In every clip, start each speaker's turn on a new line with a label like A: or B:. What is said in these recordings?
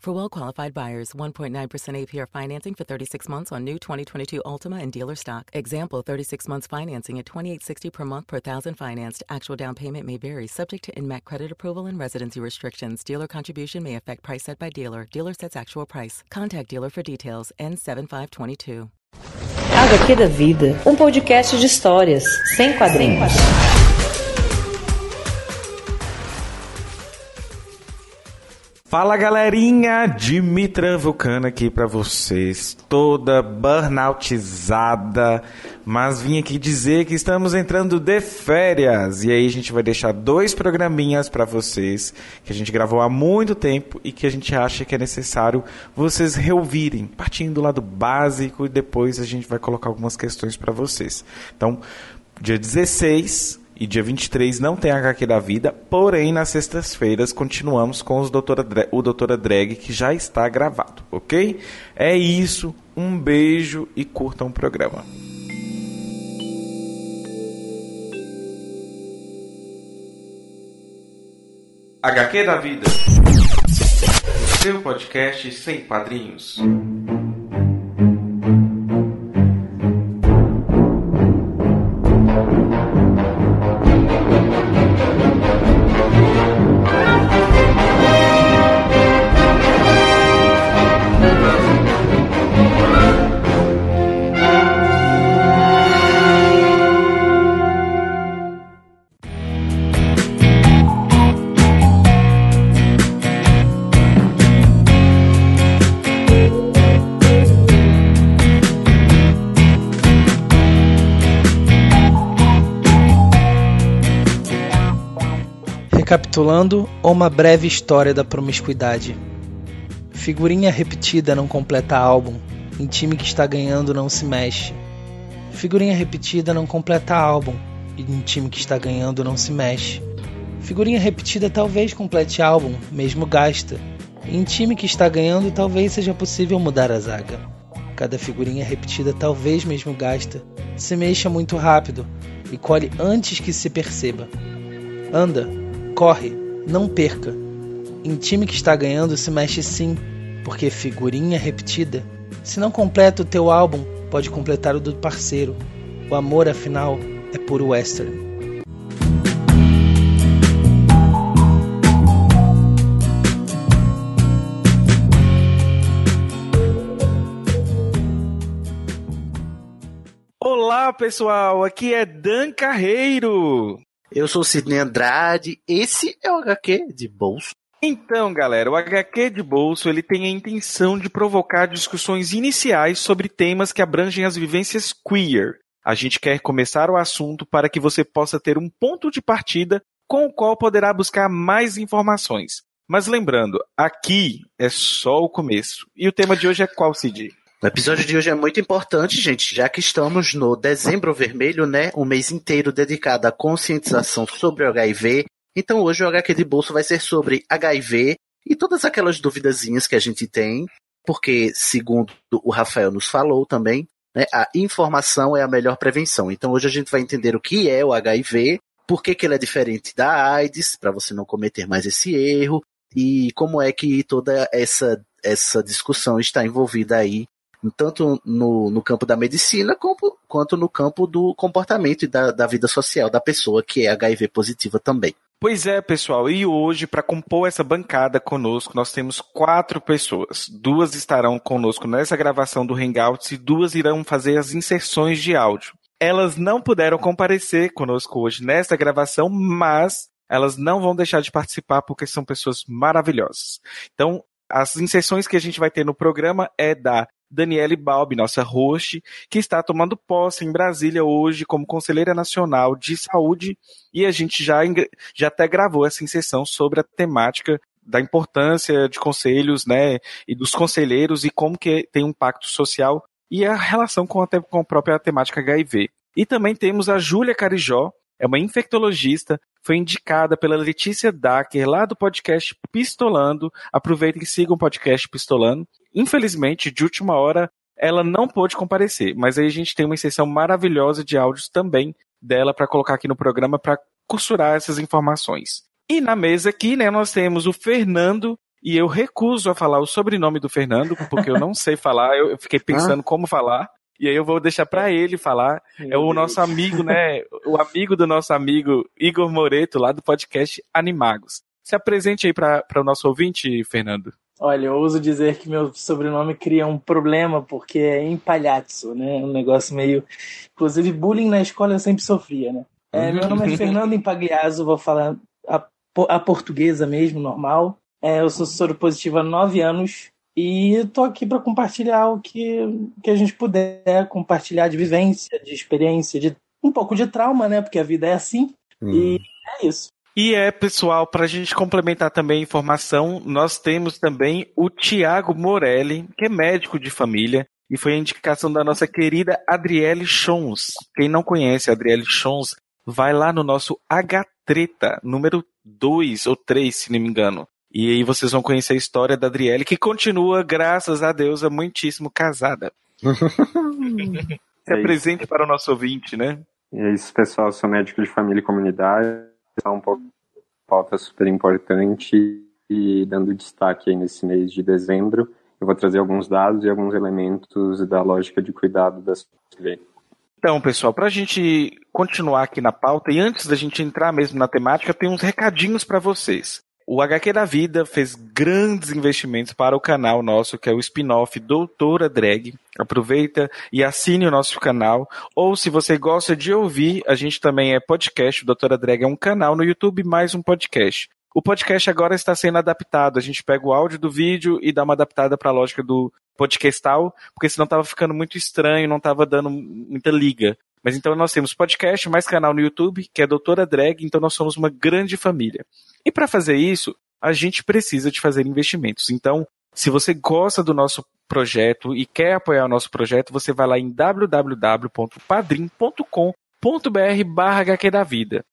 A: For well qualified buyers, 1.9% APR financing for 36 months on new 2022 Altima and dealer stock. Example 36 months financing at 2860 per month per thousand financed. Actual down payment may vary, subject to INMAC credit approval and residency restrictions. Dealer contribution may affect price set by dealer. Dealer sets actual price. Contact dealer for details. N7522.
B: HQ da Vida, um podcast de histórias, sem quadrinhos.
C: Fala galerinha, Dimitra Vulcano aqui pra vocês, toda burnoutizada, mas vim aqui dizer que estamos entrando de férias e aí a gente vai deixar dois programinhas pra vocês que a gente gravou há muito tempo e que a gente acha que é necessário vocês reouvirem, partindo do lado básico e depois a gente vai colocar algumas questões pra vocês. Então, dia 16 e dia 23 não tem HQ da vida, porém nas sextas-feiras continuamos com os Doutora o Doutora Drag que já está gravado, ok? É isso, um beijo e curtam o programa. HQ da vida. Seu podcast sem padrinhos.
D: Recapitulando, uma breve história da promiscuidade. Figurinha repetida não completa álbum. Em time que está ganhando não se mexe. Figurinha repetida não completa álbum. Em time que está ganhando não se mexe. Figurinha repetida talvez complete álbum, mesmo gasta. Em time que está ganhando talvez seja possível mudar a zaga. Cada figurinha repetida talvez mesmo gasta. Se mexa muito rápido e colhe antes que se perceba. Anda, corre, não perca. Em time que está ganhando se mexe sim, porque figurinha repetida. Se não completa o teu álbum, pode completar o do parceiro. O amor, afinal, é puro western.
C: Olá pessoal, aqui é Dan Carreiro.
E: Eu sou Sidney Andrade, esse é o HQ de bolso.
C: Então, galera, o HQ de bolso ele tem a intenção de provocar discussões iniciais sobre temas que abrangem as vivências queer. A gente quer começar o assunto para que você possa ter um ponto de partida com o qual poderá buscar mais informações. Mas lembrando, aqui é só o começo. E o tema de hoje é qual, Cid?
E: O episódio de hoje é muito importante, gente, já que estamos no Dezembro Vermelho, né? Um mês inteiro dedicado à conscientização sobre o HIV. Então hoje o HQ de bolso vai ser sobre HIV e todas aquelas duvidazinhas que a gente tem, porque, segundo o Rafael nos falou também, né, a informação é a melhor prevenção. Então hoje a gente vai entender o que é o HIV, por que, que ele é diferente da AIDS, para você não cometer mais esse erro, e como é que toda essa, essa discussão está envolvida aí tanto no, no campo da medicina como, quanto no campo do comportamento e da, da vida social da pessoa que é HIV positiva também.
C: Pois é, pessoal, e hoje, para compor essa bancada conosco, nós temos quatro pessoas. Duas estarão conosco nessa gravação do Hangouts e duas irão fazer as inserções de áudio. Elas não puderam comparecer conosco hoje nesta gravação, mas elas não vão deixar de participar porque são pessoas maravilhosas. Então, as inserções que a gente vai ter no programa é da Daniele Balbi, nossa host, que está tomando posse em Brasília hoje como Conselheira Nacional de Saúde, e a gente já, já até gravou essa inserção sobre a temática da importância de conselhos, né, e dos conselheiros e como que tem um impacto social e a relação com a, com a própria temática HIV. E também temos a Júlia Carijó, é uma infectologista, foi indicada pela Letícia Dacker lá do podcast Pistolando. Aproveitem e sigam o podcast Pistolando. Infelizmente, de última hora, ela não pôde comparecer, mas aí a gente tem uma exceção maravilhosa de áudios também dela para colocar aqui no programa para costurar essas informações. E na mesa aqui, né, nós temos o Fernando, e eu recuso a falar o sobrenome do Fernando, porque eu não sei falar, eu fiquei pensando como falar. E aí eu vou deixar para ele falar. Meu é o Deus. nosso amigo, né? O amigo do nosso amigo Igor Moreto, lá do podcast Animagos. Se apresente aí para o nosso ouvinte, Fernando.
D: Olha, eu ouso dizer que meu sobrenome cria um problema, porque é empalhaço, né? Um negócio meio. Inclusive, bullying na escola eu sempre sofria, né? É, meu nome é Fernando Impagliazzo, vou falar a, a portuguesa mesmo, normal. É, eu sou soro positivo há nove anos. E estou aqui para compartilhar o que, que a gente puder, compartilhar de vivência, de experiência, de um pouco de trauma, né? Porque a vida é assim. Hum. E é isso.
C: E é, pessoal, para a gente complementar também a informação, nós temos também o Tiago Morelli, que é médico de família, e foi a indicação da nossa querida Adriele Chons. Quem não conhece a Adriele Chons, vai lá no nosso H Treta, número 2 ou 3, se não me engano. E aí vocês vão conhecer a história da Adriele, que continua, graças a Deus, é muitíssimo casada. Se é presente para o nosso ouvinte, né?
F: E é isso, pessoal. Eu sou médico de família e comunidade. Um pouco pauta super importante e dando destaque aí nesse mês de dezembro. Eu vou trazer alguns dados e alguns elementos da lógica de cuidado das pessoas.
C: Então, pessoal, para a gente continuar aqui na pauta e antes da gente entrar mesmo na temática, tem uns recadinhos para vocês. O HQ da Vida fez grandes investimentos para o canal nosso, que é o spin-off Doutora Drag. Aproveita e assine o nosso canal. Ou se você gosta de ouvir, a gente também é podcast. O Doutora Drag é um canal no YouTube mais um podcast. O podcast agora está sendo adaptado. A gente pega o áudio do vídeo e dá uma adaptada para a lógica do podcastal, porque senão estava ficando muito estranho, não estava dando muita liga. Mas então nós temos podcast, mais canal no YouTube, que é Doutora Drag, então nós somos uma grande família. E para fazer isso, a gente precisa de fazer investimentos. Então, se você gosta do nosso projeto e quer apoiar o nosso projeto, você vai lá em www.padrim.com.br barra HQ da Vida.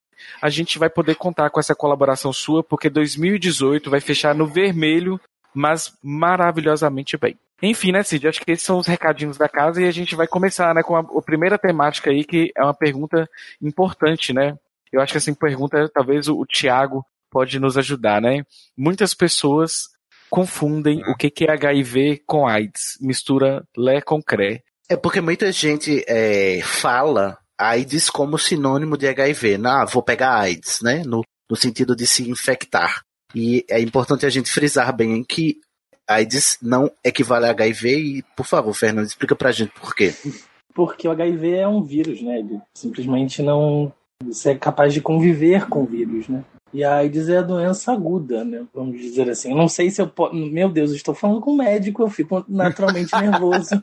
C: A gente vai poder contar com essa colaboração sua, porque 2018 vai fechar no vermelho, mas maravilhosamente bem. Enfim, né, Cid? Acho que esses são os recadinhos da casa e a gente vai começar, né, com a, a primeira temática aí, que é uma pergunta importante, né? Eu acho que essa pergunta, talvez o, o Tiago pode nos ajudar, né? Muitas pessoas confundem o que, que é HIV com AIDS, mistura Lé com Cré.
E: É porque muita gente é, fala AIDS como sinônimo de HIV. Ah, vou pegar AIDS, né? No, no sentido de se infectar. E é importante a gente frisar bem que AIDS não equivale a HIV e, por favor, Fernando, explica pra gente por quê.
D: Porque o HIV é um vírus, né? Ele simplesmente não. Você é capaz de conviver com o vírus, né? E a AIDS é a doença aguda, né? Vamos dizer assim. Eu não sei se eu posso. Meu Deus, eu estou falando com um médico, eu fico naturalmente nervoso.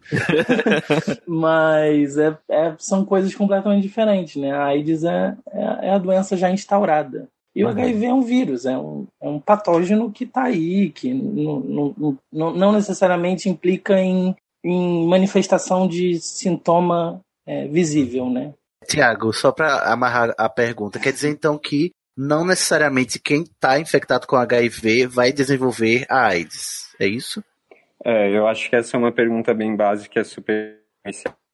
D: Mas é, é, são coisas completamente diferentes, né? A AIDS é, é, é a doença já instaurada. E o HIV é um vírus, é um, é um patógeno que está aí, que não, não, não, não, necessariamente implica em, em manifestação de sintoma é, visível, né?
E: Tiago, só para amarrar a pergunta, quer dizer então que não necessariamente quem está infectado com HIV vai desenvolver a AIDS, é isso?
F: É, eu acho que essa é uma pergunta bem básica, é super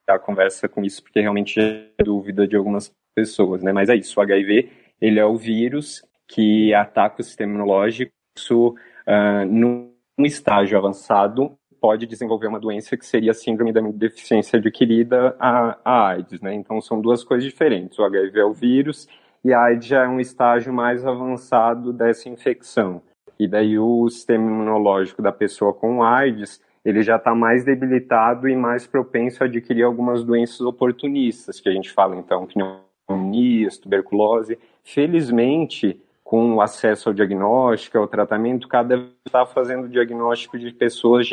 F: a conversa com isso, porque realmente é dúvida de algumas pessoas, né? Mas é isso, o HIV ele é o vírus que ataca o sistema imunológico uh, num estágio avançado pode desenvolver uma doença que seria a síndrome da deficiência adquirida a, a AIDS, né? Então são duas coisas diferentes. O HIV é o vírus e a AIDS já é um estágio mais avançado dessa infecção. E daí o sistema imunológico da pessoa com AIDS ele já está mais debilitado e mais propenso a adquirir algumas doenças oportunistas, que a gente fala então, pneumonias, tuberculose. Felizmente, com o acesso ao diagnóstico, ao tratamento, cada vez está fazendo diagnóstico de pessoas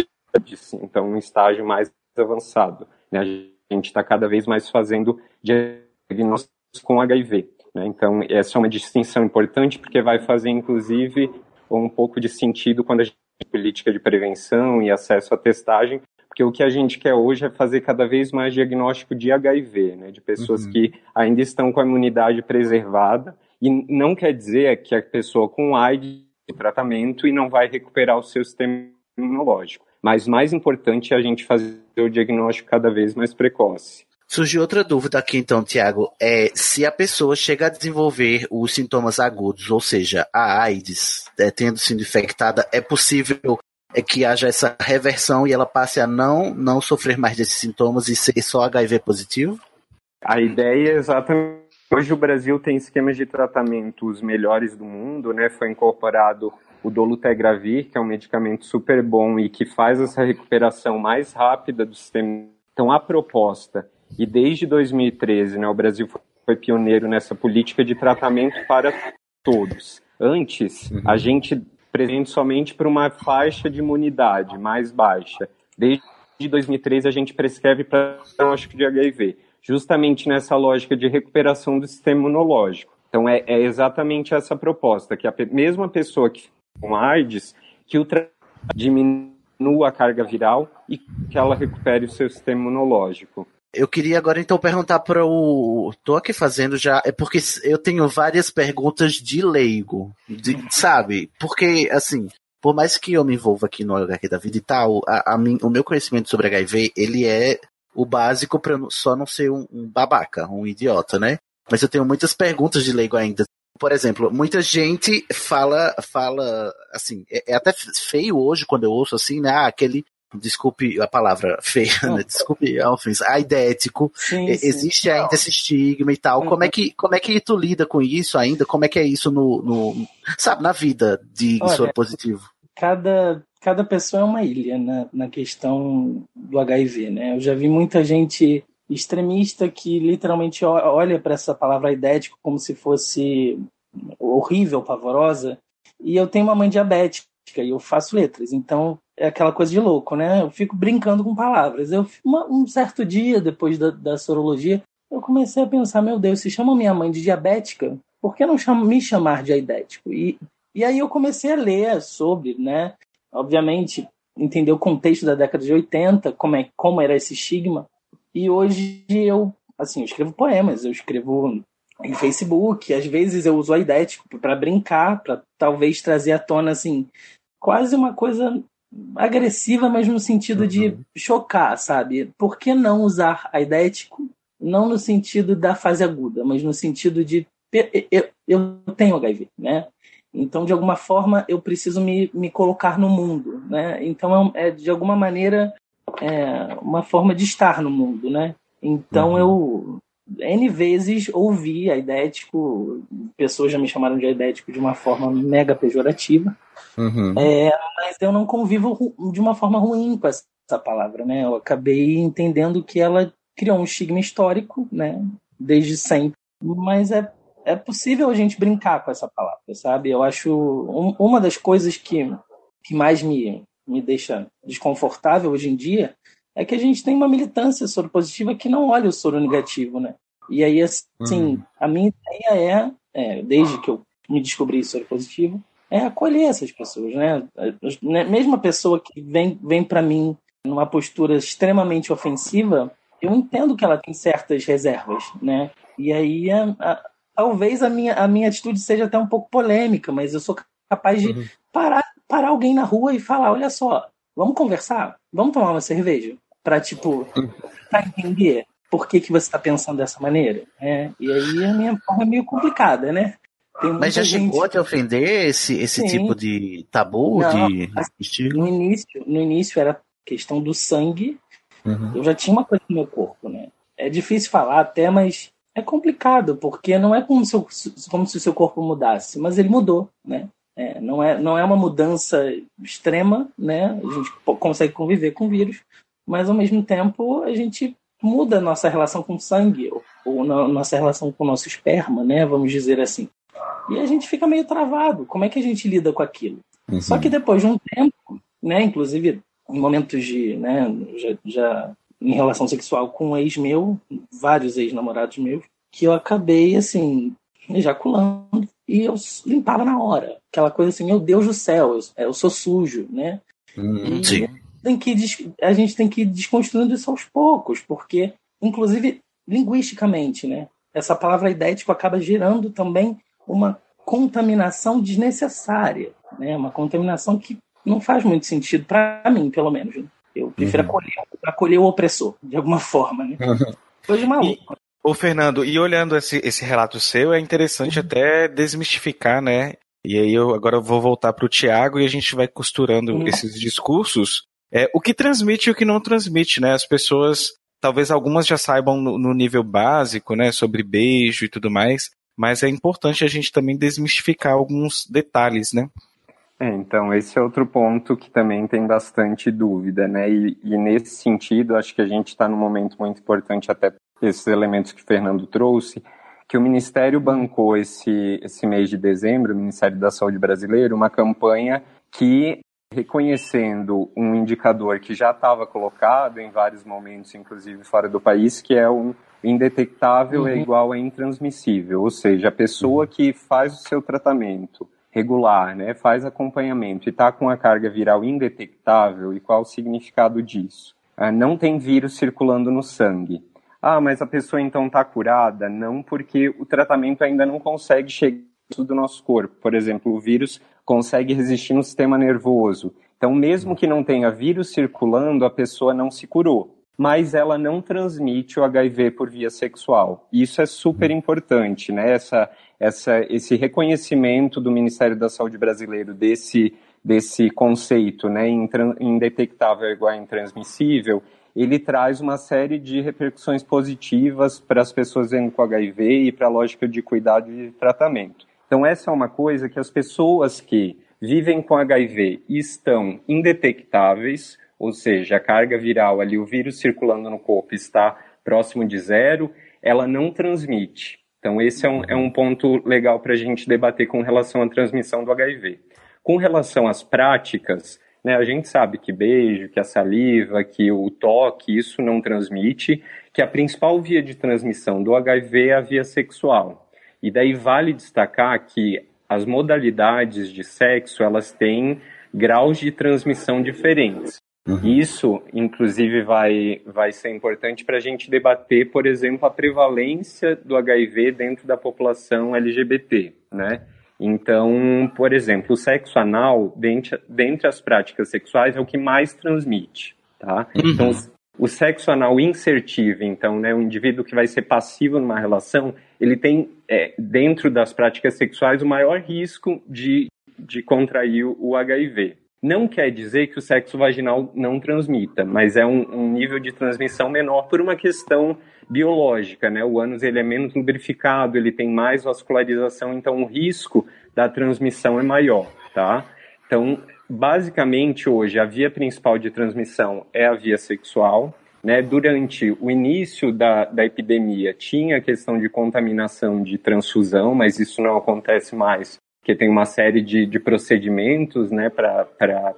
F: então um estágio mais avançado. Né? A gente está cada vez mais fazendo diagnósticos com HIV. Né? Então, essa é uma distinção importante, porque vai fazer, inclusive, um pouco de sentido quando a gente tem política de prevenção e acesso à testagem, porque o que a gente quer hoje é fazer cada vez mais diagnóstico de HIV, né? de pessoas uhum. que ainda estão com a imunidade preservada, e não quer dizer que a pessoa com AIDS tem tratamento e não vai recuperar o seu sistema imunológico. Mas mais importante é a gente fazer o diagnóstico cada vez mais precoce.
E: Surgiu outra dúvida aqui então, Tiago, é se a pessoa chega a desenvolver os sintomas agudos, ou seja, a AIDS, é, tendo sido infectada, é possível é que haja essa reversão e ela passe a não, não sofrer mais desses sintomas e ser só HIV positivo?
F: A ideia é exatamente. Hoje o Brasil tem esquemas de tratamento os melhores do mundo, né? Foi incorporado o dolutegravir, que é um medicamento super bom e que faz essa recuperação mais rápida do sistema. Então, a proposta, e desde 2013, né, o Brasil foi pioneiro nessa política de tratamento para todos. Antes, uhum. a gente presente somente para uma faixa de imunidade mais baixa. Desde 2013, a gente prescreve para diagnóstico de HIV, justamente nessa lógica de recuperação do sistema imunológico. Então, é, é exatamente essa proposta, que a mesma pessoa que com AIDS, que o diminua a carga viral e que ela recupere o seu sistema imunológico.
E: Eu queria agora então perguntar para o. Tô aqui fazendo já. É porque eu tenho várias perguntas de leigo. De, sabe? Porque, assim, por mais que eu me envolva aqui no HQ da vida e tal, a, a o meu conhecimento sobre HIV, ele é o básico para só não ser um, um, babaca, um idiota, né? Mas eu tenho muitas perguntas de leigo ainda por exemplo, muita gente fala, fala assim, é, é, até feio hoje quando eu ouço assim, né? Ah, aquele desculpe a palavra feia, né? Desculpe a ofensa, aidético, sim, existe sim. ainda esse estigma e tal. Como é que como é que tu lida com isso ainda? Como é que é isso no, no sabe, na vida de Olha, soro positivo?
D: Cada cada pessoa é uma ilha na, na questão do HIV, né? Eu já vi muita gente extremista que literalmente olha para essa palavra idético como se fosse horrível, pavorosa. E eu tenho uma mãe diabética e eu faço letras, então é aquela coisa de louco, né? Eu fico brincando com palavras. Eu uma, um certo dia depois da, da, sorologia, eu comecei a pensar, meu Deus, se chama minha mãe de diabética, por que não me chamar de aidético? E, e aí eu comecei a ler sobre, né? Obviamente, entender o contexto da década de 80, como é como era esse estigma. E hoje eu, assim, eu escrevo poemas, eu escrevo em Facebook, às vezes eu uso a idético para brincar, para talvez trazer à tona, assim, quase uma coisa agressiva, mas no sentido uhum. de chocar, sabe? Por que não usar a idético? Não no sentido da fase aguda, mas no sentido de eu, eu tenho HIV, né? Então, de alguma forma, eu preciso me, me colocar no mundo, né? Então, é, é de alguma maneira é, uma forma de estar no mundo, né? Então uhum. eu N vezes ouvi a idético, pessoas já me chamaram de idético de uma forma mega pejorativa, uhum. é, mas eu não convivo de uma forma ruim com essa palavra, né? Eu acabei entendendo que ela criou um estigma histórico, né? Desde sempre, mas é, é possível a gente brincar com essa palavra, sabe? Eu acho um, uma das coisas que, que mais me, me deixa desconfortável hoje em dia é que a gente tem uma militância soropositiva que não olha o soro negativo, né? E aí, assim, uhum. a minha ideia é, é, desde que eu me descobri soro positivo, é acolher essas pessoas, né? né mesmo a pessoa que vem, vem para mim numa postura extremamente ofensiva, eu entendo que ela tem certas reservas, né? E aí, a, a, talvez a minha, a minha atitude seja até um pouco polêmica, mas eu sou capaz de uhum. parar parar alguém na rua e falar: olha só, vamos conversar? Vamos tomar uma cerveja? Pra, tipo, pra entender por que, que você está pensando dessa maneira. É, e aí a minha forma é meio complicada, né?
E: Mas já gente... chegou a te ofender esse, esse tipo de tabu, Não, de
D: assim, No início, no início era questão do sangue. Uhum. Eu já tinha uma coisa no meu corpo, né? É difícil falar até, mas é complicado, porque não é como se, como se o seu corpo mudasse, mas ele mudou, né? É, não, é, não é uma mudança extrema, né? A gente consegue conviver com o vírus, mas ao mesmo tempo a gente muda a nossa relação com o sangue, ou, ou nossa relação com o nosso esperma, né? Vamos dizer assim. E a gente fica meio travado. Como é que a gente lida com aquilo? Uhum. Só que depois de um tempo, né? Inclusive em momentos de, né, já, já em relação sexual com um ex meu, vários ex-namorados meus, que eu acabei, assim, ejaculando e eu limpava na hora. Aquela coisa assim, meu Deus do céu, eu, eu sou sujo, né?
C: Hum, sim.
D: Tem que, a gente tem que ir desconstruindo isso aos poucos, porque, inclusive, linguisticamente, né? Essa palavra idético acaba gerando também uma contaminação desnecessária, né? Uma contaminação que não faz muito sentido para mim, pelo menos. Né? Eu prefiro uhum. acolher, acolher, o opressor, de alguma forma, né? Uhum. Coisa de maluco.
C: Ô, Fernando, e olhando esse, esse relato seu, é interessante uhum. até desmistificar, né? E aí eu agora eu vou voltar para o Tiago e a gente vai costurando uhum. esses discursos. É, o que transmite e o que não transmite, né? As pessoas, talvez algumas já saibam no, no nível básico, né? Sobre beijo e tudo mais, mas é importante a gente também desmistificar alguns detalhes, né?
F: É, então, esse é outro ponto que também tem bastante dúvida, né? E, e nesse sentido, acho que a gente está num momento muito importante, até esses elementos que o Fernando trouxe, que o Ministério bancou esse, esse mês de dezembro, o Ministério da Saúde Brasileiro, uma campanha que, reconhecendo um indicador que já estava colocado em vários momentos, inclusive fora do país, que é um indetectável é uhum. é igual a intransmissível, ou seja, a pessoa que faz o seu tratamento regular, né, faz acompanhamento e está com a carga viral indetectável, e qual o significado disso? Ah, não tem vírus circulando no sangue. Ah, mas a pessoa então está curada? Não, porque o tratamento ainda não consegue chegar do nosso corpo. Por exemplo, o vírus consegue resistir no sistema nervoso. Então, mesmo que não tenha vírus circulando, a pessoa não se curou mas ela não transmite o HIV por via sexual. Isso é super importante, né? Essa, essa, esse reconhecimento do Ministério da Saúde brasileiro desse, desse conceito, né, indetectável igual a intransmissível, ele traz uma série de repercussões positivas para as pessoas vivendo com HIV e para a lógica de cuidado e tratamento. Então, essa é uma coisa que as pessoas que vivem com HIV e estão indetectáveis, ou seja, a carga viral ali, o vírus circulando no corpo está próximo de zero, ela não transmite. Então, esse é um, é um ponto legal para a gente debater com relação à transmissão do HIV. Com relação às práticas, né, a gente sabe que beijo, que a saliva, que o toque, isso não transmite, que a principal via de transmissão do HIV é a via sexual. E daí vale destacar que as modalidades de sexo, elas têm graus de transmissão diferentes. Uhum. Isso, inclusive, vai, vai ser importante para a gente debater, por exemplo, a prevalência do HIV dentro da população LGBT, né? Então, por exemplo, o sexo anal, dentre, dentre as práticas sexuais, é o que mais transmite, tá? Uhum. Então, o sexo anal insertivo, então, né, o indivíduo que vai ser passivo numa relação, ele tem, é, dentro das práticas sexuais, o maior risco de, de contrair o HIV, não quer dizer que o sexo vaginal não transmita, mas é um, um, nível de transmissão menor por uma questão biológica, né? O ânus ele é menos lubrificado, ele tem mais vascularização, então o risco da transmissão é maior, tá? Então, basicamente hoje a via principal de transmissão é a via sexual, né? Durante o início da, da epidemia tinha a questão de contaminação de transfusão, mas isso não acontece mais que tem uma série de, de procedimentos né, para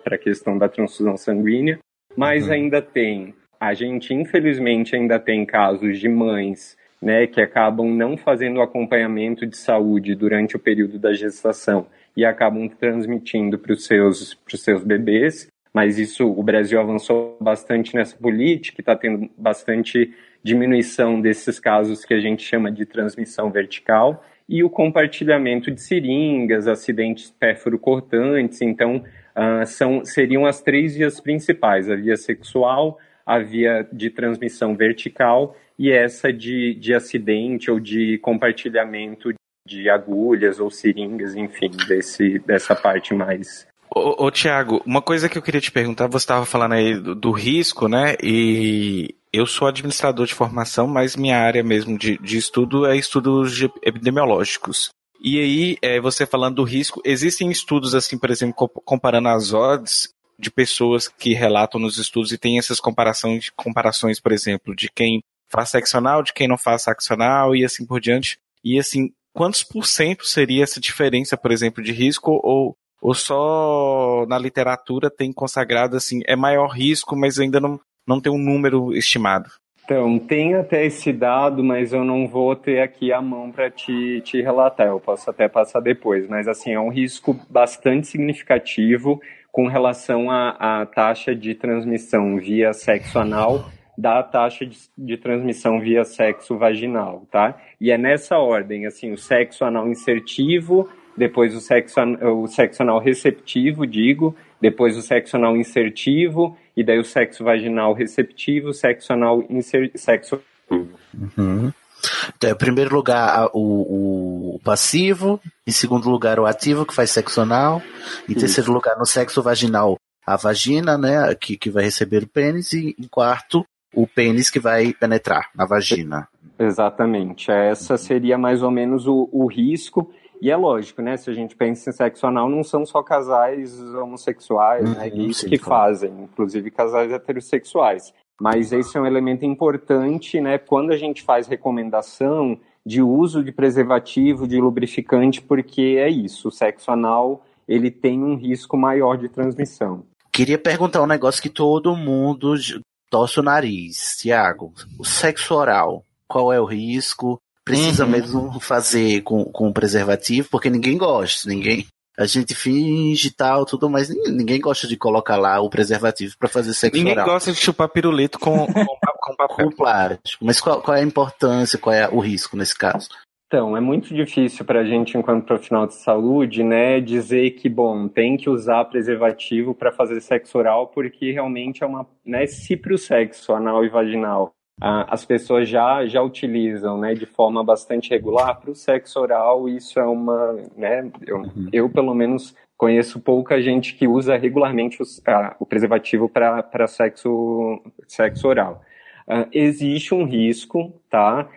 F: a questão da transfusão sanguínea, mas uhum. ainda tem, a gente infelizmente ainda tem casos de mães né, que acabam não fazendo acompanhamento de saúde durante o período da gestação e acabam transmitindo para os seus, seus bebês, mas isso o Brasil avançou bastante nessa política, está tendo bastante diminuição desses casos que a gente chama de transmissão vertical e o compartilhamento de seringas, acidentes pérfuro-cortantes. Então, uh, são, seriam as três vias principais: a via sexual, a via de transmissão vertical e essa de, de acidente ou de compartilhamento de agulhas ou seringas, enfim, desse, dessa parte mais
C: Ô, ô Tiago, uma coisa que eu queria te perguntar, você estava falando aí do, do, risco, né? E eu sou administrador de formação, mas minha área mesmo de, de estudo é estudos epidemiológicos. E aí, é, você falando do risco, existem estudos, assim, por exemplo, comparando as odds de pessoas que relatam nos estudos e tem essas comparações, comparações, por exemplo, de quem faz seccional, de quem não faz seccional e assim por diante. E assim, quantos por cento seria essa diferença, por exemplo, de risco ou ou só na literatura tem consagrado assim, é maior risco, mas ainda não, não tem um número estimado?
F: Então, tem até esse dado, mas eu não vou ter aqui a mão para te, te relatar, eu posso até passar depois, mas assim, é um risco bastante significativo com relação à, taxa de transmissão via sexo anal da taxa de, de, transmissão via sexo vaginal, tá? E é nessa ordem, assim, o sexo anal insertivo, depois o sexo, o sexo anal receptivo, digo, depois o sexo anal insertivo, e daí o sexo vaginal receptivo, sexo anal inser, sexo...
E: Uhum. Então, em primeiro lugar, o, o, passivo, em segundo lugar, o ativo, que faz sexo anal, em Isso. terceiro lugar, no sexo vaginal, a vagina, né, que, que vai receber o pênis, e em quarto, o pênis que vai penetrar na vagina.
F: Exatamente. Essa seria mais ou menos o, o risco. E é lógico, né? Se a gente pensa em sexo anal, não são só casais homossexuais, né? Isso que fazem, inclusive casais heterossexuais. Mas esse é um elemento importante, né? Quando a gente faz recomendação de uso de preservativo, de lubrificante, porque é isso, o sexo anal ele tem um risco maior de transmissão.
E: Queria perguntar um negócio que todo mundo torce o nariz. Tiago, o sexo oral, qual é o risco? Precisa uhum. mesmo fazer com, com preservativo, porque ninguém gosta, ninguém. A gente finge e tal, tudo, mas ninguém gosta de colocar lá o preservativo para fazer sexo
C: ninguém
E: oral.
C: Ninguém gosta de chupar pirulito com, com, com papel.
E: Com plástico. Mas qual, qual é a importância, qual é o risco nesse caso?
F: Então, é muito difícil para a gente, enquanto profissional de saúde, né, dizer que, bom, tem que usar preservativo para fazer sexo oral, porque realmente é uma, né, se para o sexo anal e vaginal as pessoas já, já utilizam, né, de forma bastante regular, para o sexo oral isso é uma, né, eu, uhum. eu pelo menos conheço pouca gente que usa regularmente os, o preservativo para sexo, sexo oral. Uh, existe um risco, tá?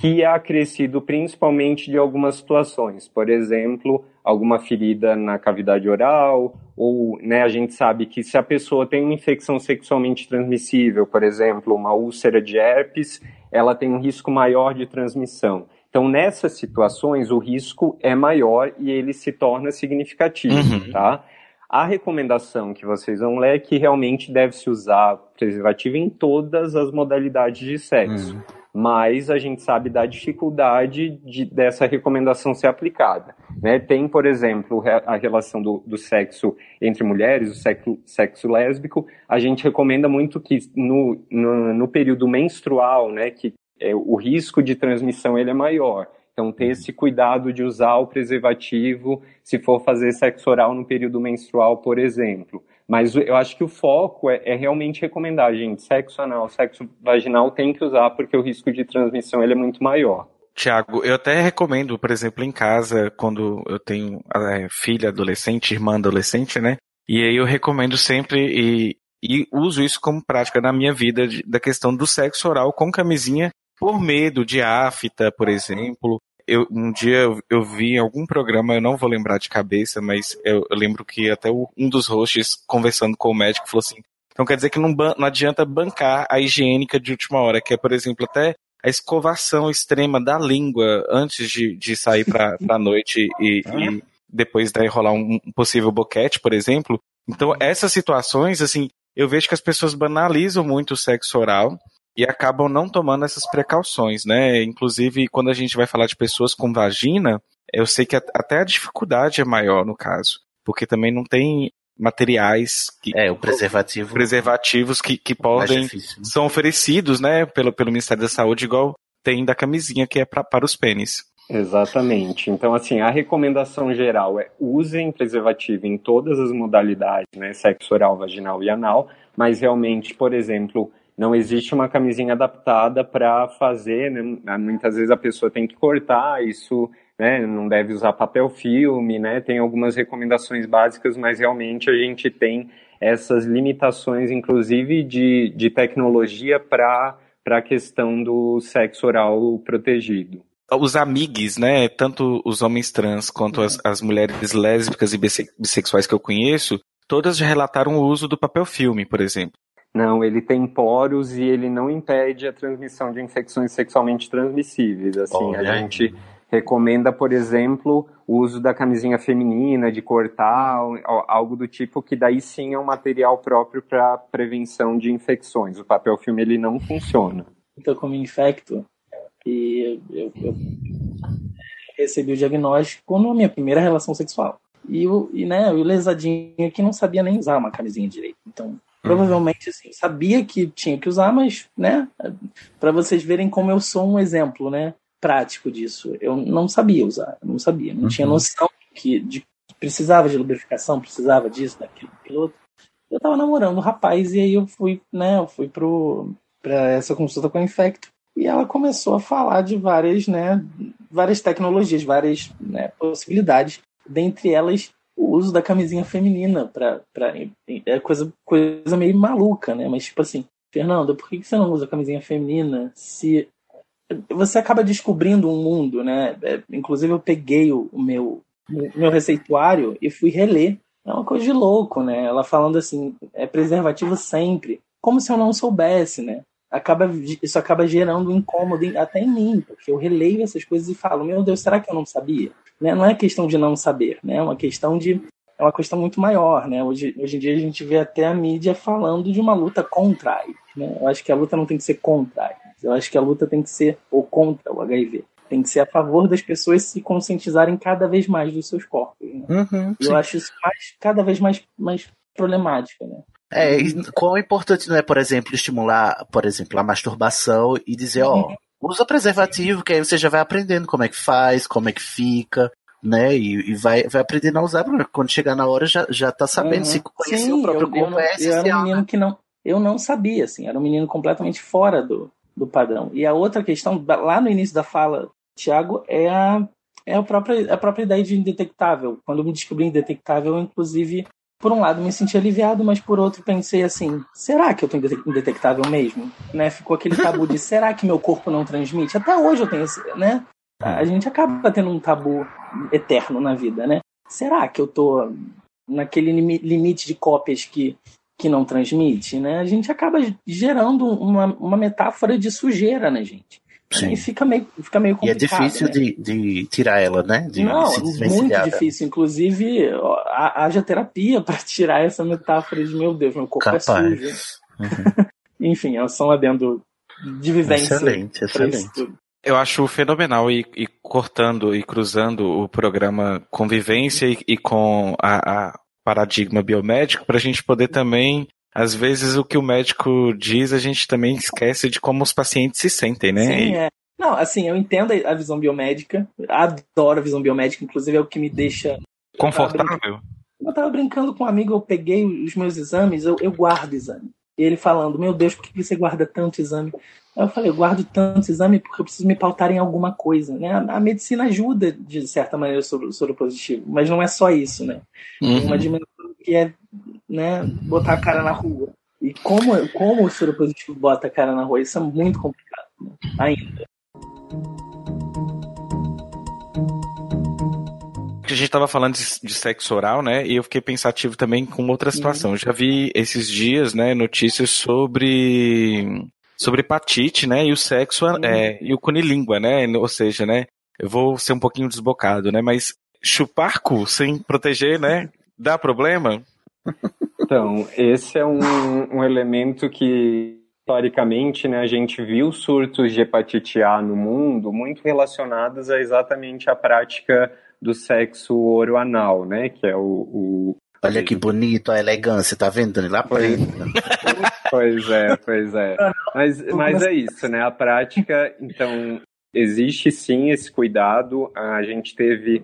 F: Que é acrescido principalmente de algumas situações. Por exemplo, alguma ferida na cavidade oral, ou né, a gente sabe que se a pessoa tem uma infecção sexualmente transmissível, por exemplo, uma úlcera de herpes, ela tem um risco maior de transmissão. Então, nessas situações, o risco é maior e ele se torna significativo, uhum. tá? A recomendação que vocês vão ler é que realmente deve-se usar preservativo em todas as modalidades de sexo. Uhum. Mas a gente sabe da dificuldade de, dessa recomendação ser aplicada. Né? Tem, por exemplo, a relação do, do sexo entre mulheres, o sexo, sexo, lésbico. A gente recomenda muito que no, no, no período menstrual, né, que é, o risco de transmissão ele é maior. Então, ter esse cuidado de usar o preservativo se for fazer sexo oral no período menstrual, por exemplo. Mas eu acho que o foco é, é, realmente recomendar, gente, sexo anal, sexo vaginal tem que usar porque o risco de transmissão ele é muito maior.
C: Tiago, eu até recomendo, por exemplo, em casa, quando eu tenho é, filha adolescente, irmã adolescente, né? E aí eu recomendo sempre e, e uso isso como prática na minha vida de, da questão do sexo oral com camisinha por medo de afta, por exemplo, eu, um dia eu, eu, vi em algum programa, eu não vou lembrar de cabeça, mas eu, eu lembro que até o, um dos hosts conversando com o médico falou assim: então quer dizer que não, não adianta bancar a higiênica de última hora, que é, por exemplo, até a escovação extrema da língua antes de, de sair para a noite e, e, depois daí rolar um, um possível boquete, por exemplo. Então, essas situações, assim, eu vejo que as pessoas banalizam muito o sexo oral e acabam não tomando essas precauções, né? Inclusive, quando a gente vai falar de pessoas com vagina, eu sei que até a dificuldade é maior no caso, porque também não tem materiais que
E: é o preservativo
C: preservativos que, que podem difícil, né? são oferecidos né pelo, pelo Ministério da Saúde igual tem da camisinha que é pra, para os pênis
F: Exatamente. Então, assim, a recomendação geral é usem preservativo em todas as modalidades, né? Sexo oral, vaginal e anal, mas realmente, por exemplo, não existe uma camisinha adaptada para fazer, né? muitas vezes a pessoa tem que cortar, isso né? não deve usar papel filme, né? tem algumas recomendações básicas, mas realmente a gente tem essas limitações, inclusive de, de tecnologia para a questão do sexo oral protegido
C: os amigos, né, tanto os homens trans quanto as, as mulheres lésbicas e bissexuais que eu conheço, todas já relataram o uso do papel filme, por exemplo.
F: Não, ele tem poros e ele não impede a transmissão de infecções sexualmente transmissíveis. Assim, a gente recomenda, por exemplo, o uso da camisinha feminina, de cortar, algo do tipo, que daí sim é um material próprio para prevenção de infecções. O papel filme ele não funciona.
D: Então, como infecto, e eu, eu recebi o diagnóstico na minha primeira relação sexual. E o, e, né, o lesadinho que não sabia nem usar uma camisinha direito. Então, provavelmente, assim, sabia que tinha que usar, mas, né, para vocês verem como eu sou um exemplo, né, prático disso. Eu não sabia usar, não sabia, não uhum. tinha noção que de, precisava de lubrificação, precisava disso, daquilo, daquilo outro. Eu tava namorando um rapaz e aí eu fui, né, eu fui pro, pra essa consulta com a Infecto e ela começou a falar de várias, né, várias tecnologias, várias né, possibilidades, dentre elas o uso da camisinha feminina para é coisa coisa meio maluca, né? Mas tipo assim, Fernanda, por que você não usa camisinha feminina se você acaba descobrindo um mundo, né? É, inclusive eu peguei o, meu meu receituário e fui reler. É uma coisa de louco, né? Ela falando assim, é preservativo sempre, como se eu não soubesse, né? Acaba, isso acaba gerando um incômodo até em mim, porque eu releio essas coisas e falo, meu Deus, será que eu não sabia? Né? Não é questão de não saber, né? É uma questão de é uma questão muito maior, né? Hoje, hoje em dia a gente vê até a mídia falando de uma luta contra a AIDS, né? Eu acho que a luta não tem que ser contra a AIDS. Eu acho que a luta tem que ser ou contra o HIV. Tem que ser a favor das pessoas se conscientizarem cada vez mais dos seus corpos. Né? Uhum, eu acho isso mais, cada vez mais, mais problemático, né?
E: É, e quão importante não é, por exemplo, estimular, por exemplo, a masturbação e dizer, ó, uhum. usa preservativo, que aí você já vai aprendendo como é que faz, como é que fica, né? E, e vai, vai aprendendo a usar, quando chegar na hora já, já tá sabendo uhum. se conhecer Sim, o próprio eu, corpo.
D: Eu, é eu era um menino que não, eu não sabia, assim, era um menino completamente fora do, do padrão. E a outra questão, lá no início da fala, Tiago, é a, é a, própria, a própria ideia de indetectável. Quando eu me descobri indetectável, eu, inclusive, por um lado me senti aliviado, mas por outro pensei assim, será que eu tô indetectável mesmo? Né? Ficou aquele tabu de será que meu corpo não transmite? Até hoje eu tenho esse, né? A gente acaba tendo um tabu eterno na vida, né? Será que eu tô naquele limite de cópias que, que não transmite, né? A gente acaba gerando uma, uma metáfora de sujeira na gente. Sim. E fica meio, fica meio complicado.
E: E é difícil
D: né?
E: de, de tirar ela, né? De
D: Não, muito difícil. Inclusive, haja terapia para tirar essa metáfora de meu Deus, meu corpo é Capaz. é sujo. Uhum. Enfim, é só um adendo de vivência.
E: Excelente, excelente.
C: Eu acho fenomenal e, e, cortando e cruzando o programa Convivência e, e com a, a, paradigma biomédico para a gente poder também às vezes o que o médico diz, a gente também esquece de como os pacientes se sentem, né?
D: Sim, é. Não, assim, eu entendo a visão biomédica, adoro a visão biomédica, inclusive é o que me deixa.
C: Confortável?
D: Eu tava brincando com um amigo, eu peguei os meus exames, eu, eu guardo exame. E ele falando, meu Deus, por que você guarda tanto exame? Aí eu falei, eu guardo tanto exame porque eu preciso me pautar em alguma coisa, né? A, a medicina ajuda, de certa maneira, sobre o positivo, mas não é só isso, né? Uhum. Uma dimensão que é né, botar a cara na rua. E como, como o soro positivo bota a cara na rua, isso é muito complicado né? ainda.
C: a gente estava falando de, de, sexo oral, né? E eu fiquei pensativo também com outra situação. Eu já vi esses dias, né, notícias sobre sobre hepatite, né? E o sexo é, e o cunilíngua, né? Ou seja, né? Eu vou ser um pouquinho desbocado, né? Mas chupar cu sem proteger, né? Dá problema?
F: Então, esse é um, um elemento que, historicamente, né, a gente viu surtos de hepatite A no mundo muito relacionados a exatamente a prática do sexo oroanal, né, que é o, o...
E: Olha que bonito a elegância, tá vendo? Lá
F: pois, pois é, pois é. Mas, mas é isso, né? A prática, então, existe sim esse cuidado. A gente teve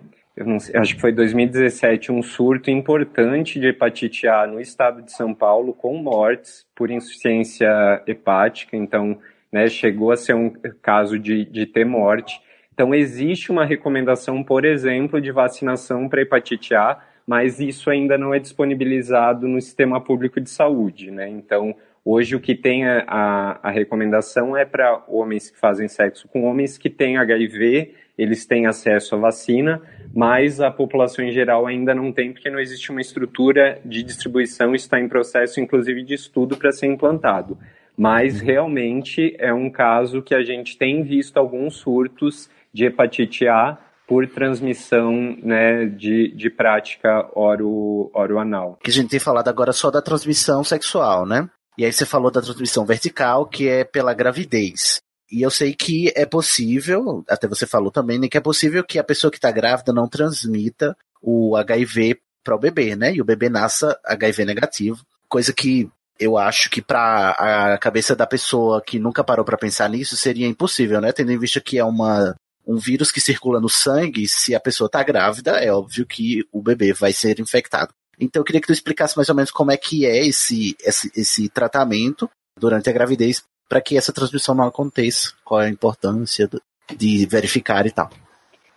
F: sei, acho que foi 2017, um surto importante de hepatite A no estado de São Paulo, com mortes por insuficiência hepática, então né, chegou a ser um caso de, de ter morte. Então, existe uma recomendação, por exemplo, de vacinação para hepatite A, mas isso ainda não é disponibilizado no sistema público de saúde, né? Então, hoje o que tem a, a, a recomendação é para homens que fazem sexo com homens que têm HIV eles têm acesso à vacina, mas a população em geral ainda não tem, porque não existe uma estrutura de distribuição, está em processo, inclusive, de estudo para ser implantado. Mas realmente é um caso que a gente tem visto alguns surtos de hepatite A por transmissão né, de, de prática oro, oroanal.
E: Que a gente tem falado agora só da transmissão sexual, né? E aí você falou da transmissão vertical, que é pela gravidez. E eu sei que é possível, até você falou também, né, que é possível que a pessoa que está grávida não transmita o HIV para o bebê, né? E o bebê nasça HIV negativo. Coisa que eu acho que para a cabeça da pessoa que nunca parou para pensar nisso seria impossível, né? Tendo em vista que é uma um vírus que circula no sangue, se a pessoa está grávida, é óbvio que o bebê vai ser infectado. Então eu queria que tu explicasse mais ou menos como é que é esse, esse, esse tratamento durante a gravidez para que essa transmissão não aconteça. Qual é a importância de verificar e tal.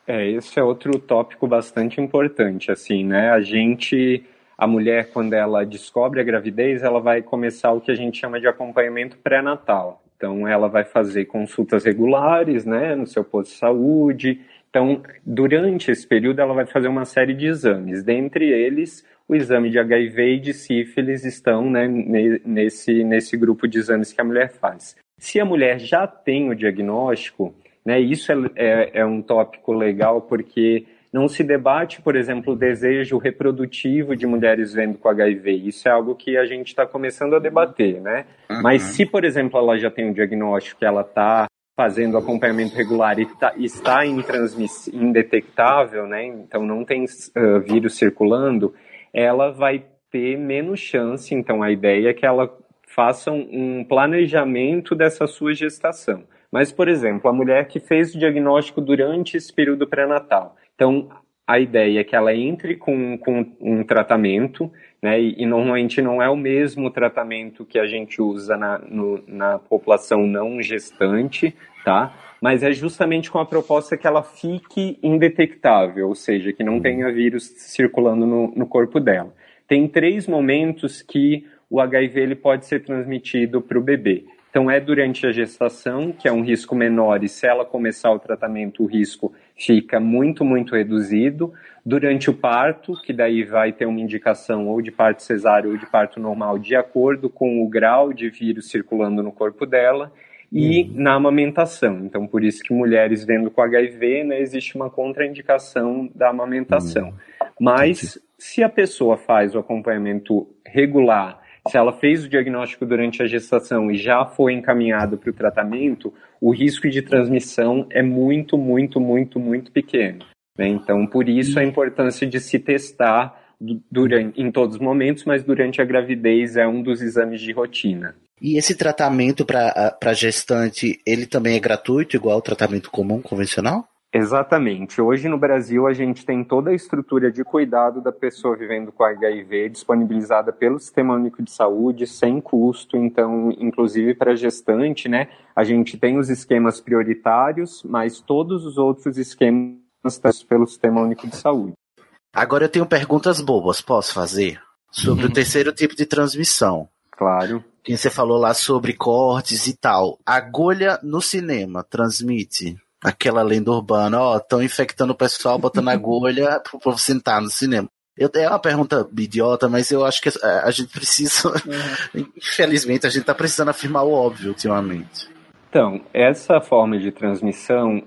F: É, esse é outro tópico bastante importante, assim, né? A gente, a mulher, quando ela descobre a gravidez, ela vai começar o que a gente chama de acompanhamento pré-natal. Então, ela vai fazer consultas regulares, né, no seu posto de saúde. Então, durante esse período, ela vai fazer uma série de exames. Dentre eles, o exame de HIV e de sífilis estão né, nesse, nesse grupo de exames que a mulher faz. Se a mulher já tem o diagnóstico, né, isso é, é, é um tópico legal porque não se debate, por exemplo, o desejo reprodutivo de mulheres vendo com HIV. Isso é algo que a gente está começando a debater, né? Uhum. Mas se, por exemplo, ela já tem um diagnóstico que ela está fazendo acompanhamento regular e tá, está indetectável, né? Então não tem uh, vírus circulando, ela vai ter menos chance. Então a ideia é que ela faça um planejamento dessa sua gestação. Mas, por exemplo, a mulher que fez o diagnóstico durante esse período pré-natal, então, a ideia é que ela entre com, com um tratamento, né, e, e, normalmente não é o mesmo tratamento que a gente usa na, no, na população não gestante, tá? Mas é justamente com a proposta que ela fique indetectável, ou seja, que não uhum. tenha vírus circulando no, no corpo dela. Tem três momentos que o HIV ele pode ser transmitido para o bebê. Então, é durante a gestação, que é um risco menor, e se ela começar o tratamento, o risco fica muito, muito reduzido. Durante o parto, que daí vai ter uma indicação ou de parto cesáreo ou de parto normal, de acordo com o grau de vírus circulando no corpo dela. E uhum. na amamentação. Então, por isso que mulheres vendo com HIV, né, existe uma contraindicação da amamentação. Uhum. Mas, se a pessoa faz o acompanhamento regular se ela fez o diagnóstico durante a gestação e já foi encaminhado para o tratamento, o risco de transmissão é muito, muito, muito, muito pequeno. Né? Então, por isso a importância de se testar durante, em todos os momentos, mas durante a gravidez é um dos exames de rotina.
E: E esse tratamento para gestante, ele também é gratuito, igual ao tratamento comum, convencional?
F: Exatamente. Hoje no Brasil a gente tem toda a estrutura de cuidado da pessoa vivendo com HIV disponibilizada pelo Sistema Único de Saúde sem custo, então inclusive para gestante, né? A gente tem os esquemas prioritários, mas todos os outros esquemas pelo Sistema Único de Saúde.
E: Agora eu tenho perguntas bobas, posso fazer? Sobre o terceiro tipo de transmissão.
F: Claro.
E: Que você falou lá sobre cortes e tal. Agulha no cinema transmite? aquela lenda urbana, ó, estão infectando o pessoal, botando agulha pro povo sentar no cinema. Eu, é uma pergunta idiota, mas eu acho que a, a gente precisa, uhum. infelizmente, a gente tá precisando afirmar o óbvio ultimamente.
F: Então, essa forma de transmissão,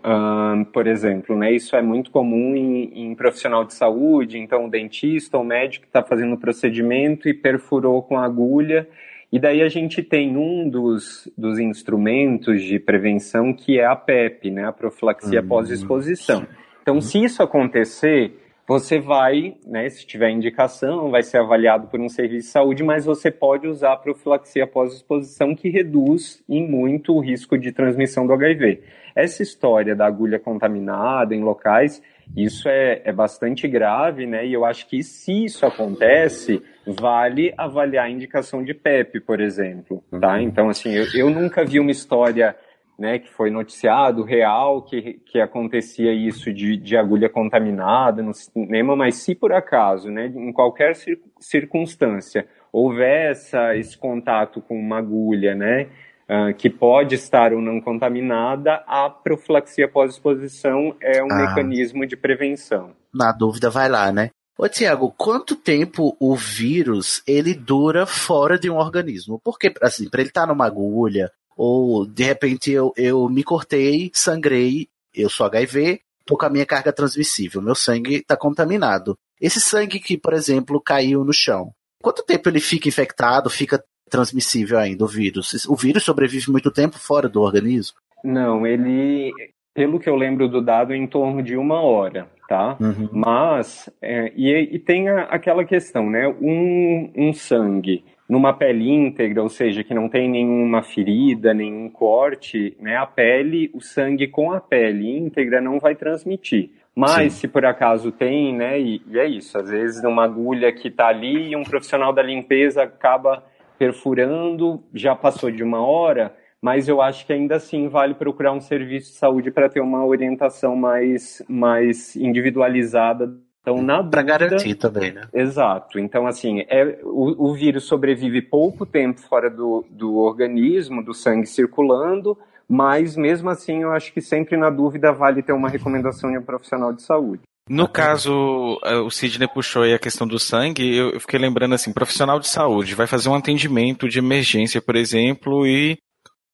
F: por exemplo, né, isso é muito comum em, em, profissional de saúde, então o dentista ou médico está fazendo o procedimento e perfurou com agulha e daí a gente tem um dos, dos instrumentos de prevenção que é a PEP, né, a profilaxia uhum. pós-exposição. Então, se isso acontecer, você vai, né, se tiver indicação, vai ser avaliado por um serviço de saúde, mas você pode usar a profilaxia pós-exposição que reduz em muito o risco de transmissão do HIV. Essa história da agulha contaminada em locais, isso é, é bastante grave, né, e eu acho que se isso acontece, vale avaliar a indicação de PEP, por exemplo, tá? Uhum. Então, assim, eu, eu nunca vi uma história né, que foi noticiado, real, que, que acontecia isso de, de agulha contaminada no cinema, mas se por acaso, né, em qualquer cir circunstância, houver essa, esse contato com uma agulha, né, uh, que pode estar ou não contaminada, a profilaxia pós-exposição é um ah. mecanismo de prevenção.
E: Na dúvida, vai lá, né? Ô, Tiago, quanto tempo o vírus ele dura fora de um organismo? Porque, assim, para ele estar tá numa agulha, ou de repente eu, eu me cortei, sangrei, eu sou HIV, tô com a minha carga transmissível, meu sangue está contaminado. Esse sangue que, por exemplo, caiu no chão, quanto tempo ele fica infectado, fica transmissível ainda, o vírus? O vírus sobrevive muito tempo fora do organismo?
F: Não, ele, pelo que eu lembro do dado, é em torno de uma hora, tá? Uhum. Mas, é, e, e, tem a, aquela questão, né? Um, um sangue numa pele íntegra, ou seja, que não tem nenhuma ferida, nenhum corte, né? A pele, o sangue com a pele íntegra não vai transmitir. Mas Sim. se por acaso tem, né? E, e, é isso, às vezes uma agulha que está ali e um profissional da limpeza acaba perfurando, já passou de uma hora, mas eu acho que ainda assim vale procurar um serviço de saúde para ter uma orientação mais, mais individualizada. Então, na
E: Para garantir também, né?
F: Exato. Então, assim, é, o, o vírus sobrevive pouco tempo fora do, do organismo, do sangue circulando, mas mesmo assim eu acho que sempre na dúvida vale ter uma recomendação de um profissional de saúde.
C: No caso, eh, o Sidney puxou aí a questão do sangue, eu fiquei lembrando assim, profissional de saúde vai fazer um atendimento de emergência, por exemplo, e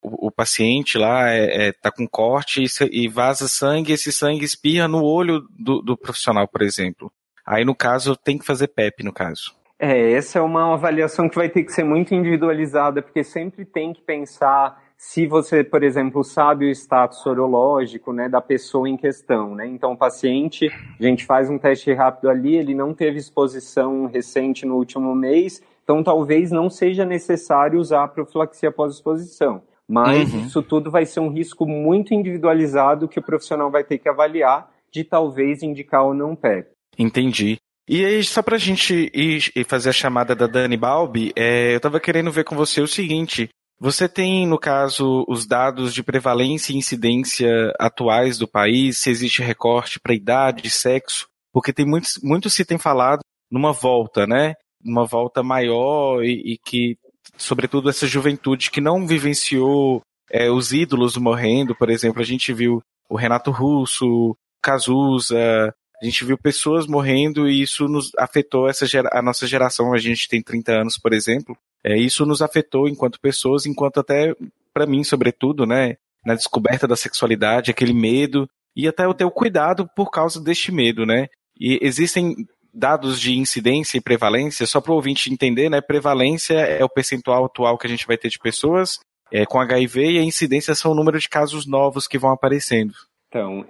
C: o, o paciente lá é, é, tá com corte e, e, vaza sangue, esse sangue espirra no olho do, do profissional, por exemplo. Aí, no caso, tem que fazer PEP, no caso.
F: É, essa é uma avaliação que vai ter que ser muito individualizada, porque sempre tem que pensar se você, por exemplo, sabe o status sorológico né, da pessoa em questão. Né? Então, o paciente, a gente faz um teste rápido ali, ele não teve exposição recente no último mês, então talvez não seja necessário usar a profilaxia pós-exposição. Mas uhum. isso tudo vai ser um risco muito individualizado que o profissional vai ter que avaliar de talvez indicar ou não PEP.
C: Entendi. E aí, só pra gente ir, fazer a chamada da Dani Balbi, é, eu tava querendo ver com você o seguinte. Você tem, no caso, os dados de prevalência e incidência atuais do país, se existe recorte para idade, sexo, porque tem muito, muito se tem falado numa volta, né? Uma volta maior e, e que sobretudo essa juventude que não vivenciou é, os ídolos morrendo, por exemplo, a gente viu o Renato Russo, Cazuza, a gente viu pessoas morrendo e isso nos afetou essa a nossa geração, a gente tem 30 anos, por exemplo, é, isso nos afetou enquanto pessoas, enquanto até para mim, sobretudo, né, na descoberta da sexualidade, aquele medo e até o teu cuidado por causa deste medo, né? E existem dados de incidência e prevalência, só para o ouvinte entender, né? Prevalência é o percentual atual que a gente vai ter de pessoas é, com HIV e a incidência são o número de casos novos que vão aparecendo.
F: Então,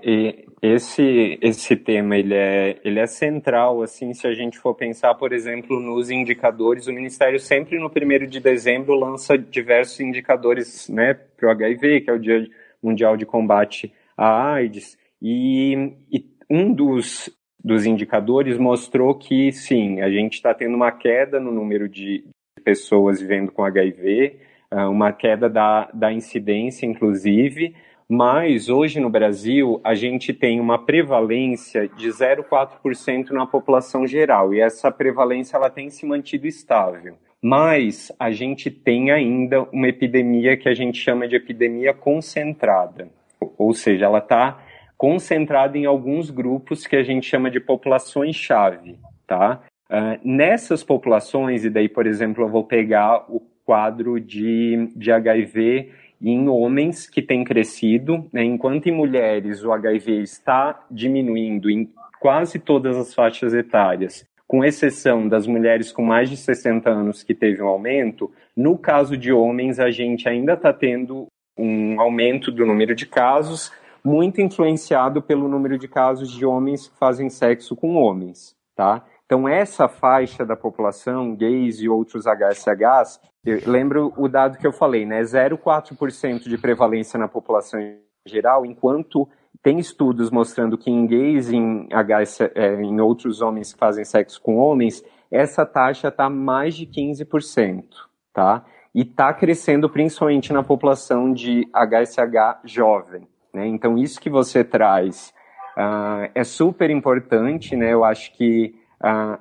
F: esse esse tema ele é ele é central assim, se a gente for pensar, por exemplo, nos indicadores, o Ministério sempre no primeiro de dezembro lança diversos indicadores, né, para o HIV, que é o Dia Mundial de Combate à AIDS, e, e um dos dos indicadores mostrou que sim, a gente está tendo uma queda no número de pessoas vivendo com HIV, ah, uma queda da, da incidência, inclusive, mas hoje no Brasil a gente tem uma prevalência de 0,4% na população geral e essa prevalência ela tem se mantido estável. Mas a gente tem ainda uma epidemia que a gente chama de epidemia concentrada, ou seja, ela está concentrada em alguns grupos que a gente chama de populações-chave, tá? Uh, nessas populações, e daí, por exemplo, eu vou pegar o quadro de, de HIV em homens que tem crescido, né, enquanto em mulheres o HIV está diminuindo em quase todas as faixas etárias, com exceção das mulheres com mais de 60 anos que teve um aumento, no caso de homens a gente ainda está tendo um aumento do número de casos, muito influenciado pelo número de casos de homens que fazem sexo com homens, tá? Então, essa faixa da população, gays e outros HSHs, lembro o dado que eu falei, né? 0,4% de prevalência na população em geral, enquanto tem estudos mostrando que em gays e em, é, em outros homens que fazem sexo com homens, essa taxa está mais de 15%, tá? E está crescendo principalmente na população de HSH jovem. Né? Então, isso que você traz uh, é super importante, né? Eu acho que, uh,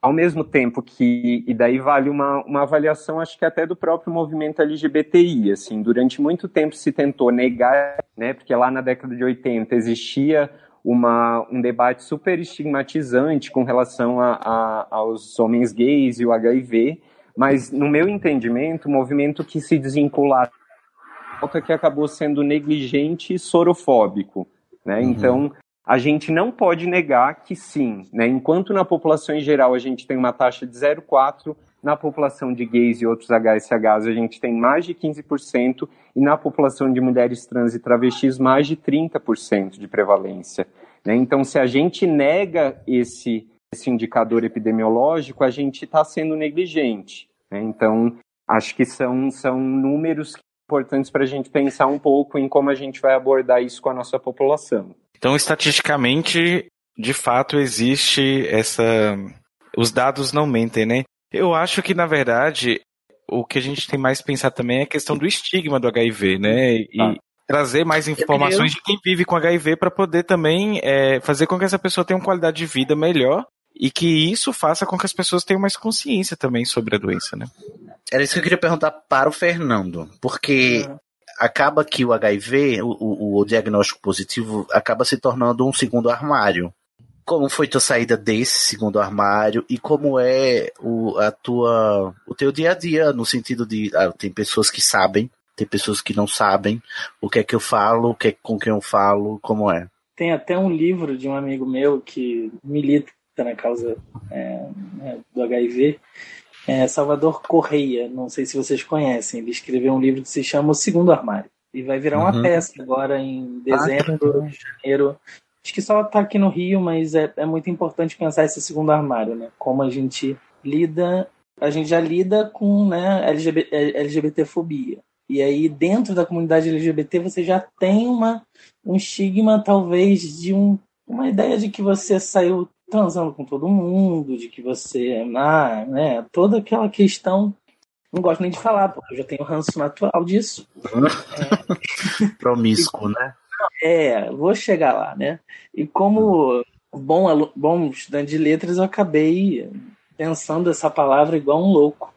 F: ao mesmo tempo que, e daí vale uma, uma avaliação, acho que até do próprio movimento LGBTI, assim, durante muito tempo se tentou negar, né? Porque lá na década de 80 existia uma, um debate super estigmatizante com relação a, a, aos homens gays e o HIV, mas no meu entendimento, um movimento que se desvincula que acabou sendo negligente e sorofóbico, né? Uhum. Então, a gente não pode negar que sim, né? Enquanto na população em geral a gente tem uma taxa de 0,4, na população de gays e outros HSHs a gente tem mais de 15% e na população de mulheres trans e travestis mais de 30% de prevalência. Né? Então, se a gente nega esse, esse indicador epidemiológico, a gente está sendo negligente. Né? Então, acho que são, são números importantes para a gente pensar um pouco em como a gente vai abordar isso com a nossa população.
C: Então, estatisticamente, de fato, existe essa. Os dados não mentem, né? Eu acho que, na verdade, o que a gente tem mais pensar também é a questão do estigma do HIV, né? E ah. trazer mais informações de quem vive com HIV para poder também é, fazer com que essa pessoa tenha uma qualidade de vida melhor e que isso faça com que as pessoas tenham mais consciência também sobre a doença, né?
E: Era isso que eu queria perguntar para o Fernando, porque uhum. acaba que o HIV, o, o, o diagnóstico positivo, acaba se tornando um segundo armário como foi tua saída desse segundo armário e como é o, a tua, o teu dia a dia, no sentido de, ah, tem pessoas que sabem, tem pessoas que não sabem o que é que eu falo, o que é, com quem eu falo, como é.
D: Tem até um livro de um amigo meu que milita na causa é, é, do HIV, é Salvador Correia, não sei se vocês conhecem, ele escreveu um livro que se chama O Segundo Armário. E vai virar uma uhum. peça agora em dezembro, ah, janeiro, Acho que só tá aqui no Rio, mas é, é muito importante pensar esse segundo armário, né? Como a gente lida, a gente já lida com né, LGBT, LGBTfobia. E aí, dentro da comunidade LGBT, você já tem uma, um estigma, talvez, de um, uma ideia de que você saiu transando com todo mundo, de que você. Ah, né, toda aquela questão. Não gosto nem de falar, porque eu já tenho ranço natural disso.
E: é. Promíscuo, né?
D: É, vou chegar lá, né? E como bom, bom estudante de letras, eu acabei pensando essa palavra igual um louco.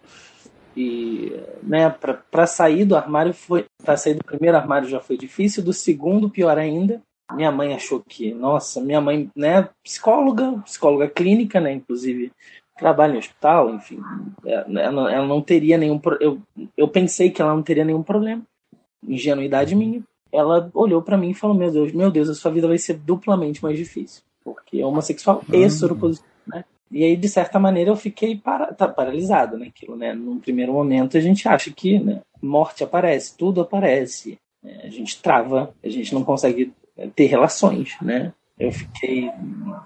D: E, né, para sair do armário foi, para sair do primeiro armário já foi difícil, do segundo pior ainda. Minha mãe achou que, nossa, minha mãe, né, psicóloga, psicóloga clínica, né, inclusive trabalha em hospital, enfim, é, ela, ela não teria nenhum, eu, eu pensei que ela não teria nenhum problema, ingenuidade minha ela olhou para mim e falou: Meu Deus, meu Deus, a sua vida vai ser duplamente mais difícil. Porque é homossexual uhum. e soropositivo, né? E aí, de certa maneira, eu fiquei para, tá, paralisado naquilo, né? Num primeiro momento, a gente acha que né, morte aparece, tudo aparece. Né? A gente trava, a gente não consegue ter relações, né? Eu fiquei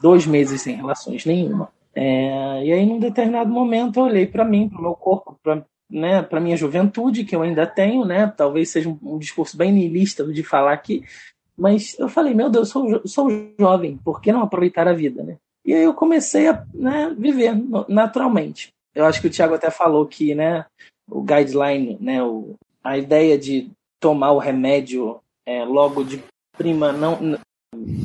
D: dois meses sem relações nenhuma. É, e aí, num determinado momento, eu olhei para mim, para o meu corpo, para né, para minha juventude, que eu ainda tenho, né, talvez seja um, um, discurso bem niilista de falar aqui, mas eu falei, meu Deus, eu sou, sou jovem, por que não aproveitar a vida, né? E aí eu comecei a né, viver naturalmente. Eu acho que o Tiago até falou que, né, o guideline, né, o, a ideia de tomar o remédio é, logo de prima, não,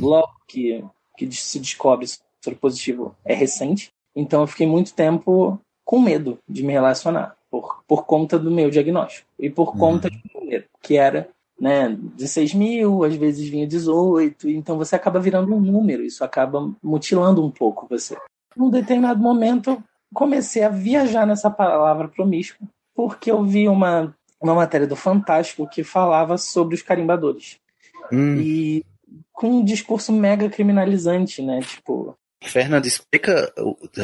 D: logo que, que se descobre sobre positivo é recente. Então eu fiquei muito tempo com medo de me relacionar por, por conta do meu diagnóstico e por uhum. conta de número, que era né, 16 mil, às vezes vinha 18, então você acaba virando um número, isso acaba mutilando um pouco você. Num determinado momento, comecei a viajar nessa palavra promíscuo, porque eu vi uma, uma matéria do Fantástico que falava sobre os carimbadores. Hum. E com um discurso mega criminalizante, né? Tipo,
E: Fernando, explica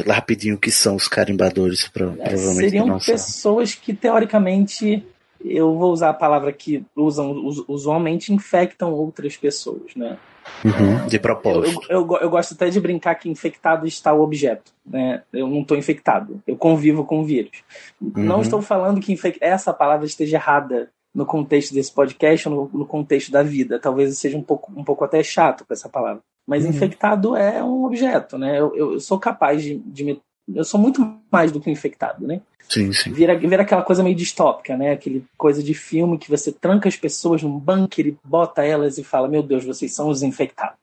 E: rapidinho o que são os carimbadores, pra, é, provavelmente.
D: Seriam pessoas que, teoricamente, eu vou usar a palavra que usam usualmente, infectam outras pessoas, né?
E: Uhum, de propósito.
D: Eu, eu, eu, gosto até de brincar que infectado está o objeto. Né? Eu não estou infectado, eu convivo com o vírus. Uhum. Não estou falando que infec... essa palavra esteja errada no contexto desse podcast ou no, no, contexto da vida. Talvez seja um pouco, um pouco até chato com essa palavra. Mas uhum. infectado é um objeto, né? Eu, eu sou capaz de, de me. Eu sou muito mais do que um infectado, né?
E: Sim, sim.
D: Vira, vira aquela coisa meio distópica, né? Aquele coisa de filme que você tranca as pessoas num bunker e bota elas e fala: Meu Deus, vocês são os infectados.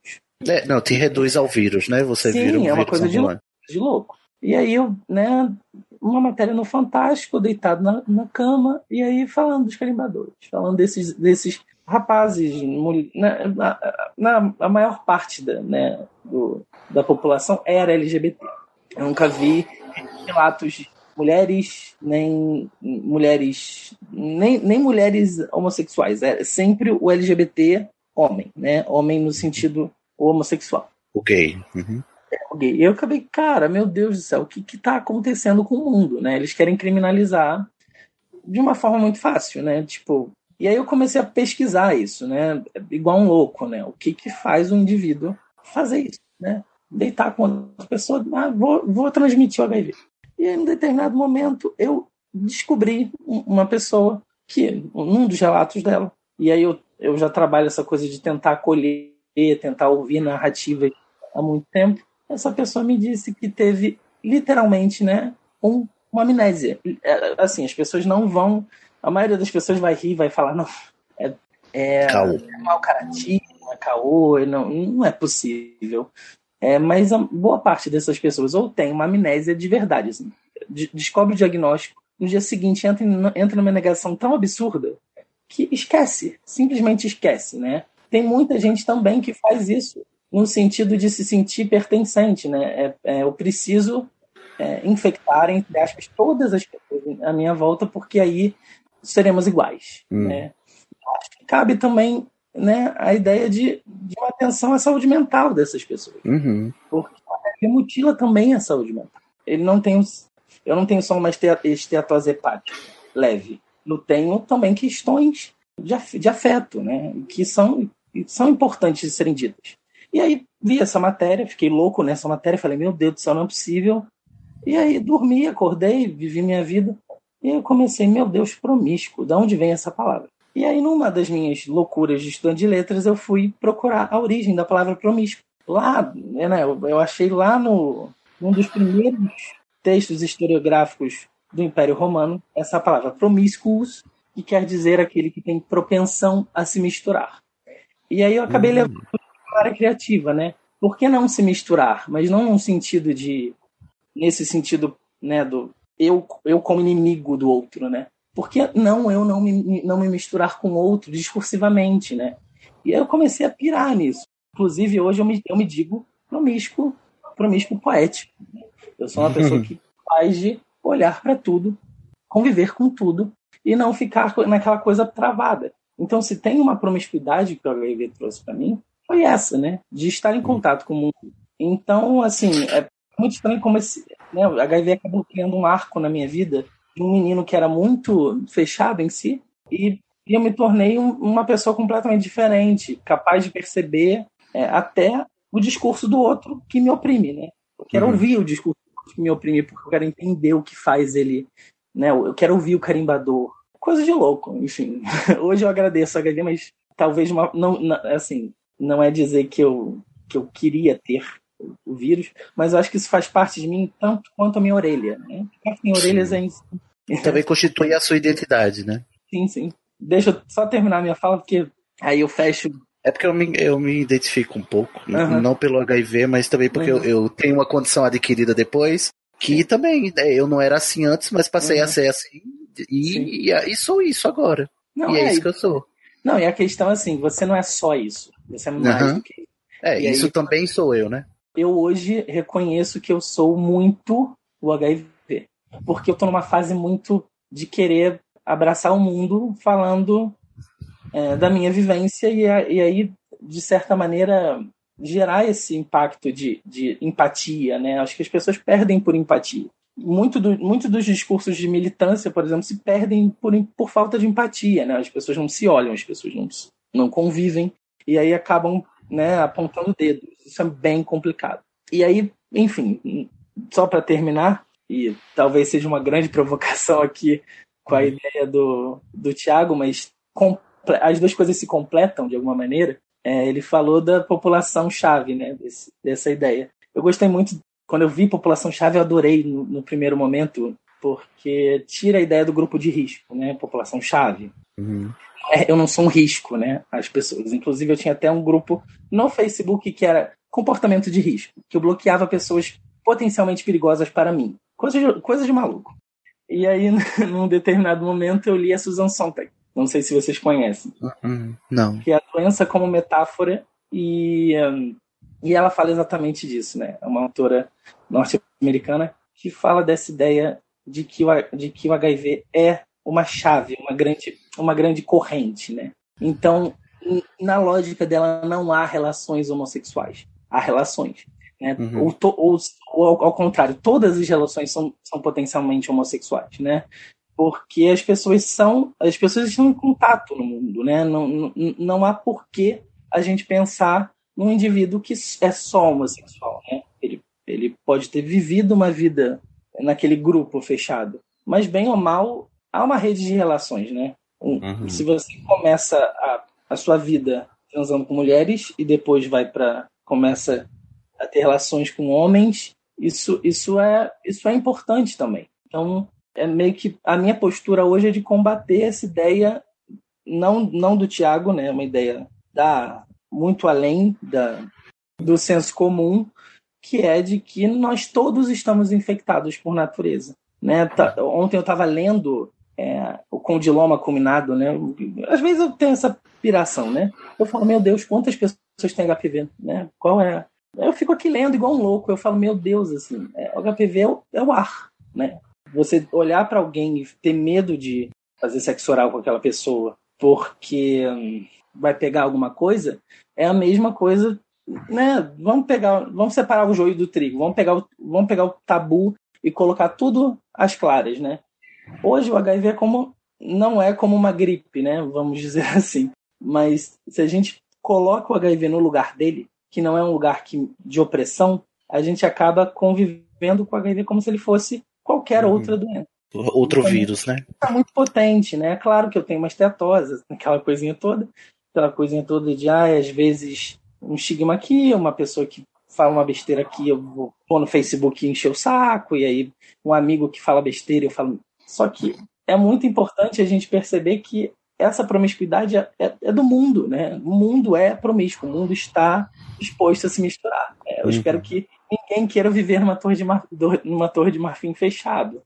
E: É, não, te reduz ao vírus, né? Você
D: sim,
E: vira um
D: é uma coisa de, de louco. E aí eu, né, uma matéria no Fantástico, deitado na, na cama, e aí falando dos carimbadores, falando desses, desses rapazes, né, na, a maior parte da, né, do, da população era LGBT. Eu nunca vi relatos de mulheres, nem mulheres, nem, nem mulheres homossexuais. É sempre o LGBT homem, né? Homem no sentido homossexual.
E: O gay. Uhum.
D: Eu acabei, cara, meu Deus do céu, o que que tá acontecendo com o mundo, né? Eles querem criminalizar de uma forma muito fácil, né? Tipo, e aí eu comecei a pesquisar isso, né? Igual um louco, né? O que que faz um indivíduo fazer isso, né? Deitar com outra pessoa, ah, vou, vou transmitir o HIV. E em um determinado momento eu descobri uma pessoa que, num dos relatos dela, e aí eu, eu já trabalho essa coisa de tentar acolher, tentar ouvir narrativas há muito tempo. Essa pessoa me disse que teve literalmente, né, um, uma amnésia. É, assim, as pessoas não vão a maioria das pessoas vai rir, vai falar, não, é, é, é mau caratismo, é caô, não, não é possível. É, mas a boa parte dessas pessoas ou tem uma amnésia de verdade, assim, de, descobre o diagnóstico, no dia seguinte entra, entra numa negação tão absurda que esquece, simplesmente esquece, né? Tem muita gente também que faz isso no sentido de se sentir pertencente, né? É, é, eu preciso é, infectar, entre aspas, todas as pessoas à minha volta, porque aí seremos iguais. Hum. Né? Acho que cabe também né, a ideia de, de uma atenção à saúde mental dessas pessoas.
E: Uhum.
D: Porque ele mutila também a saúde mental. Ele não tem. Eu não tenho só uma esteatose hepática leve. Eu tenho também questões de, de afeto, né? Que são, são importantes de serem ditas. E aí vi essa matéria, fiquei louco nessa matéria, falei, meu Deus do céu, não é possível. E aí dormi, acordei, vivi minha vida. E eu comecei, meu Deus, promíscuo, de onde vem essa palavra? E aí, numa das minhas loucuras de estudante de letras, eu fui procurar a origem da palavra promíscuo. Lá, né, eu achei lá no um dos primeiros textos historiográficos do Império Romano essa palavra promíscuos, que quer dizer aquele que tem propensão a se misturar. E aí eu acabei uhum. levando área criativa, né? Por que não se misturar? Mas não no sentido de nesse sentido, né, do eu, eu como inimigo do outro, né? Por que não eu não me, não me misturar com outro discursivamente, né? E aí eu comecei a pirar nisso. Inclusive, hoje eu me, eu me digo promíscuo, promíscuo poético. Eu sou uma pessoa que faz de olhar para tudo, conviver com tudo e não ficar naquela coisa travada. Então, se tem uma promiscuidade que o HIV trouxe para mim, foi essa, né? De estar em contato com o mundo. Então, assim, é muito estranho como esse, né, o HIV acabou criando um arco na minha vida de um menino que era muito fechado em si e, e eu me tornei um, uma pessoa completamente diferente, capaz de perceber é, até o discurso do outro que me oprime, né? Eu quero uhum. ouvir o discurso que me oprime porque eu quero entender o que faz ele, né? Eu quero ouvir o carimbador. Coisa de louco, enfim. Hoje eu agradeço a HIV, mas talvez uma, não, não, assim, não é dizer que eu que eu queria ter o vírus, mas eu acho que isso faz parte de mim tanto quanto a minha orelha. Né? Tem orelhas é.
E: Também constitui a sua identidade, né?
D: Sim, sim. Deixa eu só terminar minha fala, porque aí eu fecho.
E: É porque eu me, eu me identifico um pouco, uhum. não pelo HIV, mas também porque uhum. eu, eu, tenho uma condição adquirida depois, que também né, eu não era assim antes, mas passei uhum. a ser assim, e, e, e, sou isso agora. Não, e é, é, isso que eu sou.
D: Não, e a questão é assim, você não é só isso, você é mais do que isso.
E: É, e isso aí, também sou eu, né?
D: eu hoje reconheço que eu sou muito o HIV. Porque eu estou numa fase muito de querer abraçar o mundo falando é, da minha vivência e, e, aí, de certa maneira, gerar esse impacto de, de empatia. Né? Acho que as pessoas perdem por empatia. Muito, do, muito dos discursos de militância, por exemplo, se perdem por, por falta de empatia. Né? As pessoas não se olham, as pessoas não, não convivem e aí acabam né, apontando dedos. Isso é bem complicado. E aí, enfim, só para terminar, e talvez seja uma grande provocação aqui com a uhum. ideia do, do Tiago, mas as duas coisas se completam de alguma maneira. É, ele falou da população-chave, né, desse, dessa ideia. Eu gostei muito, quando eu vi população-chave, eu adorei no, no, primeiro momento, porque tira a ideia do grupo de risco, né, população-chave.
E: Uhum.
D: É, eu não sou um risco, né, às pessoas. Inclusive, eu tinha até um grupo no Facebook que era comportamento de risco, que eu bloqueava pessoas potencialmente perigosas para mim. Coisa de, coisa de maluco. E aí, num determinado momento, eu li a Susan Sontag. Não sei se vocês conhecem.
E: Uhum. Não.
D: Que é a doença como metáfora e, e ela fala exatamente disso, né? É uma autora norte-americana que fala dessa ideia de que, o, de que o HIV é uma chave, uma grande, uma grande corrente, né? Então, na lógica dela, não há relações homossexuais. Há relações. Né? Uhum. Ou, to, ou, ou ao, contrário, todas as relações são, são potencialmente homossexuais, né? Porque as pessoas são, as pessoas estão em contato no mundo, né? Não, não, não há porquê a gente pensar num indivíduo que é só homossexual, né? Ele, ele pode ter vivido uma vida naquele grupo fechado, mas bem ou mal há uma rede de relações, né? Uhum. Se você começa a, a sua vida transando com mulheres e depois vai para começa a ter relações com homens, isso, isso, é, isso é importante também. Então, é meio que a minha postura hoje é de combater essa ideia, não, não do Tiago, né, uma ideia da muito além da, do senso comum, que é de que nós todos estamos infectados por natureza. Né? Tá, ontem eu estava lendo é, o condiloma combinado, né? Às vezes eu tenho essa piração, né? Eu falo, meu Deus, quantas pessoas têm HPV, né? Qual é eu fico aqui lendo igual um louco. Eu falo, meu Deus, assim, é, HPV é o, é o ar, né? Você olhar para alguém e ter medo de fazer sexo oral com aquela pessoa porque hum, vai pegar alguma coisa é a mesma coisa, né? Vamos pegar, vamos separar o joio do trigo, vamos pegar o, vamos pegar o tabu e colocar tudo às claras, né? Hoje o HIV é como não é como uma gripe, né? Vamos dizer assim. Mas se a gente coloca o HIV no lugar dele, que não é um lugar que, de opressão, a gente acaba convivendo com o HIV como se ele fosse qualquer uhum. outra doença.
E: Outro então, vírus, né?
D: É muito potente, né? É claro que eu tenho uma estetose, aquela coisinha toda, aquela coisinha toda de, ah, às vezes um estigma aqui, uma pessoa que fala uma besteira aqui, eu vou pôr no Facebook e encher o saco, e aí um amigo que fala besteira, eu falo. Só que é muito importante a gente perceber que essa promiscuidade é, é, é, do mundo, né? O mundo é promíscuo, o mundo está disposto a se misturar. É, eu uhum. espero que ninguém queira viver numa torre de, mar, numa torre de marfim fechado.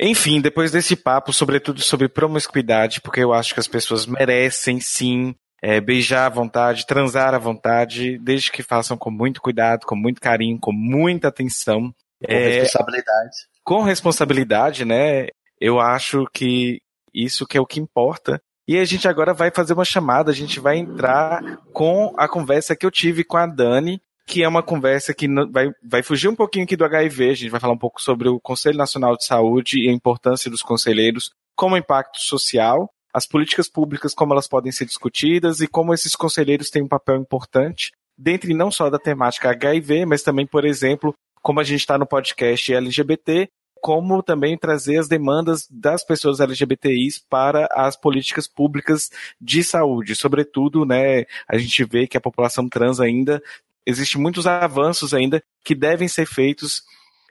C: Enfim, depois desse papo, sobretudo sobre promiscuidade, porque eu acho que as pessoas merecem sim é, beijar à vontade, transar à vontade, desde que façam com muito cuidado, com muito carinho, com muita atenção.
E: Com é, responsabilidade.
C: Com responsabilidade, né? Eu acho que isso que é o que importa. E a gente agora vai fazer uma chamada, a gente vai entrar com a conversa que eu tive com a Dani, que é uma conversa que vai, vai fugir um pouquinho aqui do HIV, a gente vai falar um pouco sobre o Conselho Nacional de Saúde e a importância dos conselheiros como impacto social, as políticas públicas, como elas podem ser discutidas e como esses conselheiros têm um papel importante, dentre não só da temática HIV, mas também, por exemplo, como a gente está no podcast LGBT, como também trazer as demandas das pessoas LGBTIs para as políticas públicas de saúde. Sobretudo, né, a gente vê que a população trans ainda existem muitos avanços ainda que devem ser feitos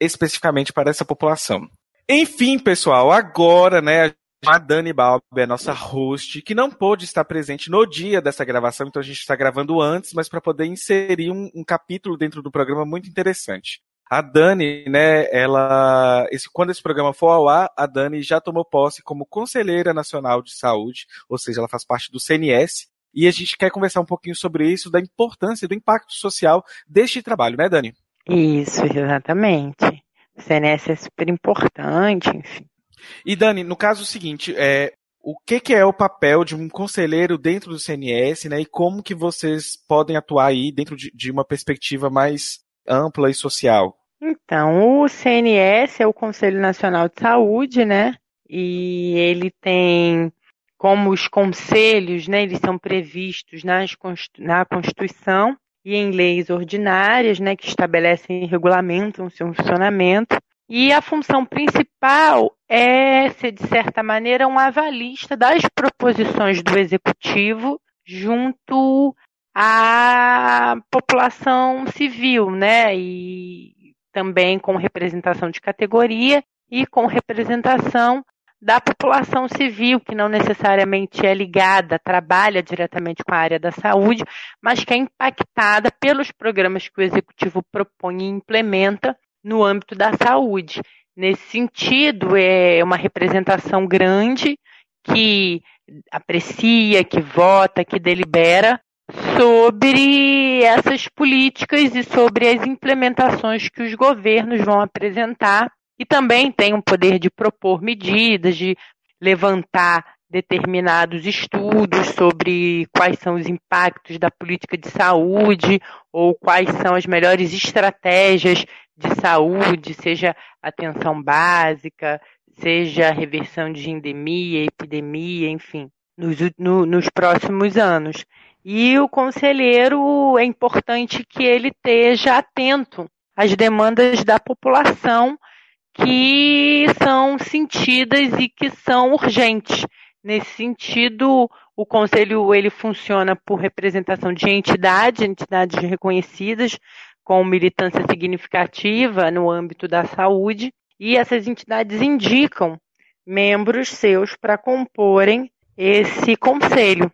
C: especificamente para essa população. Enfim, pessoal, agora, né, a Dani Balbi a nossa host, que não pôde estar presente no dia dessa gravação, então a gente está gravando antes, mas para poder inserir um, um, capítulo dentro do programa muito interessante. A Dani, né, ela, esse, quando esse programa for ao ar, a Dani já tomou posse como Conselheira Nacional de Saúde, ou seja, ela faz parte do CNS, e a gente quer conversar um pouquinho sobre isso, da importância, do impacto social deste trabalho, né, Dani?
G: Isso, exatamente. O CNS é super importante, enfim.
C: E Dani, no caso seguinte, é, o que, que, é o papel de um conselheiro dentro do CNS, né? E como que vocês podem atuar aí dentro de, de uma perspectiva mais ampla e social?
G: Então, o CNS é o Conselho Nacional de Saúde, né? E ele tem como os conselhos, né, eles são previstos nas, na Constituição e em leis ordinárias, né, que estabelecem e regulamentam seu funcionamento. E a função principal é ser, de certa maneira, um avalista das proposições do executivo junto à população civil, né? E também com representação de categoria e com representação da população civil, que não necessariamente é ligada, trabalha diretamente com a área da saúde, mas que é impactada pelos programas que o executivo propõe e implementa no âmbito da saúde. Nesse sentido, é uma representação grande que aprecia, que vota, que delibera sobre essas políticas e sobre as implementações que os governos vão apresentar e também tem o poder de propor medidas, de levantar determinados estudos sobre quais são os impactos da política de saúde ou quais são as melhores estratégias de saúde, seja atenção básica, seja reversão de endemia, epidemia, enfim, nos, no, nos próximos anos. E o conselheiro é importante que ele esteja atento às demandas da população que são sentidas e que são urgentes. Nesse sentido, o conselho ele funciona por representação de entidades, entidades reconhecidas com militância significativa no âmbito da saúde, e essas entidades indicam membros seus para comporem esse conselho.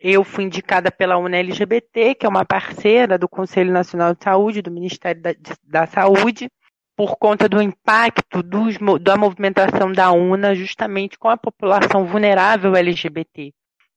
G: Eu fui indicada pela UNLGBT, que é uma parceira do Conselho Nacional de Saúde, do Ministério da, da Saúde, por conta do impacto dos, da movimentação da UNA justamente com a população vulnerável LGBT.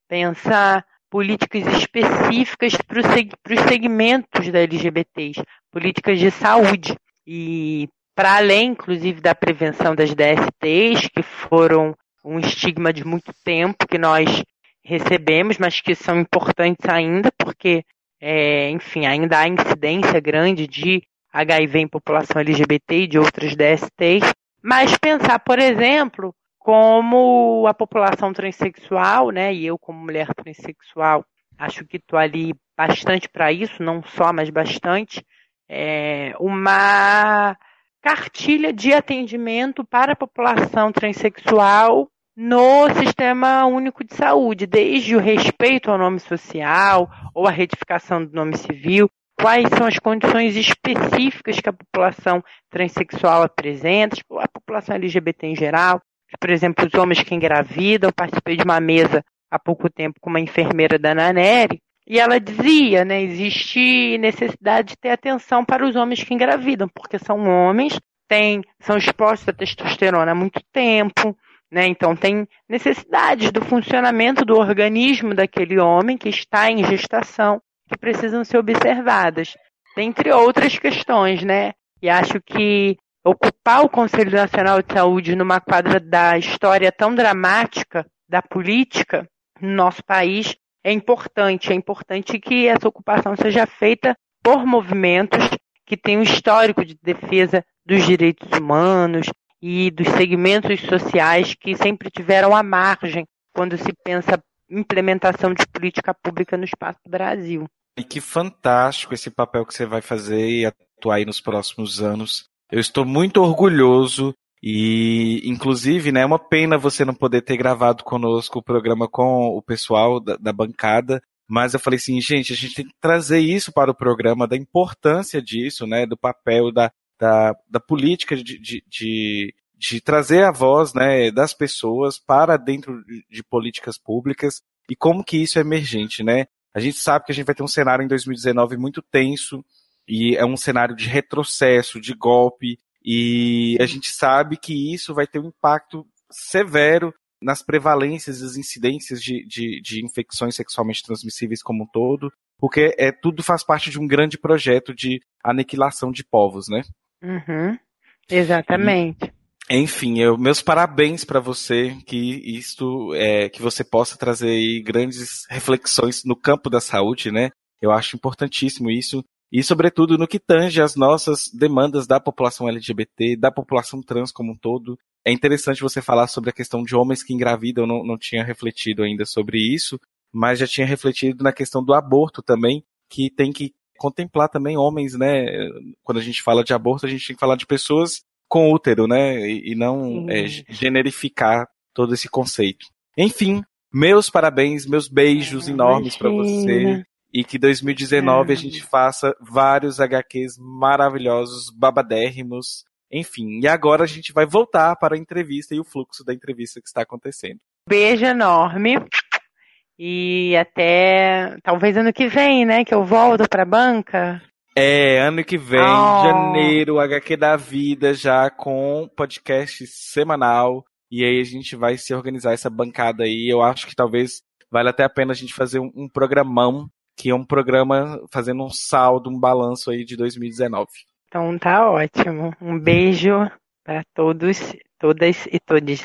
G: Pensar políticas específicas para os segmentos da LGBTs, políticas de saúde. E para além, inclusive, da prevenção das DSTs, que foram um estigma de muito tempo que nós recebemos, mas que são importantes ainda, porque, é, enfim, ainda há incidência grande de HIV em população LGBT e de outras DSTs, mas pensar, por exemplo, como a população transexual, né, e eu como mulher transexual, acho que estou ali bastante para isso, não só, mas bastante, é, uma cartilha de atendimento para a população transexual no Sistema Único de Saúde, desde o respeito ao nome social ou a retificação do nome civil, quais são as condições específicas que a população transexual apresenta, a população LGBT em geral, por exemplo, os homens que engravidam. Eu participei de uma mesa há pouco tempo com uma enfermeira da Naneri, e ela dizia, né, existe necessidade de ter atenção para os homens que engravidam, porque são homens, têm, são expostos à testosterona há muito tempo, né? Então, tem necessidades do funcionamento do organismo daquele homem que está em gestação que precisam ser observadas, dentre outras questões, né? E acho que ocupar o Conselho Nacional de Saúde numa quadra da história tão dramática da política no nosso país é importante. É importante que essa ocupação seja feita por movimentos que têm um histórico de defesa dos direitos humanos, e dos segmentos sociais que sempre tiveram à margem quando se pensa implementação de política pública no espaço do Brasil.
C: E que fantástico esse papel que você vai fazer e atuar aí nos próximos anos. Eu estou muito orgulhoso e, inclusive, né, é uma pena você não poder ter gravado conosco o programa com o pessoal da, da bancada, mas eu falei assim, gente, a gente tem que trazer isso para o programa, da importância disso, né, do papel da, da, da política de, de, de, de trazer a voz né, das pessoas para dentro de políticas públicas e como que isso é emergente, né? A gente sabe que a gente vai ter um cenário em 2019 muito tenso e é um cenário de retrocesso, de golpe e a gente sabe que isso vai ter um impacto severo nas prevalências e as incidências de, de, de infecções sexualmente transmissíveis como um todo, porque é tudo faz parte de um grande projeto de aniquilação de povos, né?
G: Uhum, exatamente.
C: Enfim, eu, meus parabéns para você que isto é, que você possa trazer grandes reflexões no campo da saúde, né? Eu acho importantíssimo isso e sobretudo no que tange as nossas demandas da população LGBT, da população trans como um todo. É interessante você falar sobre a questão de homens que engravidam, eu não, não tinha refletido ainda sobre isso, mas já tinha refletido na questão do aborto também, que tem que contemplar também homens, né? Quando a gente fala de aborto, a gente tem que falar de pessoas com útero, né? E, e não é, generificar todo esse conceito. Enfim, meus parabéns, meus beijos ah, enormes para você. E que 2019 a gente faça vários HQs maravilhosos, babadérrimos, Enfim, e agora a gente vai voltar para a entrevista e o fluxo da entrevista que está acontecendo.
G: Beijo enorme. E até talvez ano que vem, né? Que eu volto pra banca.
C: É, ano que vem,
G: Oh.
C: janeiro, HQ da Vida, já com podcast semanal. E aí a gente vai se organizar essa bancada aí. Eu acho que talvez vale até a pena a gente fazer um, um programão, que é um programa fazendo um saldo, um balanço aí de 2019.
G: Então tá ótimo. Um beijo para todos, todas e todos.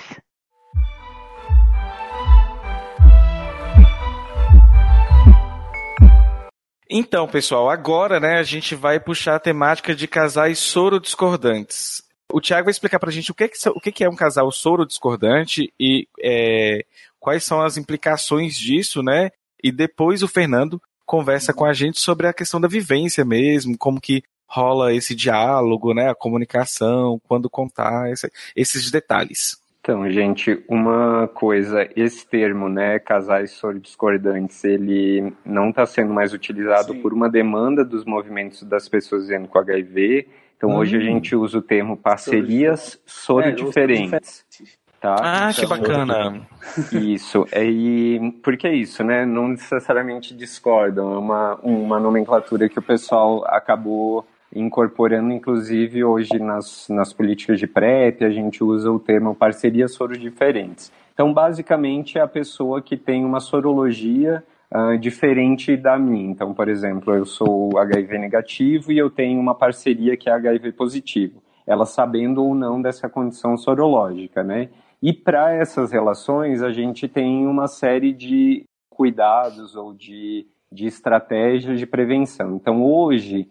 C: Então, pessoal, agora, né, a gente vai puxar a temática de casais soro discordantes. O Thiago vai explicar pra gente o que, que, são- o que que é um casal soro discordante e é, quais são as implicações disso, né? E depois o Fernando conversa com a gente sobre a questão da vivência mesmo, como que rola esse diálogo, né? A comunicação, quando contar, esse- esses detalhes.
F: Então, gente, uma coisa, esse termo, né, casais soro-discordantes, ele não está sendo mais utilizado por uma demanda dos movimentos das pessoas vivendo com HIV. Então, hoje a
C: Hum.
F: gente usa o termo parcerias soro-diferentes. Tá?
C: Ah, que
F: Então,
C: bacana.
F: Isso, é, e porque é isso, né? Não necessariamente discordam, é uma, uma nomenclatura que o pessoal acabou incorporando, inclusive hoje nas, nas políticas de PrEP, a gente usa o termo parcerias soros diferentes. Então, basicamente, é a pessoa que tem uma sorologia ah, diferente da minha. Então, por exemplo, eu sou HIV negativo e eu tenho uma parceria que é HIV positivo. Ela sabendo ou não dessa condição sorológica, né? E para essas relações, a gente tem uma série de cuidados ou de, de estratégias de prevenção. Então, hoje,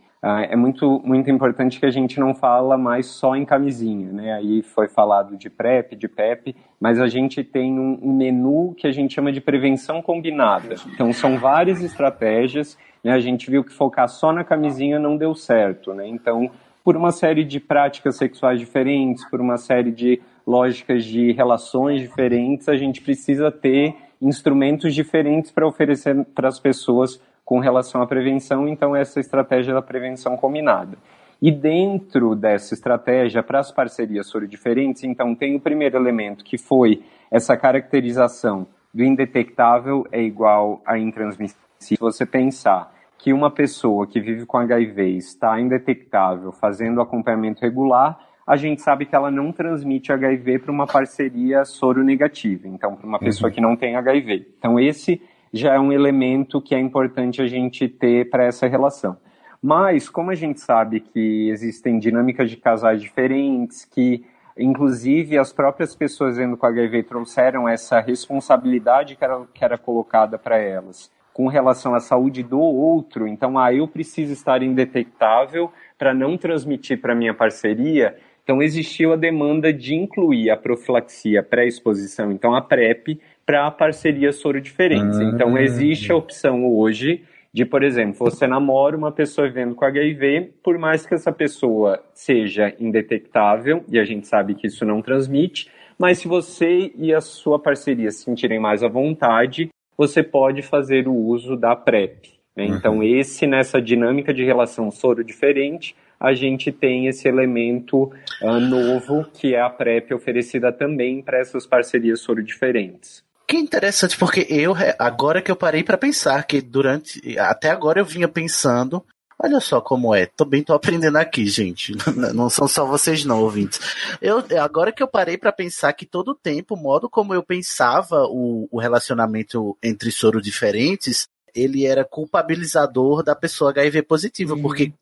F: é muito, muito importante que a gente não fala mais só em camisinha, né? Aí foi falado de PrEP, de PEP, mas a gente tem um, um menu que a gente chama de prevenção combinada. Então, são várias estratégias, né? A gente viu que focar só na camisinha não deu certo, né? Então, por uma série de práticas sexuais diferentes, por uma série de lógicas de relações diferentes, a gente precisa ter instrumentos diferentes para oferecer para as pessoas com relação à prevenção, então essa estratégia da prevenção combinada. E dentro dessa estratégia, para as parcerias soro diferentes, então tem o primeiro elemento que foi essa caracterização do indetectável é igual a intransmissível. Se você pensar que uma pessoa que vive com HIV está indetectável, fazendo acompanhamento regular, a gente sabe que ela não transmite HIV para uma parceria soro negativa, então para uma pessoa que não tem HIV. Então esse já é um elemento que é importante a gente ter para essa relação. Mas como a gente sabe que existem dinâmicas de casais diferentes, que inclusive as próprias pessoas vivendo com HIV trouxeram essa responsabilidade que era, que era colocada para elas com relação à saúde do outro, então ah, eu preciso estar indetectável para não transmitir para minha parceria. Então existiu a demanda de incluir a profilaxia pré-exposição, então a PrEP, para parcerias soro diferentes. Então existe a opção hoje de, por exemplo, você namora uma pessoa vivendo com HIV, por mais que essa pessoa seja indetectável, e a gente sabe que isso não transmite, mas se você e a sua parceria se sentirem mais à vontade, você pode fazer o uso da PrEP. né? Então, esse, nessa dinâmica de relação soro diferente, a gente tem esse elemento ah, novo, que é a PrEP oferecida também para essas parcerias soro diferentes.
E: Que interessante, porque eu, agora que eu parei pra pensar, que durante. Até agora eu vinha pensando. Olha só como é, também tô aprendendo aqui, gente. Não são só vocês não, ouvintes. Eu, agora que eu parei pra pensar que todo o tempo, o modo como eu pensava o, o relacionamento entre soros diferentes, ele era culpabilizador da pessoa HIV positiva, porque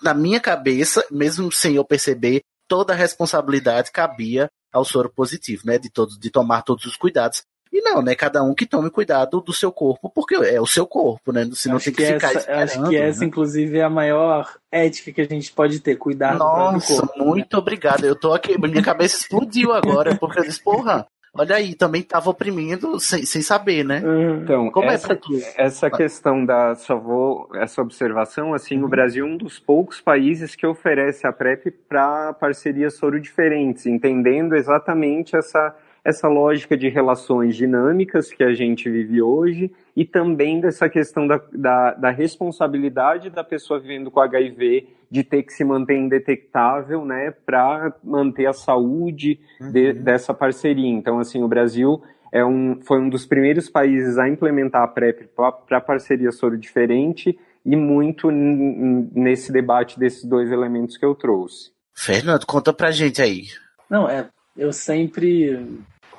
E: na minha cabeça, mesmo sem eu perceber, toda a responsabilidade cabia ao soro positivo, né? De todos, de tomar todos os cuidados. E não, né? Cada um que tome cuidado do seu corpo, porque é o seu corpo, né? Você não tem que, ficar
D: essa. Acho que essa,
E: né?
D: inclusive, é a maior ética que a gente pode ter, cuidar do próprio
E: Nossa,
D: corpo.
E: muito obrigado. Eu tô aqui, minha cabeça explodiu agora, porque eu disse, porra, olha aí, também tava oprimindo sem, sem saber, né?
F: Então,
E: Como é
F: essa,
E: tu?
F: essa questão da só vou essa observação assim, o Brasil é um dos poucos países que oferece a PrEP para parcerias soro diferentes, entendendo exatamente essa essa lógica de relações dinâmicas que a gente vive hoje e também dessa questão da, da, da responsabilidade da pessoa vivendo com HIV de ter que se manter indetectável, né, para manter a saúde de, dessa parceria. Então, assim, o Brasil é um, foi um dos primeiros países a implementar a PrEP para parceria soro diferente e muito nesse debate desses dois elementos que eu trouxe.
E: Fernando, conta pra gente aí.
D: Não, é, eu sempre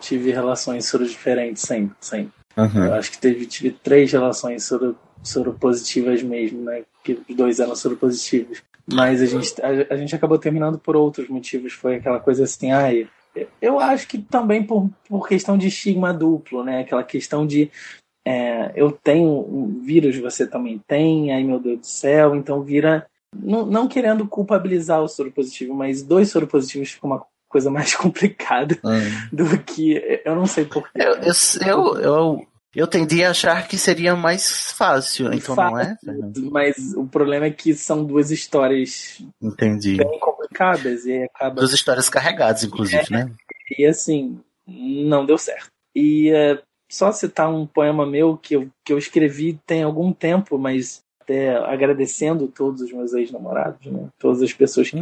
D: tive relações soro diferentes, sempre, sempre.
E: Uhum.
D: Eu acho que teve, tive três relações soro, soro positivas mesmo, né? Que os dois eram soro positivos. Mas a gente, a, a, gente acabou terminando por outros motivos. Foi aquela coisa assim, ai. Eu acho que também por, por questão de estigma duplo, né? Aquela questão de é, eu tenho um vírus, você também tem, aí meu Deus do céu, então vira. Não, não querendo culpabilizar o soro positivo, mas dois soro positivos fica uma coisa mais complicada
E: Hum.
D: do que. Eu não sei porquê.
E: Eu, eu, eu, eu, eu tendi a achar que seria mais fácil, então não é?
D: Mas o problema é que são duas histórias
E: Entendi.
D: bem complicadas e acaba.
E: Duas histórias carregadas, inclusive,
D: É.
E: né?
D: E assim, não deu certo. E é, só citar um poema meu que eu, que eu escrevi tem algum tempo, mas até agradecendo todos os meus ex-namorados, né? Todas as pessoas que.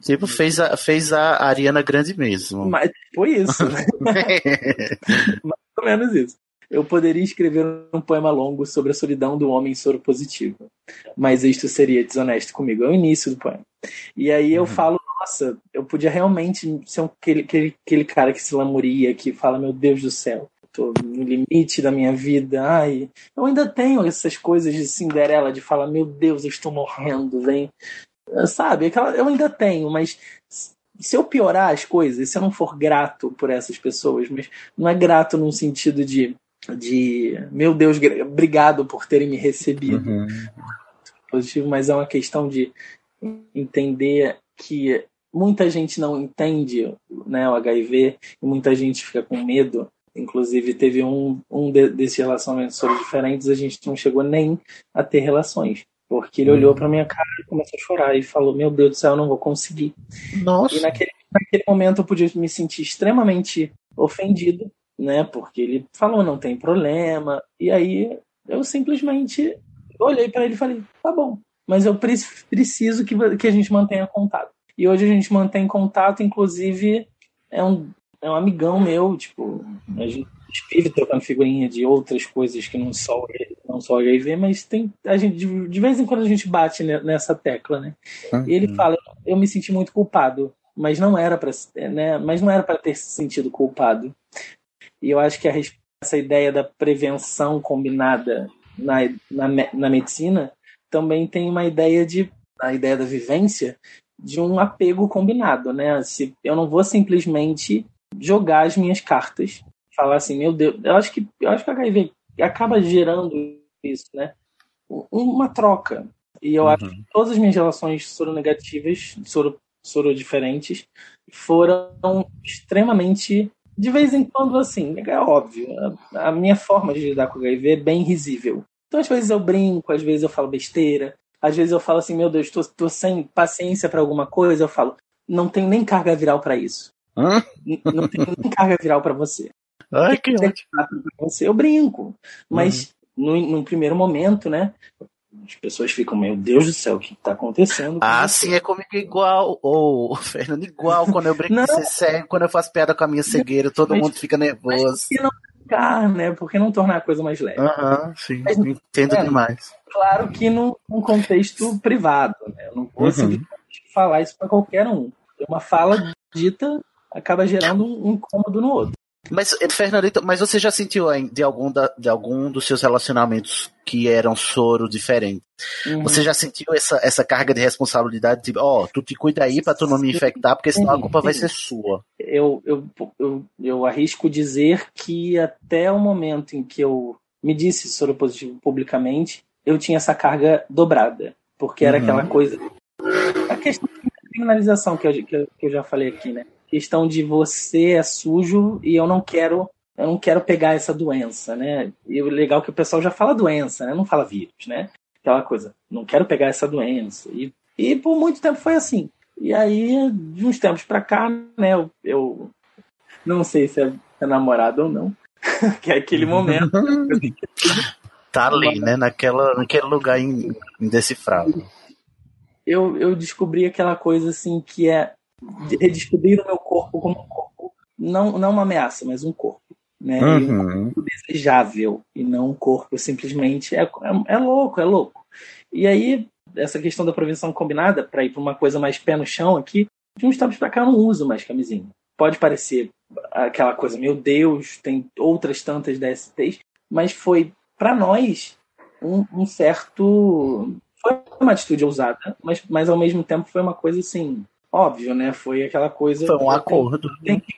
E: Tipo, fez a, fez a Ariana Grande mesmo.
D: Mas foi isso, né? Mais ou menos isso. Eu poderia escrever um poema longo sobre a solidão do homem soro positivo, mas isto seria desonesto comigo. É o início do poema. E aí eu falo, nossa, eu podia realmente ser um, aquele, aquele, aquele cara que se lamuria, que fala, meu Deus do céu, tô no limite da minha vida. Ai, eu ainda tenho essas coisas de Cinderela, de falar, meu Deus, eu estou morrendo, vem. Sabe, aquela, eu ainda tenho, mas se eu piorar as coisas, se eu não for grato por essas pessoas, mas não é grato num sentido de, de meu Deus, obrigado por terem me recebido positivo, mas é uma questão de entender que muita gente não entende né, o HIV e muita gente fica com medo. Inclusive, teve um, um de, desses relacionamentos sobre diferentes, a gente não chegou nem a ter relações. Porque ele olhou pra minha cara e começou a chorar e falou: Meu Deus do céu, eu não vou conseguir.
E: Nossa.
D: E naquele, naquele momento eu podia me sentir extremamente ofendido, né? Porque ele falou: Não tem problema. E aí eu simplesmente olhei pra ele e falei: Tá bom, mas eu pre preciso que, que a gente mantenha contato. E hoje a gente mantém contato, inclusive é um, é um amigão meu, tipo, a gente vive trocando figurinha de outras coisas que não só não só HIV, mas tem a gente de, vez em quando a gente bate nessa tecla, né? E ele fala, eu me senti muito culpado, mas não era para, né? Mas não era para ter se sentido culpado. E eu acho que a, essa ideia da prevenção combinada na, na, na medicina também tem uma ideia de a ideia da vivência de um apego combinado, né? Se eu não vou simplesmente jogar as minhas cartas, falar assim, meu Deus, eu acho que eu acho que a HIV acaba gerando isso, né? Uma troca. E eu uhum. acho que todas as minhas relações soronegativas, soro, soro diferentes, foram extremamente de vez em quando assim, é óbvio. A, a minha forma de lidar com o HIV é bem risível. Então, às vezes eu brinco, às vezes eu falo besteira, às vezes eu falo assim, meu Deus, tô, tô sem paciência para alguma coisa, eu falo, não tem nem carga viral para isso.
E: Hã?
D: Não tem nem carga viral para você.
E: Ai, que ótimo.
D: Você, eu brinco. Mas uhum. no, num primeiro momento, né? As pessoas ficam, meu Deus do céu, o que tá acontecendo?
E: Ah, sim, é comigo igual. Ô, oh, Fernando, igual quando eu brinco de ser cego, quando eu faço piada com a minha cegueira, todo
D: mas,
E: mundo fica nervoso.
D: Mas por que não brincar, né? Por que não tornar a coisa mais leve?
E: Aham, sim, mas, entendo é, demais.
D: Claro que num, num contexto privado, né? Eu não vou uhum. falar isso para qualquer um. Uma fala dita acaba gerando um incômodo no outro.
E: Mas, Fernandito, mas você já sentiu de algum, da, de algum dos seus relacionamentos que eram soro diferente? Uhum. Você já sentiu essa, essa carga de responsabilidade? Tipo, ó, oh, tu te cuida aí pra tu não me infectar, porque senão a culpa vai ser sua.
D: Eu, eu, eu, eu arrisco dizer que até o momento em que eu me disse soro positivo publicamente, eu tinha essa carga dobrada. Porque era uhum. aquela coisa. A questão da criminalização que eu, que eu, que eu já falei aqui, né? Questão de você é sujo e eu não quero eu não quero pegar essa doença, né? E o legal é que o pessoal já fala doença, né? Não fala vírus, né? Aquela coisa, não quero pegar essa doença. E, e por muito tempo foi assim. E aí, de uns tempos pra cá, né, eu, eu não sei se é, é namorado ou não, que é aquele momento.
E: tá ali, né? Naquela, naquele lugar indecifrável.
D: eu, eu descobri aquela coisa assim que é redescobrir o meu corpo como um corpo, não, não uma ameaça, mas um corpo. Né?
C: Uhum.
D: Um corpo desejável e não um corpo simplesmente. É, é, é louco, é louco. E aí, essa questão da prevenção combinada, para ir para uma coisa mais pé no chão aqui, de uns tempos para cá eu não uso mais camisinha. Pode parecer aquela coisa, meu Deus, tem outras tantas DSTs, mas foi para nós um, um, certo. Foi uma atitude ousada, mas, mas ao mesmo tempo foi uma coisa assim, óbvio, né? Foi aquela coisa.
E: Foi um acordo.
D: Tem que,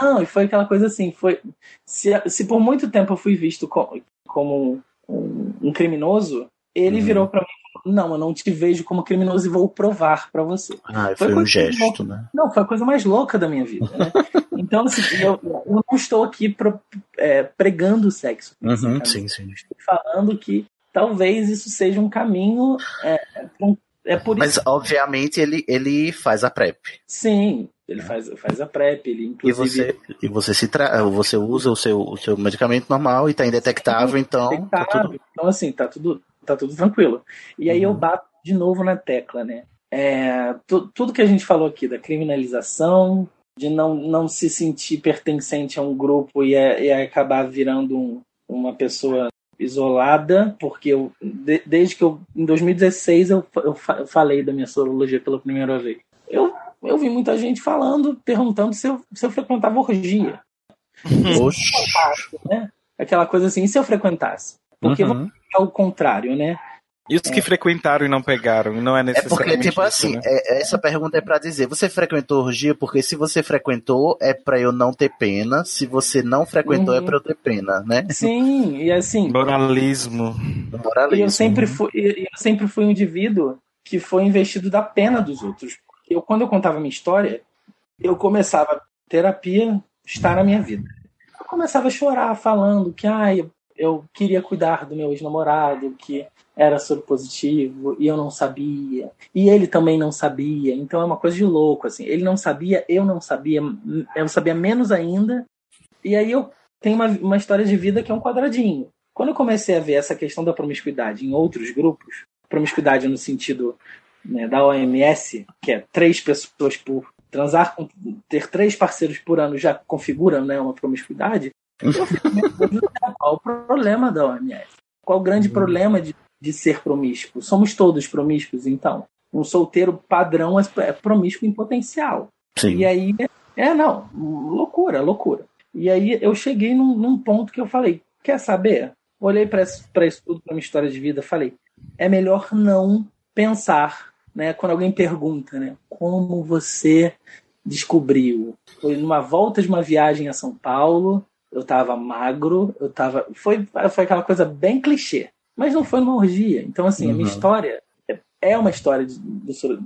D: não, e foi aquela coisa assim, foi. Se, se por muito tempo eu fui visto como, como um, um criminoso, ele uhum. virou para mim não, eu não te vejo como criminoso e vou provar para você.
E: Ah, foi, foi um gesto, né?
D: Não, foi a coisa mais louca da minha vida, né? então, assim, eu, eu, não estou aqui pro, é, pregando o sexo.
E: Uhum, sim, sim.
D: Estou falando que talvez isso seja um caminho. É, um, é por
E: Mas,
D: isso...
E: obviamente, ele, ele faz a PrEP.
D: Sim, ele faz, faz a PrEP, ele inclusive...
E: E você, e você, se tra... você usa o seu, o seu medicamento normal e está indetectável, então... Tá tudo...
D: Então, assim, tá tudo, tá tudo tranquilo. E aí uhum. eu bato de novo na tecla, né? É, tudo que a gente falou aqui da criminalização, de não, não se sentir pertencente a um grupo e, é, e acabar virando um, uma pessoa isolada, porque eu, de, desde que eu, em 2016, eu, eu, eu, falei da minha sorologia pela primeira vez. Eu, eu vi muita gente falando, perguntando se eu, se eu frequentava orgia.
E: Oxi.
D: Né? Aquela coisa assim, e se eu frequentasse? Porque uhum. é o contrário, né?
C: E os que é. frequentaram e não pegaram? Não é necessariamente
E: É porque, tipo
C: isso,
E: assim,
C: né?
E: é, essa pergunta é para dizer, você frequentou orgia? Porque se você frequentou, é para eu não ter pena. Se você não frequentou, é uhum. é para eu ter pena, né?
D: Sim, e assim...
C: Moralismo.
E: Moralismo.
D: E eu sempre fui, eu sempre fui um indivíduo que foi investido da pena dos outros. Eu, quando eu contava minha história, eu começava terapia estar na minha vida. Eu começava a chorar falando que, ai, ah, eu queria cuidar do meu ex-namorado, que era soro positivo, e eu não sabia. E ele também não sabia. Então é uma coisa de louco, assim. Ele não sabia, eu não sabia, eu sabia menos ainda. E aí eu tenho uma, uma história de vida que é um quadradinho. Quando eu comecei a ver essa questão da promiscuidade em outros grupos, promiscuidade no sentido né, da OMS, que é três pessoas por transar, ter três parceiros por ano já configura né, uma promiscuidade, eu fico qual o problema da OMS? Qual o grande uhum. problema de, de ser promíscuo? Somos todos promíscuos, então. Um solteiro padrão é, é promíscuo em potencial.
E: Sim.
D: E aí, é, não, loucura, loucura. E aí eu cheguei num, num ponto que eu falei: quer saber? Olhei para isso tudo, para minha história de vida, falei: é melhor não pensar, né? Quando alguém pergunta, né? Como você descobriu? Foi numa volta de uma viagem a São Paulo, eu tava magro, eu tava. Foi, foi aquela coisa bem clichê. Mas não foi uma orgia. Então, assim, uhum. a minha uhum. história é uma história de,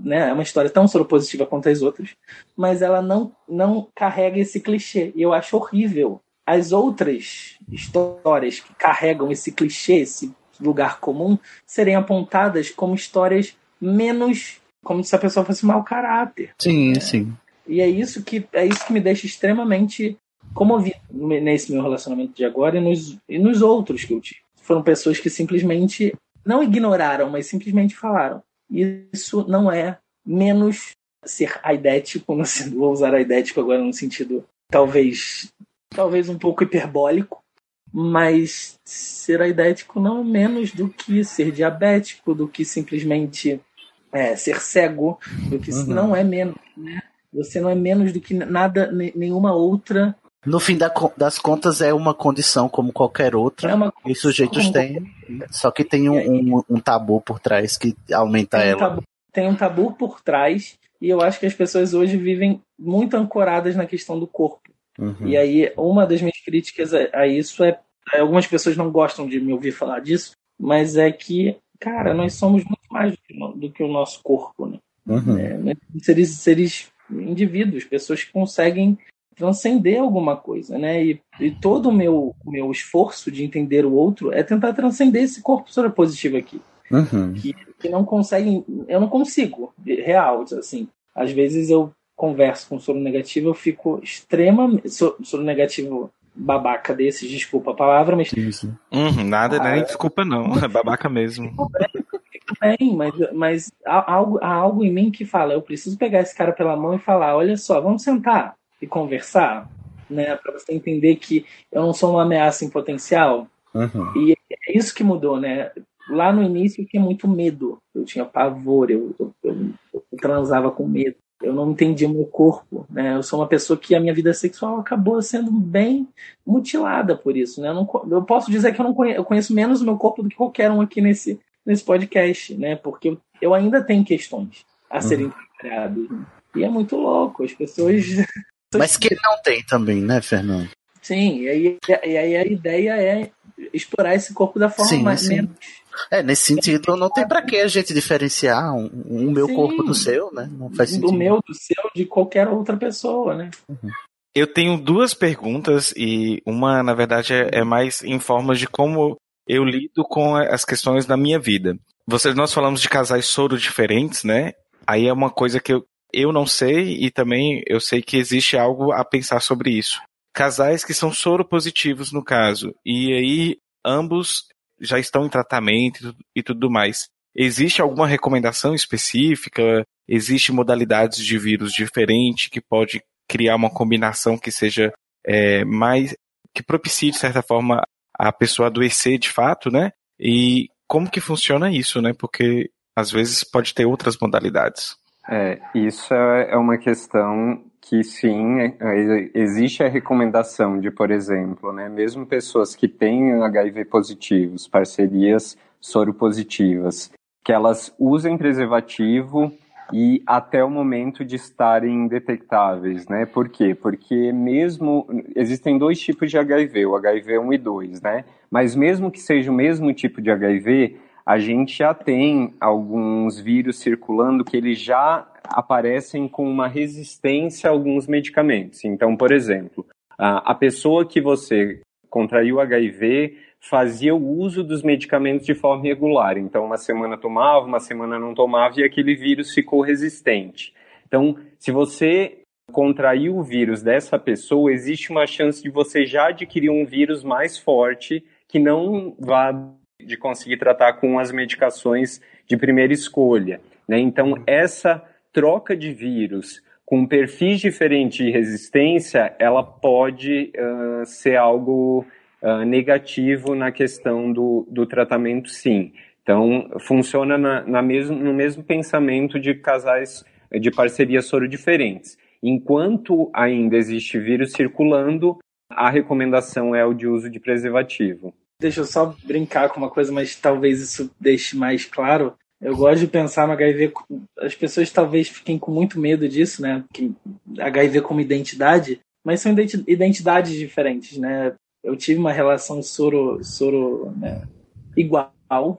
D: né, é uma história tão soropositiva quanto as outras, mas ela não, não carrega esse clichê. E eu acho horrível. As outras histórias que carregam esse clichê, esse lugar comum, serem apontadas como histórias menos como se a pessoa fosse mau caráter.
E: Sim, é. sim.
D: E é isso que é isso que me deixa extremamente comovido nesse meu relacionamento de agora e nos, e nos outros que eu tive. Foram pessoas que simplesmente não ignoraram, mas simplesmente falaram. Isso não é menos ser aidético, vou usar aidético agora no sentido talvez talvez um pouco hiperbólico, mas ser aidético não é menos do que ser diabético, do que simplesmente é, ser cego, do que uhum. não é menos, né? Você não é menos do que nada, nenhuma outra
E: no fim da, das contas, é uma condição como qualquer outra. É uma, e os sujeitos têm. Só que tem um, um, um, tabu por trás que aumenta
D: tem
E: ela.
D: Um tabu, tem um tabu por trás. E eu acho que as pessoas hoje vivem muito ancoradas na questão do corpo. Uhum. E aí, uma das minhas críticas a, a isso é. Algumas pessoas não gostam de me ouvir falar disso, mas é que, cara, nós somos muito mais do que, do que o nosso corpo, né?
E: Uhum.
D: É, seres, seres indivíduos, pessoas que conseguem transcender alguma coisa, né? E, e todo o meu, meu esforço de entender o outro é tentar transcender esse corpo soropositivo aqui.
E: Uhum.
D: Que, que não consegue, eu não consigo, real, assim. Às vezes eu converso com soro negativo, eu fico extremamente. Soro negativo babaca desses, desculpa a palavra, mas.
C: Isso. Uhum, nada, ah, nem desculpa não, é babaca mesmo.
D: também, mas, mas há, algo, há algo em mim que fala, eu preciso pegar esse cara pela mão e falar, olha só, vamos sentar e conversar, né? Para você entender que eu não sou uma ameaça em potencial.
E: Uhum.
D: E é isso que mudou, né? Lá no início eu tinha muito medo, eu tinha pavor, eu, eu, eu, eu transava com medo eu não entendi o meu corpo, né? Eu sou uma pessoa que a minha vida sexual acabou sendo bem mutilada por isso, né? Eu, não, eu posso dizer que eu não conheço, eu conheço menos o meu corpo do que qualquer um aqui nesse, nesse podcast, né? Porque eu, eu ainda tenho questões a serem uhum. trabalhadas. Né? E é muito louco, as pessoas.
E: Mas que não tem também, né, Fernando?
D: Sim, e aí, e aí a ideia é explorar esse corpo da forma sim, mais sim. menos
E: é, nesse sentido, não tem para que a gente diferenciar um, um meu Sim. corpo do seu, né? Não faz sentido.
D: Do meu, do seu, de qualquer outra pessoa, né?
C: Uhum. Eu tenho duas perguntas e uma, na verdade, é, é mais em forma de como eu lido com as questões da minha vida. Vocês, nós falamos de casais soro diferentes, né? Aí é uma coisa que eu, eu não sei e também eu sei que existe algo a pensar sobre isso. Casais que são soro positivos no caso, e aí ambos já estão em tratamento e tudo mais. Existe alguma recomendação específica? Existe modalidades de vírus diferente que pode criar uma combinação que seja é, mais que propicie de certa forma a pessoa adoecer de fato, né? E como que funciona isso, né? Porque às vezes pode ter outras modalidades.
F: É, isso é, é uma questão que sim, é, é, existe a recomendação de, por exemplo, né, mesmo pessoas que têm HIV positivos, parcerias soropositivas, que elas usem preservativo e até o momento de estarem detectáveis, né? Por quê? Porque mesmo existem dois tipos de HIV, o HIV 1 e 2, né? Mas mesmo que seja o mesmo tipo de HIV, a gente já tem alguns vírus circulando que eles já aparecem com uma resistência a alguns medicamentos. Então, por exemplo, a pessoa que você contraiu HIV fazia o uso dos medicamentos de forma regular. Então, uma semana tomava, uma semana não tomava e aquele vírus ficou resistente. Então, se você contraiu o vírus dessa pessoa, existe uma chance de você já adquirir um vírus mais forte que não vá de conseguir tratar com as medicações de primeira escolha. Né? Então, essa troca de vírus com perfis diferentes de resistência, ela pode uh, ser algo uh, negativo na questão do, do tratamento, sim. Então, funciona na, na mesmo, no mesmo pensamento de casais de parcerias soro diferentes. Enquanto ainda existe vírus circulando, a recomendação é o de uso de preservativo.
D: Deixa eu só brincar com uma coisa, mas talvez isso deixe mais claro. Eu gosto de pensar no HIV. As pessoas talvez fiquem com muito medo disso, né? Que HIV como identidade, mas são identidades diferentes, né? Eu tive uma relação soro, soro né? igual,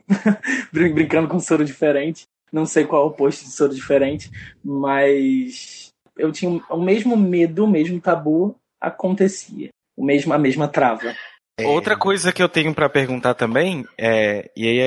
D: brincando com soro diferente. Não sei qual é o oposto de soro diferente, mas eu tinha o mesmo medo, o mesmo tabu acontecia, o mesmo a mesma trava.
C: É... Outra coisa que eu tenho para perguntar também, é, e aí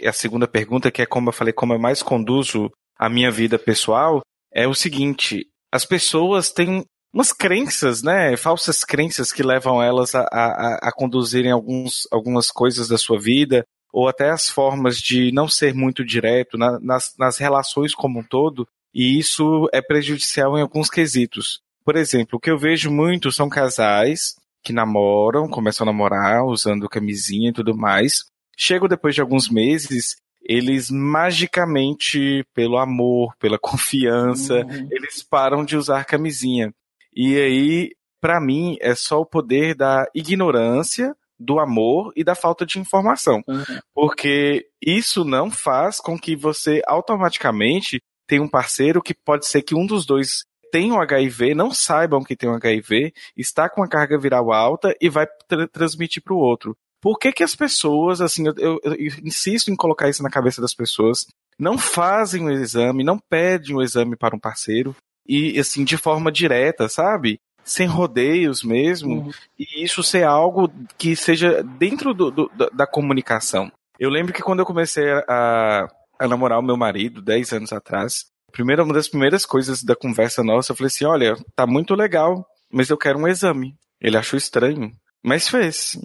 C: é a segunda pergunta, que é como eu falei, como eu mais conduzo a minha vida pessoal, é o seguinte: as pessoas têm umas crenças, né, falsas crenças que levam elas a, a, a conduzirem alguns, algumas coisas da sua vida, ou até as formas de não ser muito direto na, nas, nas relações como um todo, e isso é prejudicial em alguns quesitos. Por exemplo, o que eu vejo muito são casais que namoram, começam a namorar usando camisinha e tudo mais. Chegam depois de alguns meses, eles magicamente, pelo amor, pela confiança, uhum. eles param de usar camisinha. E aí, para mim, é só o poder da ignorância, do amor e da falta de informação. Uhum. Porque isso não faz com que você automaticamente tenha um parceiro que pode ser que um dos dois tem o HIV, não saibam que tem o HIV, está com a carga viral alta e vai tra transmitir para o outro. Por que, que as pessoas, assim, eu, eu, eu, insisto em colocar isso na cabeça das pessoas, não fazem o exame, não pedem o exame para um parceiro e, assim, de forma direta, sabe? Sem rodeios mesmo, uhum. e isso ser algo que seja dentro do, do, da comunicação. Eu lembro que quando eu comecei a, a namorar o meu marido, 10 anos atrás, primeira, uma das primeiras coisas da conversa nossa, eu falei assim: olha, tá muito legal, mas eu quero um exame. Ele achou estranho, mas fez.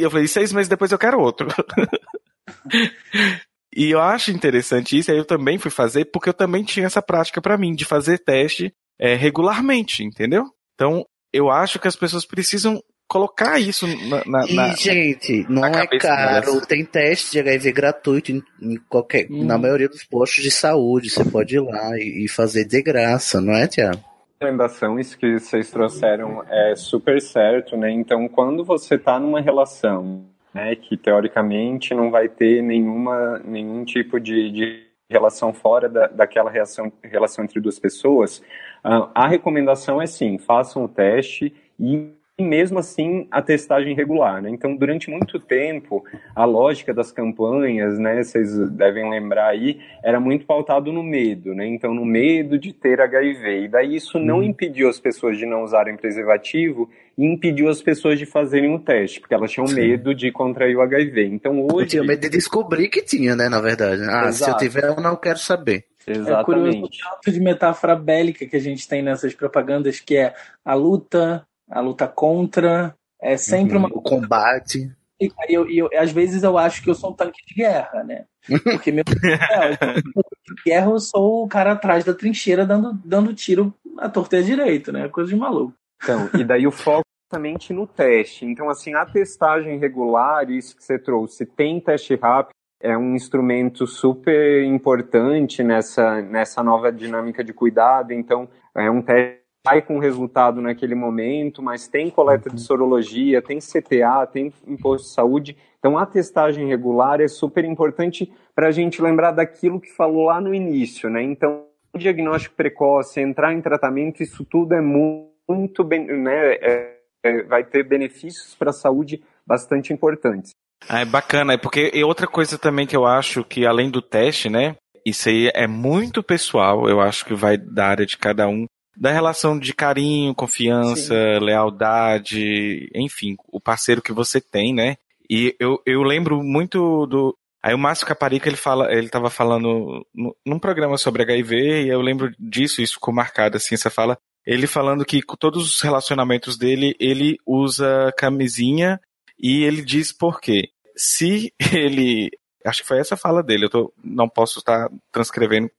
C: Eu falei: seis meses depois eu quero outro. E eu acho interessante isso, aí eu também fui fazer, porque eu também tinha essa prática para mim, de fazer teste é, regularmente, entendeu? Então, eu acho que as pessoas precisam colocar isso na. na
E: e,
C: na,
E: gente, não é caro. Delas. Tem teste de HIV gratuito em, em qualquer, hum. na maioria dos postos de saúde. Você pode ir lá e, e fazer de graça, não é, Tiago?
F: recomendação, isso que vocês trouxeram é super certo, né? Então, quando você está numa relação, né, que teoricamente não vai ter nenhuma, nenhum tipo de, de relação fora da, daquela relação, relação entre duas pessoas, uh, a recomendação é sim, façam o teste e e mesmo assim a testagem regular. Né? Então, durante muito tempo, a lógica das campanhas, né, vocês devem lembrar aí, era muito pautado no medo. Né? Então, no medo de ter HIV. E daí isso não uhum. impediu as pessoas de não usarem preservativo e impediu as pessoas de fazerem o teste, porque elas tinham Sim. medo de contrair o HIV. Então, hoje... Eu
E: tinha medo de descobrir que tinha, né, na verdade. Ah, Exato. se eu tiver, eu não quero saber.
D: Exatamente. É curioso o tanto de metáfora bélica que a gente tem nessas propagandas, que é a luta a luta contra, é sempre uhum, uma.
E: O combate.
D: E eu, eu, às vezes eu acho que eu sou um tanque de guerra, né? Porque meu é, de guerra eu sou o cara atrás da trincheira dando, dando tiro à torta e à direita, né? Coisa de maluco.
F: Então, e daí o foco justamente no teste. Então, assim, a testagem regular, isso que você trouxe, tem teste rápido, é um instrumento super importante nessa, nessa nova dinâmica de cuidado. Então, é um teste sai com resultado naquele momento, mas tem coleta de uhum. sorologia, tem CTA, tem imposto de saúde. Então, a testagem regular é super importante para a gente lembrar daquilo que falou lá no início, né? Então, o diagnóstico precoce, entrar em tratamento, isso tudo é muito bem, né? É, é, vai ter benefícios para a saúde bastante importantes.
C: Ah, é bacana, é porque e outra coisa também que eu acho que além do teste, né? Isso aí é muito pessoal, eu acho que vai da área de cada um da relação de carinho, confiança, Sim. lealdade, enfim, o parceiro que você tem, né? E eu, eu lembro muito do. Aí o Márcio Caparica, ele fala, ele tava falando no, num programa sobre HIV, e eu lembro disso, isso ficou marcado assim, essa fala. Ele falando que com todos os relacionamentos dele, ele usa camisinha e ele diz por quê. Se ele. Acho que foi essa fala dele, eu tô, não posso estar transcrevendo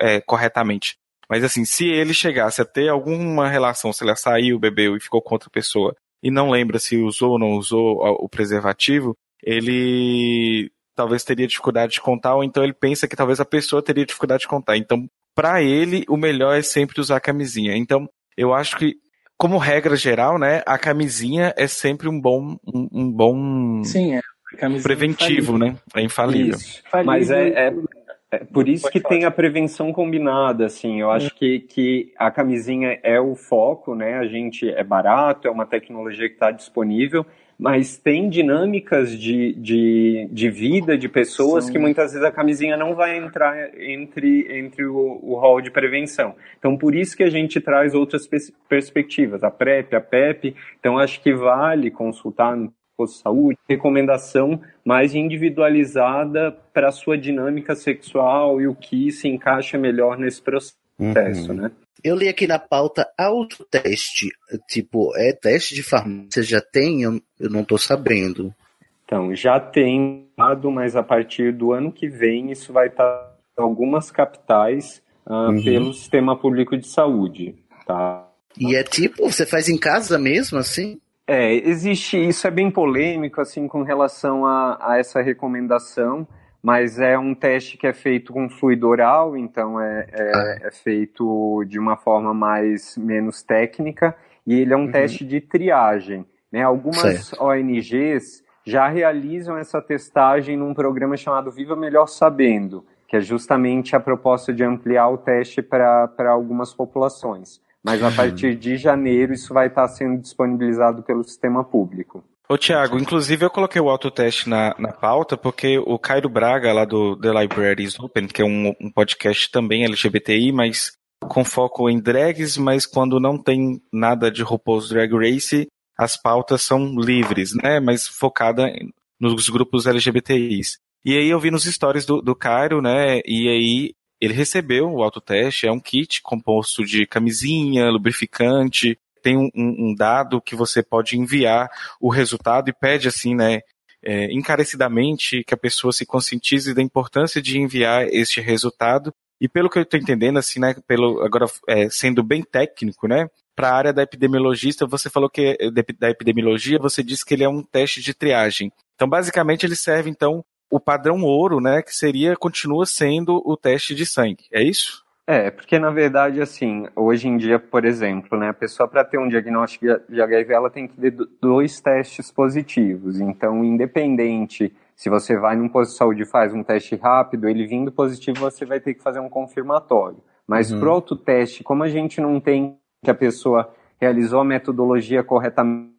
C: é, corretamente. Mas assim, se ele chegasse a ter alguma relação, se ele saiu, bebeu e ficou com outra pessoa e não lembra se usou ou não usou o preservativo, ele talvez teria dificuldade de contar, ou então ele pensa que talvez a pessoa teria dificuldade de contar. Então, para ele, o melhor é sempre usar a camisinha. Então, eu acho que, como regra geral, né, a camisinha é sempre um bom, um, um bom
D: Sim, é.
C: preventivo, né? É infalível.
F: Isso. Mas é, é, é por isso que tem a prevenção combinada, assim. Eu acho que, que a camisinha é o foco, né? A gente é barato, é uma tecnologia que está disponível, mas tem dinâmicas de, de, de vida de pessoas Sim. que muitas vezes a camisinha não vai entrar entre, entre o, o rol de prevenção. Então, por isso que a gente traz outras perspectivas, a PrEP, a PEP. Então, acho que vale consultar posto de saúde, recomendação mais individualizada para a sua dinâmica sexual e o que se encaixa melhor nesse processo, uhum. né?
E: Eu li aqui na pauta autoteste, tipo, é teste de farmácia, já tem? Eu, eu não estou sabendo.
F: Então, já tem, mas a partir do ano que vem isso vai estar em algumas capitais uh, uhum. pelo sistema público de saúde, tá?
E: E é tipo, você faz em casa mesmo, assim?
F: É, existe, isso é bem polêmico, assim, com relação a, a, essa recomendação, mas é um teste que é feito com fluido oral, então é, é, ah. é feito de uma forma mais, menos técnica, e ele é um uhum. teste de triagem, né? Algumas certo. ONGs já realizam essa testagem num programa chamado Viva Melhor Sabendo, que é justamente a proposta de ampliar o teste para algumas populações mas a partir de janeiro isso vai estar sendo disponibilizado pelo sistema público.
C: Ô Tiago, inclusive eu coloquei o autoteste na, na pauta porque o Cairo Braga, lá do The Libraries Open, que é um, um podcast também LGBTI, mas com foco em drags, mas quando não tem nada de RuPaul's Drag Race, as pautas são livres, né? Mas focada nos grupos LGBTIs. E aí eu vi nos stories do, do Cairo, né? E aí ele recebeu o autoteste, é um kit composto de camisinha, lubrificante, tem um, um, dado que você pode enviar o resultado e pede assim, né? é, encarecidamente que a pessoa se conscientize da importância de enviar este resultado. E pelo que eu estou entendendo, assim, né, pelo, agora é, sendo bem técnico, né, para a área da epidemiologista, você falou que da epidemiologia, você disse que ele é um teste de triagem. Então, basicamente, ele serve então o padrão ouro, né, que seria continua sendo o teste de sangue. É isso?
F: É, porque na verdade, assim, hoje em dia, por exemplo, né, a pessoa para ter um diagnóstico de HIV, ela tem que ter dois testes positivos. Então, independente se você vai num posto de saúde e faz um teste rápido, ele vindo positivo, você vai ter que fazer um confirmatório. Mas uhum. pro autoteste, como a gente não tem que a pessoa realizou a metodologia corretamente,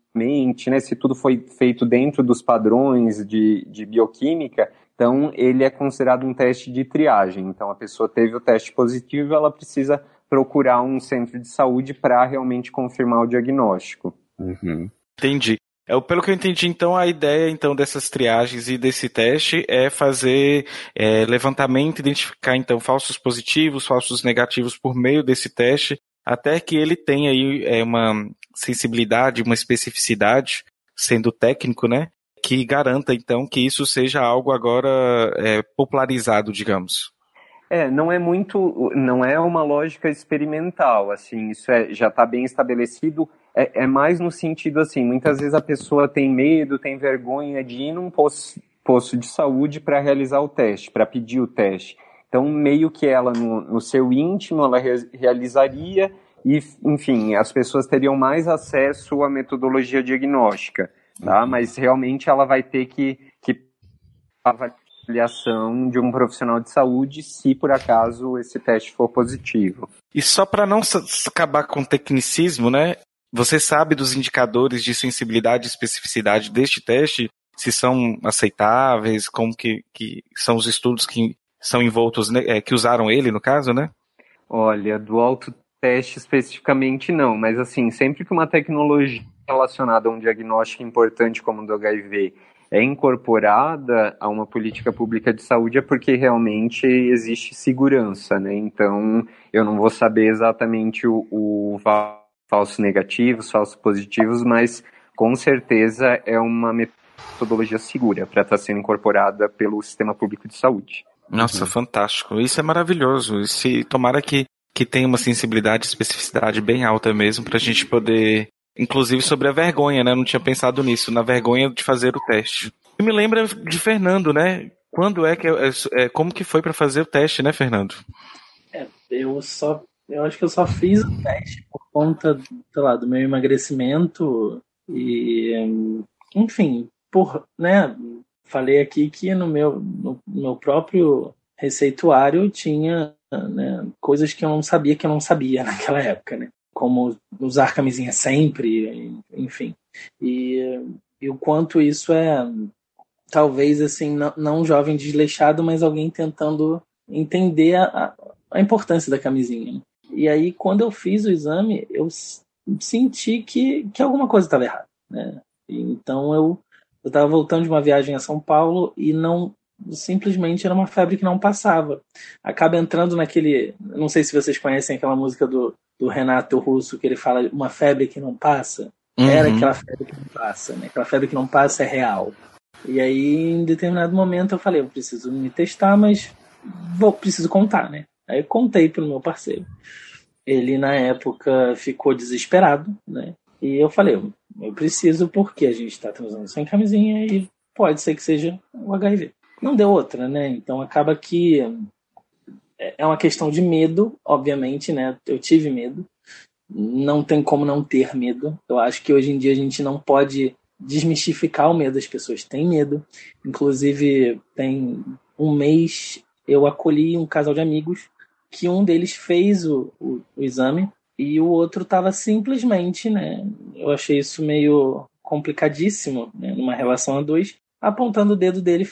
F: né, se tudo foi feito dentro dos padrões de, de bioquímica, então, ele é considerado um teste de triagem. Então, a pessoa teve o teste positivo, ela precisa procurar um centro de saúde para realmente confirmar o diagnóstico.
C: Uhum. Entendi. É, pelo que eu entendi, então, a ideia então dessas triagens e desse teste é fazer é, levantamento, identificar então falsos positivos, falsos negativos por meio desse teste, até que ele tenha aí é, uma sensibilidade, uma especificidade, sendo técnico, né? que garanta, então, que isso seja algo agora é, popularizado, digamos.
F: É, não é muito, não é uma lógica experimental, assim, isso é, já está bem estabelecido, é, é, mais no sentido, assim, muitas vezes a pessoa tem medo, tem vergonha de ir num posto, posto de saúde para realizar o teste, para pedir o teste. Então, meio que ela, no, no seu íntimo, ela re, realizaria e, enfim, as pessoas teriam mais acesso à metodologia diagnóstica tá? Uhum. Mas realmente ela vai ter que, que avaliação de um profissional de saúde se por acaso esse teste for positivo.
C: E só para não acabar com o tecnicismo, né? Você sabe dos indicadores de sensibilidade e especificidade deste teste? Se são aceitáveis, como que, que são os estudos que são envoltos, né, que usaram ele, no caso, né?
F: Olha, do autoteste especificamente não, mas assim, sempre que uma tecnologia relacionada a um diagnóstico importante como o do HIV é incorporada a uma política pública de saúde é porque realmente existe segurança, né? Então, eu não vou saber exatamente o, o falso negativos, falsos positivos, mas com certeza é uma metodologia segura para estar tá sendo incorporada pelo sistema público de saúde.
C: Nossa, uhum. fantástico. Isso é maravilhoso. Se tomara que que tenha uma sensibilidade e especificidade bem alta mesmo para a gente poder Inclusive sobre a vergonha, né? Eu não tinha pensado nisso, na vergonha de fazer o teste. E me lembra de Fernando, né? Quando é que é, é como que foi para fazer o teste, né, Fernando?
D: É, eu só eu acho que eu só fiz o teste por conta, sei lá, do meu emagrecimento e enfim, por, né, falei aqui que no meu no meu próprio receituário tinha né, coisas que eu não sabia que eu não sabia naquela época, né? como usar camisinha sempre, enfim. E, e o quanto isso é, talvez, assim, não, um jovem desleixado, mas alguém tentando entender a, a importância da camisinha. E aí, quando eu fiz o exame, eu senti que, que alguma coisa estava errada. Né? Então, eu estava voltando de uma viagem a São Paulo e não simplesmente era uma febre que não passava. Acaba entrando naquele. Não sei se vocês conhecem aquela música do, do Renato Russo, que ele fala uma febre que não passa. Uhum. Era aquela febre que não passa, né? Aquela febre que não passa é real. E aí, em determinado momento, eu falei: eu preciso me testar, mas vou, preciso contar, né? Aí eu contei pro meu parceiro. Ele, na época, ficou desesperado, né? E eu falei: eu preciso porque a gente está transando sem camisinha e pode ser que seja o HIV não deu outra, né? Então acaba que é uma questão de medo, obviamente, né? Eu tive medo. Não tem como não ter medo. Eu acho que hoje em dia a gente não pode desmistificar o medo. As pessoas têm medo. Inclusive, tem um mês eu acolhi um casal de amigos que um deles fez o, o, o exame e o outro estava simplesmente, né? Eu achei isso meio complicadíssimo, né, numa relação a dois, apontando o dedo dele,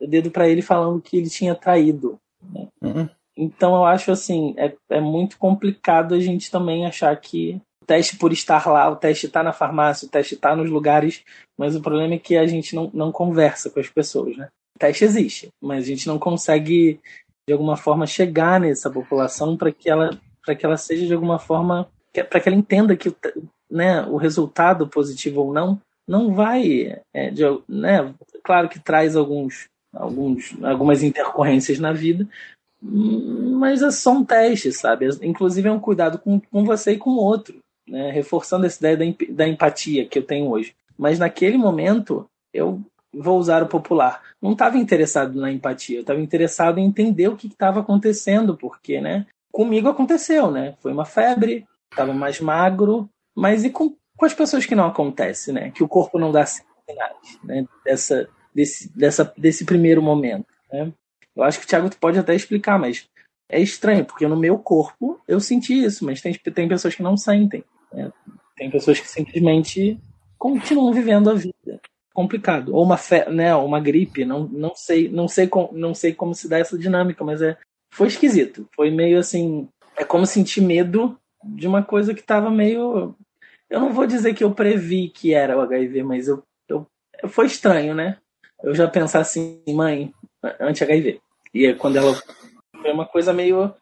D: dedo para ele falando que ele tinha traído. Né? Uhum. Então eu acho assim, é, é muito complicado a gente também achar que o teste por estar lá, o teste está na farmácia, o teste está nos lugares, mas o problema é que a gente não, não conversa com as pessoas, né? O teste existe, mas a gente não consegue de alguma forma chegar nessa população para que ela para que ela seja de alguma forma para que ela entenda que né, o resultado positivo ou não não vai, é, de, né? Claro que traz alguns, alguns, algumas intercorrências na vida, mas é só um teste, sabe? Inclusive é um cuidado com, com você e com o outro, né? Reforçando essa ideia da, da empatia que eu tenho hoje. Mas naquele momento eu vou usar o popular. Não estava interessado na empatia, eu estava interessado em entender o que estava acontecendo, porque, né? Comigo aconteceu, né? Foi uma febre, estava mais magro, mas e com, com as pessoas que não acontece, né? Que o corpo não dá sinais, né? Dessa, desse, dessa, desse primeiro momento, né? Eu acho que o Thiago pode até explicar, mas é estranho, porque no meu corpo eu senti isso, mas tem, tem pessoas que não sentem. Né? Tem pessoas que simplesmente continuam vivendo a vida complicado. Ou uma fe... né, uma gripe, não, não sei, não sei com, não sei como se dá essa dinâmica, mas é foi esquisito. Foi meio assim, é como sentir medo de uma coisa que estava meio eu não vou dizer que eu previ que era o HIV, mas eu, eu foi estranho, né? Eu já pensar assim, mãe, anti-HIV. E é quando ela foi uma coisa meio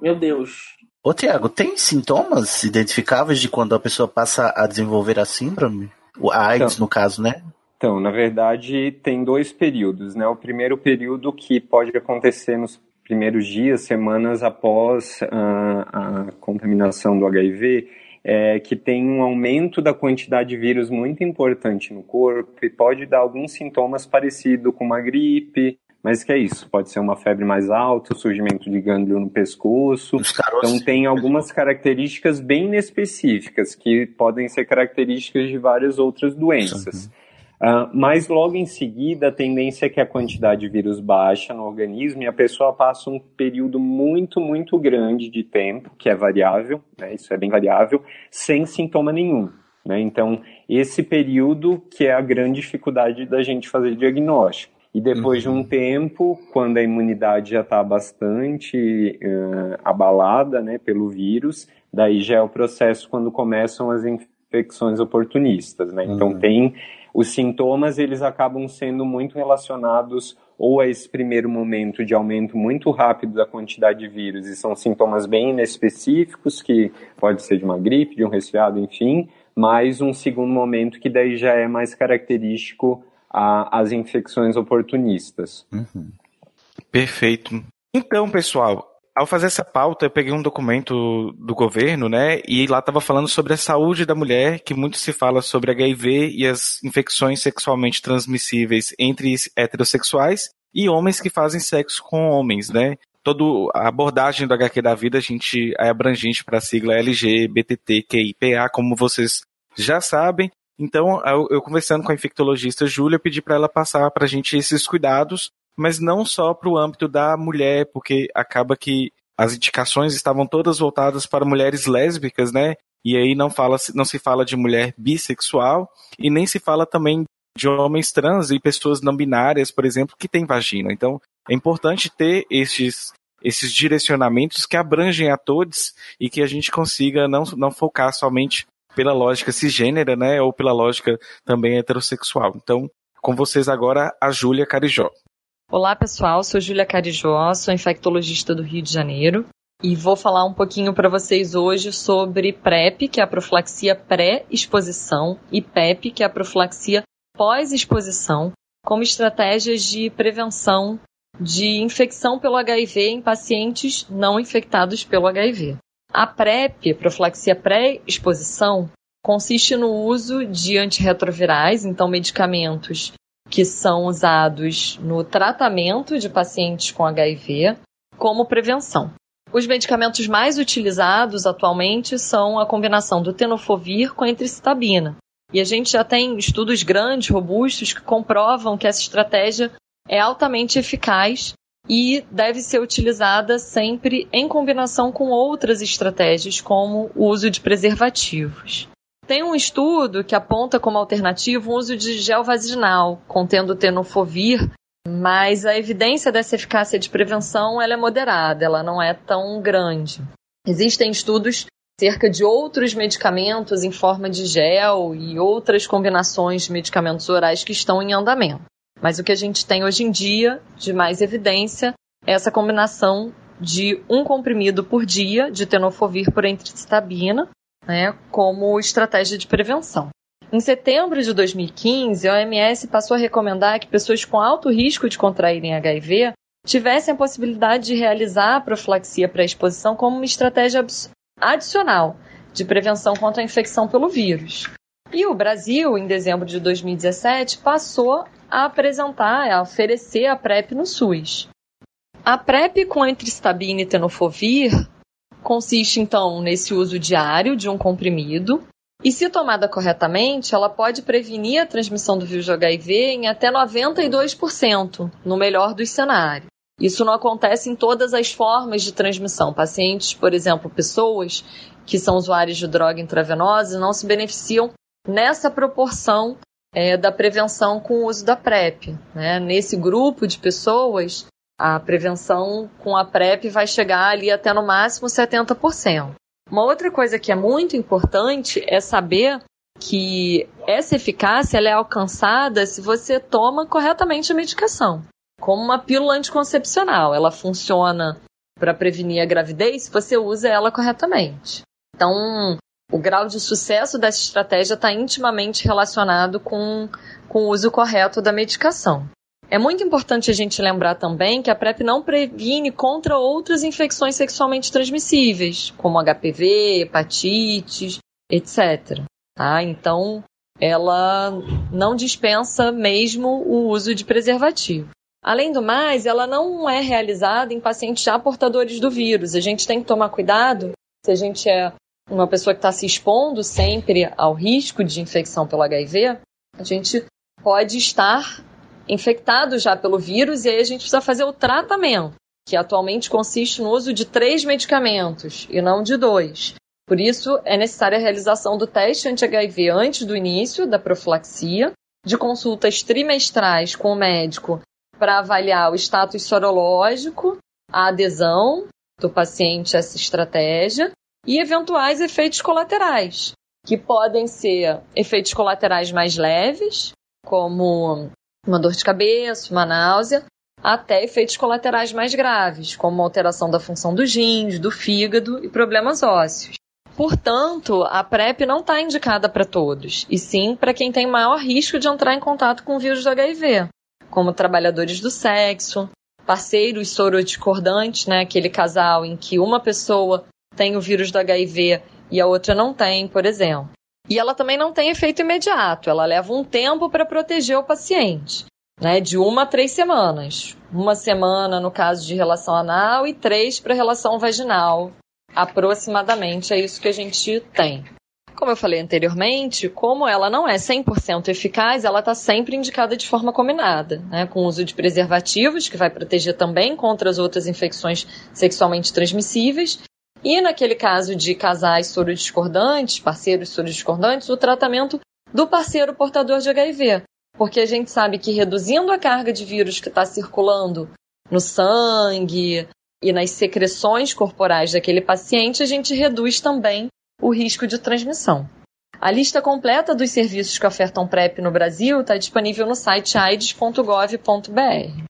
D: meu Deus.
E: Ô Tiago, tem sintomas identificáveis de quando a pessoa passa a desenvolver a síndrome? A AIDS, então, no caso, né?
F: Então, na verdade, tem dois períodos, né? O primeiro período que pode acontecer nos primeiros dias, semanas após a, a contaminação do HIV, é que tem um aumento da quantidade de vírus muito importante no corpo e pode dar alguns sintomas parecidos com uma gripe, mas que é isso, pode ser uma febre mais alta, surgimento de gânglio no pescoço. Então tem algumas características bem específicas que podem ser características de várias outras doenças. Uh, mas logo em seguida, a tendência é que a quantidade de vírus baixa no organismo e a pessoa passa um período muito, muito grande de tempo, que é variável, né, isso é bem variável, sem sintoma nenhum. Né? Então, esse período que é a grande dificuldade da gente fazer diagnóstico. E depois uhum. de um uhum. tempo, quando a imunidade já está bastante uh, abalada né, pelo vírus, daí já é o processo quando começam as infecções oportunistas. Né? Então, uhum. tem os sintomas eles acabam sendo muito relacionados ou a esse primeiro momento de aumento muito rápido da quantidade de vírus, e são sintomas bem inespecíficos, que pode ser de uma gripe, de um resfriado, enfim, mais um segundo momento que daí já é mais característico às infecções oportunistas.
C: Uhum. Perfeito. Então, pessoal, ao fazer essa pauta, eu peguei um documento do governo, né? E lá estava falando sobre a saúde da mulher, que muito se fala sobre HIV e as infecções sexualmente transmissíveis entre heterossexuais e homens que fazem sexo com homens, né? Toda a abordagem do HQ da vida, a gente é abrangente para a sigla LGBTQIPA, como vocês já sabem. Então, eu, eu conversando com a infectologista Júlia, pedi para ela passar para a gente esses cuidados mas não só para o âmbito da mulher, porque acaba que as indicações estavam todas voltadas para mulheres lésbicas, né? E aí não, fala, não se fala de mulher bissexual e nem se fala também de homens trans e pessoas não binárias, por exemplo, que têm vagina. Então, é importante ter esses, esses direcionamentos que abrangem a todos e que a gente consiga não, não focar somente pela lógica cisgênera, né, ou pela lógica também heterossexual. Então, com vocês agora, a Júlia Carijó.
H: Olá, pessoal. Sou Júlia Carijó, sou infectologista do Rio de Janeiro e vou falar um pouquinho para vocês hoje sobre PrEP, que é a profilaxia pré-exposição, e PEP, que é a profilaxia pós-exposição, como estratégias de prevenção de infecção pelo HIV em pacientes não infectados pelo HIV. A PrEP, profilaxia pré-exposição, consiste no uso de antirretrovirais, então medicamentos que são usados no tratamento de pacientes com HIV como prevenção. Os medicamentos mais utilizados atualmente são a combinação do tenofovir com a entricitabina. E a gente já tem estudos grandes, robustos, que comprovam que essa estratégia é altamente eficaz e deve ser utilizada sempre em combinação com outras estratégias, como o uso de preservativos. Tem um estudo que aponta como alternativo o uso de gel vaginal, contendo tenofovir, mas a evidência dessa eficácia de prevenção ela é moderada, ela não é tão grande. Existem estudos cerca de outros medicamentos em forma de gel e outras combinações de medicamentos orais que estão em andamento. Mas o que a gente tem hoje em dia de mais evidência é essa combinação de um comprimido por dia de tenofovir por entricitabina né, como estratégia de prevenção. Em setembro de 2015, a OMS passou a recomendar que pessoas com alto risco de contraírem HIV tivessem a possibilidade de realizar a profilaxia pré-exposição como uma estratégia adicional de prevenção contra a infecção pelo vírus. E o Brasil, em dezembro de 2017, passou a apresentar, a oferecer a PrEP no SUS. A PrEP com entristabina e tenofovir consiste então nesse uso diário de um comprimido e se tomada corretamente, ela pode prevenir a transmissão do vírus HIV em até 92%, no melhor dos cenários. Isso não acontece em todas as formas de transmissão. Pacientes, por exemplo, pessoas que são usuários de droga intravenosa não se beneficiam nessa proporção é, da prevenção com o uso da PrEP. Né? Nesse grupo de pessoas, a prevenção com a PrEP vai chegar ali até no máximo 70%. Uma outra coisa que é muito importante é saber que essa eficácia é alcançada se você toma corretamente a medicação. Como uma pílula anticoncepcional, ela funciona para prevenir a gravidez se você usa ela corretamente. Então, o grau de sucesso dessa estratégia está intimamente relacionado com, com o uso correto da medicação. É muito importante a gente lembrar também que a PrEP não previne contra outras infecções sexualmente transmissíveis, como HPV, hepatites, etc. Tá? Então, ela não dispensa mesmo o uso de preservativo. Além do mais, ela não é realizada em pacientes já portadores do vírus. A gente tem que tomar cuidado se a gente é uma pessoa que está se expondo sempre ao risco de infecção pelo HIV, a gente pode estar infectado já pelo vírus e aí a gente precisa fazer o tratamento, que atualmente consiste no uso de três medicamentos e não de dois. Por isso, é necessária a realização do teste anti-HIV antes do início da profilaxia, de consultas trimestrais com o médico para avaliar o status sorológico, a adesão do paciente a essa estratégia e eventuais efeitos colaterais, que podem ser efeitos colaterais mais leves, como uma dor de cabeça, uma náusea, até efeitos colaterais mais graves, como alteração da função dos rins, do fígado e problemas ósseos. Portanto, a PrEP não está indicada para todos, e sim para quem tem maior risco de entrar em contato com o vírus do HIV, como trabalhadores do sexo, parceiros sorodiscordantes, né, aquele casal em que uma pessoa tem o vírus do HIV e a outra não tem, por exemplo. E ela também não tem efeito imediato, ela leva um tempo para proteger o paciente, né? De uma a três semanas. Uma semana no caso de relação anal e três para relação vaginal. Aproximadamente é isso que a gente tem. Como eu falei anteriormente, como ela não é 100% eficaz, ela está sempre indicada de forma combinada, né? com o uso de preservativos, que vai proteger também contra as outras infecções sexualmente transmissíveis, e naquele caso de casais sorodiscordantes, parceiros sorodiscordantes, o tratamento do parceiro portador de HIV. Porque a gente sabe que reduzindo a carga de vírus que está circulando no sangue e nas secreções corporais daquele paciente, a gente reduz também o risco de transmissão. A lista completa dos serviços que ofertam PrEP no Brasil está disponível no site aids.gov.br.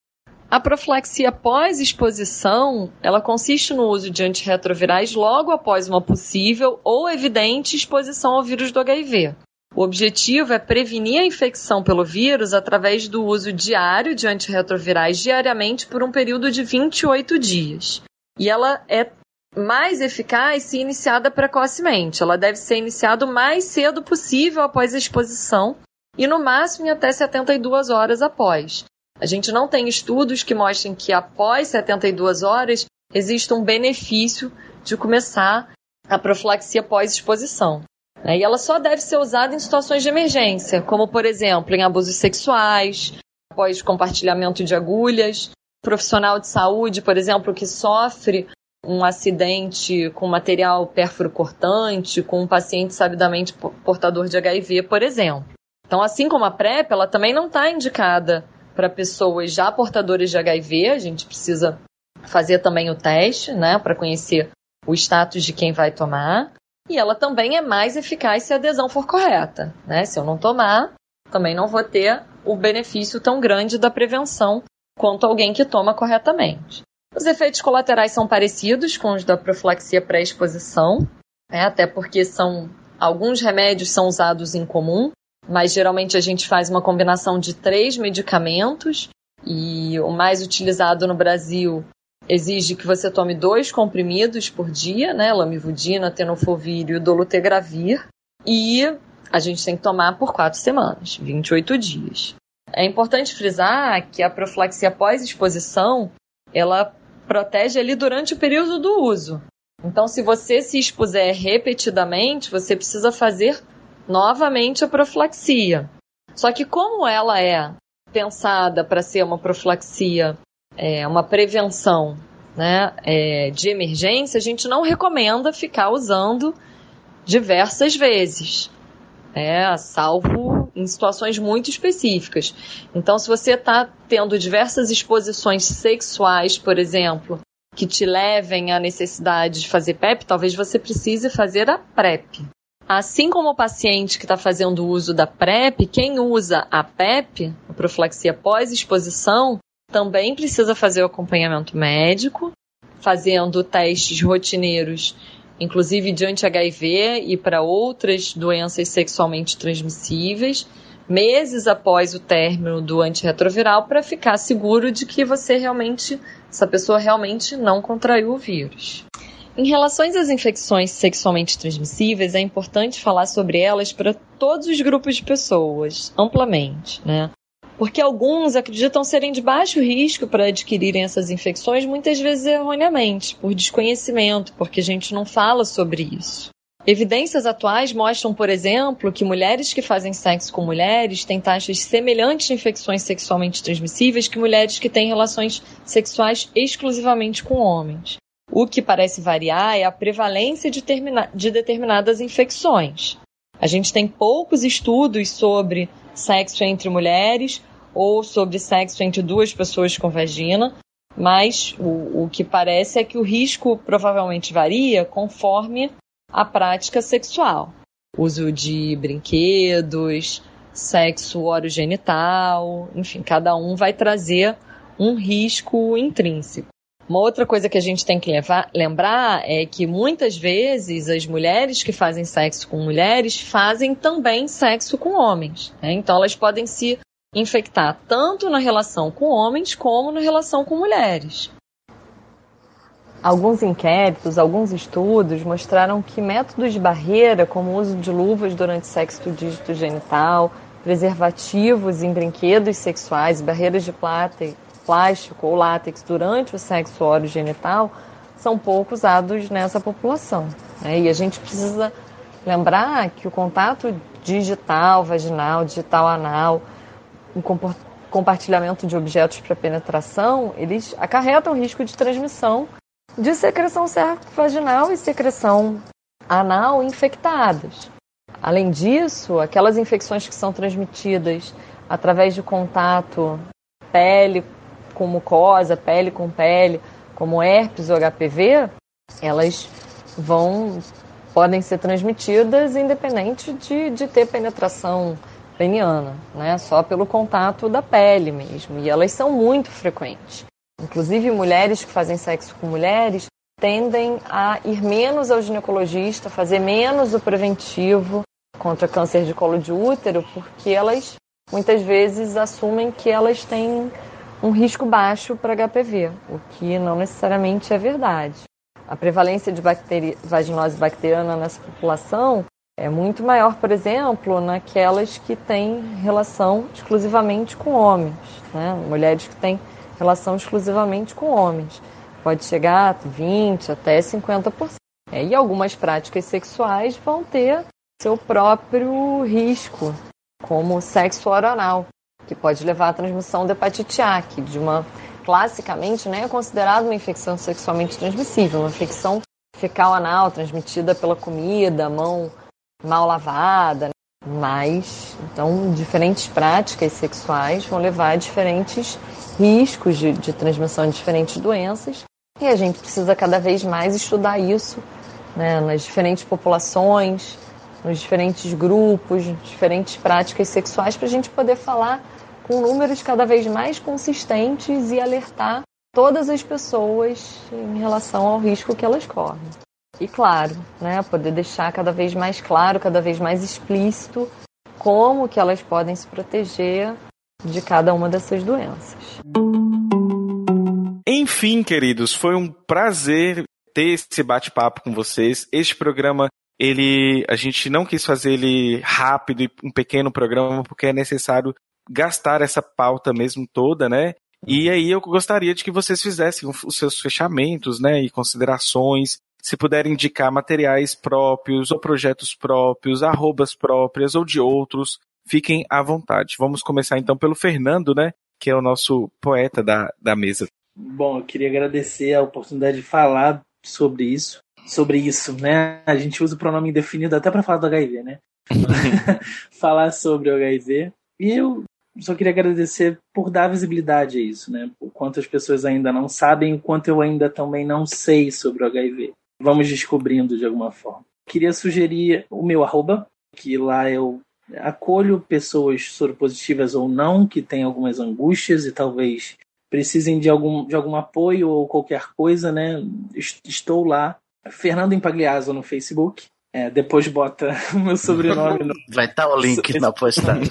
H: A profilaxia pós-exposição, ela consiste no uso de antirretrovirais logo após uma possível ou evidente exposição ao vírus do HIV. O objetivo é prevenir a infecção pelo vírus através do uso diário de antirretrovirais diariamente por um período de 28 dias. E ela é mais eficaz se iniciada precocemente. Ela deve ser iniciada o mais cedo possível após a exposição e no máximo em até 72 horas após. A gente não tem estudos que mostrem que após 72 horas existe um benefício de começar a profilaxia pós-exposição. Né? E ela só deve ser usada em situações de emergência, como, por exemplo, em abusos sexuais, após compartilhamento de agulhas, profissional de saúde, por exemplo, que sofre um acidente com material pérfuro cortante, com um paciente sabidamente portador de HIV, por exemplo. Então, assim como a PrEP, ela também não está indicada para pessoas já portadoras de HIV, a gente precisa fazer também o teste, né, para conhecer o status de quem vai tomar. E ela também é mais eficaz se a adesão for correta, né? Se eu não tomar, também não vou ter o benefício tão grande da prevenção quanto alguém que toma corretamente. Os efeitos colaterais são parecidos com os da profilaxia pré-exposição, né? até porque são alguns remédios são usados em comum, mas geralmente a gente faz uma combinação de três medicamentos e o mais utilizado no Brasil exige que você tome dois comprimidos por dia, né? Lamivudina, tenofovir e dolutegravir. E a gente tem que tomar por quatro semanas, 28 dias. É importante frisar que a profilaxia pós-exposição, ela protege ali durante o período do uso. Então, se você se expuser repetidamente, você precisa fazer novamente a profilaxia. Só que como ela é pensada para ser uma profilaxia, é, uma prevenção né, é, de emergência, a gente não recomenda ficar usando diversas vezes, é, salvo em situações muito específicas. Então, se você está tendo diversas exposições sexuais, por exemplo, que te levem à necessidade de fazer PrEP, talvez você precise fazer a PrEP. Assim como o paciente que está fazendo uso da PrEP, quem usa a PEP, a profilaxia pós-exposição, também precisa fazer o acompanhamento médico, fazendo testes rotineiros, inclusive de anti-HIV e para outras doenças sexualmente transmissíveis, meses após o término do antirretroviral, para ficar seguro de que você realmente, essa pessoa realmente não contraiu o vírus. Em relação às infecções sexualmente transmissíveis, é importante falar sobre elas para todos os grupos de pessoas, amplamente, né? Porque alguns acreditam serem de baixo risco para adquirirem essas infecções, muitas vezes erroneamente, por desconhecimento, porque a gente não fala sobre isso. Evidências atuais mostram, por exemplo, que mulheres que fazem sexo com mulheres têm taxas semelhantes de infecções sexualmente transmissíveis que mulheres que têm relações sexuais exclusivamente com homens. O que parece variar é a prevalência de, de determinadas infecções. A gente tem poucos estudos sobre sexo entre mulheres ou sobre sexo entre duas pessoas com vagina, mas o, o que parece é que o risco provavelmente varia conforme a prática sexual. Uso de brinquedos, sexo orogenital, enfim, cada um vai trazer um risco intrínseco. Uma outra coisa que a gente tem que levar, lembrar é que muitas vezes as mulheres que fazem sexo com mulheres fazem também sexo com homens. Né? Então elas podem se infectar tanto na relação com homens como na relação com mulheres. Alguns inquéritos, alguns estudos mostraram que métodos de barreira, como o uso de luvas durante sexo do dígito genital, preservativos em brinquedos sexuais, barreiras de plata plástico ou látex durante o sexo orogenital são pouco usados nessa população. Né? E a gente precisa lembrar que o contato digital, vaginal, digital anal, o compartilhamento de objetos para penetração, eles acarretam risco de transmissão de secreção vaginal e secreção anal infectadas. Além disso, aquelas infecções que são transmitidas através de contato pele com mucosa, pele com pele, como herpes ou HPV, elas vão podem ser transmitidas independente de, de ter penetração peniana, né? Só pelo contato da pele mesmo. E elas são muito frequentes. Inclusive, mulheres que fazem sexo com mulheres tendem a ir menos ao ginecologista, fazer menos o preventivo contra câncer de colo de útero, porque elas muitas vezes assumem que elas têm um risco baixo para HPV, o que não necessariamente é verdade. A prevalência de bacteri vaginose bacteriana nessa população é muito maior, por exemplo, naquelas que têm relação exclusivamente com homens, né? mulheres que têm relação exclusivamente com homens. Pode chegar a 20% até 50%. É, e algumas práticas sexuais vão ter seu próprio risco, como sexo oral, que pode levar à transmissão da hepatite A, que de uma classicamente né, é considerada uma infecção sexualmente transmissível, uma infecção fecal anal transmitida pela comida, mão mal lavada. Né? Mas, então, diferentes práticas sexuais vão levar a diferentes riscos de, de transmissão de diferentes doenças. E a gente precisa cada vez mais estudar isso né, nas diferentes populações, nos diferentes grupos, diferentes práticas sexuais, para a gente poder falar com números cada vez mais consistentes e alertar todas as pessoas em relação ao risco que elas correm. E claro, né, poder deixar cada vez mais claro, cada vez mais explícito como que elas podem se proteger de cada uma dessas doenças.
C: Enfim, queridos, foi um prazer ter esse bate-papo com vocês. Este programa, ele, a gente não quis fazer ele rápido e um pequeno programa porque é necessário gastar essa pauta mesmo toda, né? E aí eu gostaria de que vocês fizessem os seus fechamentos, né, e considerações. Se puderem indicar materiais próprios ou projetos próprios, arrobas próprias ou de outros, fiquem à vontade. Vamos começar então pelo Fernando, né, que é o nosso poeta da, da mesa.
D: Bom, eu queria agradecer a oportunidade de falar sobre isso, sobre isso, né? A gente usa o pronome indefinido até para falar do HIV, né? falar sobre o HIV. E eu só queria agradecer por dar visibilidade a isso, né? Por quantas pessoas ainda não sabem, o quanto eu ainda também não sei sobre o HIV. Vamos descobrindo de alguma forma. Queria sugerir o meu arroba, que lá eu acolho pessoas soropositivas ou não, que têm algumas angústias e talvez precisem de algum, de algum apoio ou qualquer coisa, né? Estou lá. Fernando Impagliazzo no Facebook. É, depois bota o meu sobrenome. No...
E: Vai estar tá o link na postagem.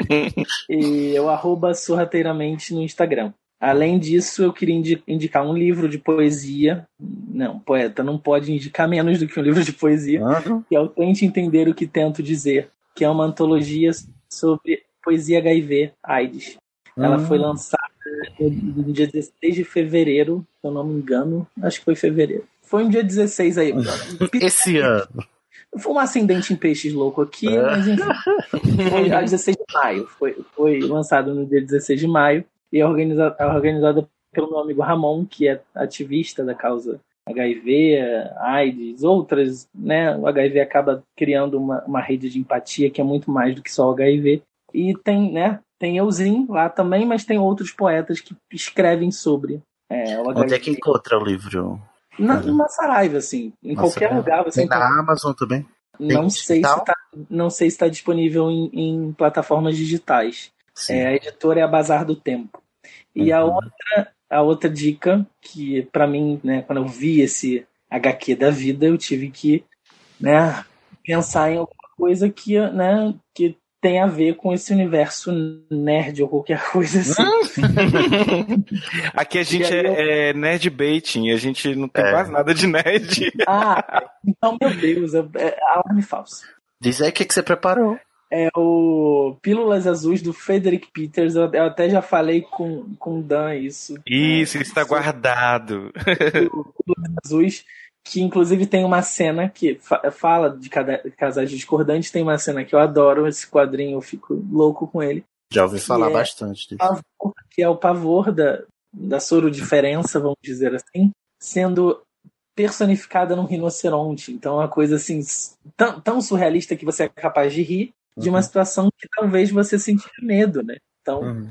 D: e eu arroba sorrateiramente no Instagram. Além disso, eu queria indicar um livro de poesia. Não, poeta não pode indicar menos do que um livro de poesia. Uhum. Que é o Tente Entender o que Tento Dizer, que é uma antologia sobre poesia HIV AIDS. Ela foi hum. lançada no dia 16 de fevereiro, se eu não me engano. Acho que foi fevereiro. Foi um dia 16 aí.
E: Esse ano.
D: Foi um ascendente em peixes louco aqui, é. mas enfim. Foi a 16 de maio. Foi, foi lançado no dia 16 de maio e é organizada, é organizada pelo meu amigo Ramon, que é ativista da causa HIV, AIDS, outras, né? O HIV acaba criando uma, uma rede de empatia que é muito mais do que só o HIV. E tem, né? Tem Euzinho lá também, mas tem outros poetas que escrevem sobre.
E: É, o HIV. Onde é que encontra o livro?
D: Na, na Saraiva, assim. Em qualquer lugar você
E: tem encontra. na Amazon também?
D: Não sei, se tá, não sei se está disponível em, em, plataformas digitais. É, a editora é a Bazar do Tempo. E uhum. a outra a outra dica que para mim, né, quando eu vi esse HQ da vida, eu tive que, né, pensar em alguma coisa que, né, que tem a ver com esse universo nerd ou qualquer coisa assim.
C: Aqui a gente é, é, nerd baiting, a gente não tem é. quase nada de nerd.
D: Ah, então, meu Deus, é, é alarme falso.
E: Diz aí o que, que você preparou.
D: É o Pílulas Azuis do Frederick Peters. Eu, eu até já falei com, com o Dan isso.
C: Isso, é, está guardado.
D: Pílulas Azuis que inclusive tem uma cena que fa fala de casais discordantes, tem uma cena que eu adoro, esse quadrinho, eu fico louco com ele.
E: Já ouvi falar é bastante disso.
D: Pavor, que é o pavor da, da soro diferença, vamos dizer assim, sendo personificada num rinoceronte. Então é uma coisa assim, tão, tão surrealista que você é capaz de rir uhum. de uma uhum. situação que talvez você sentir medo, né? Então, uhum.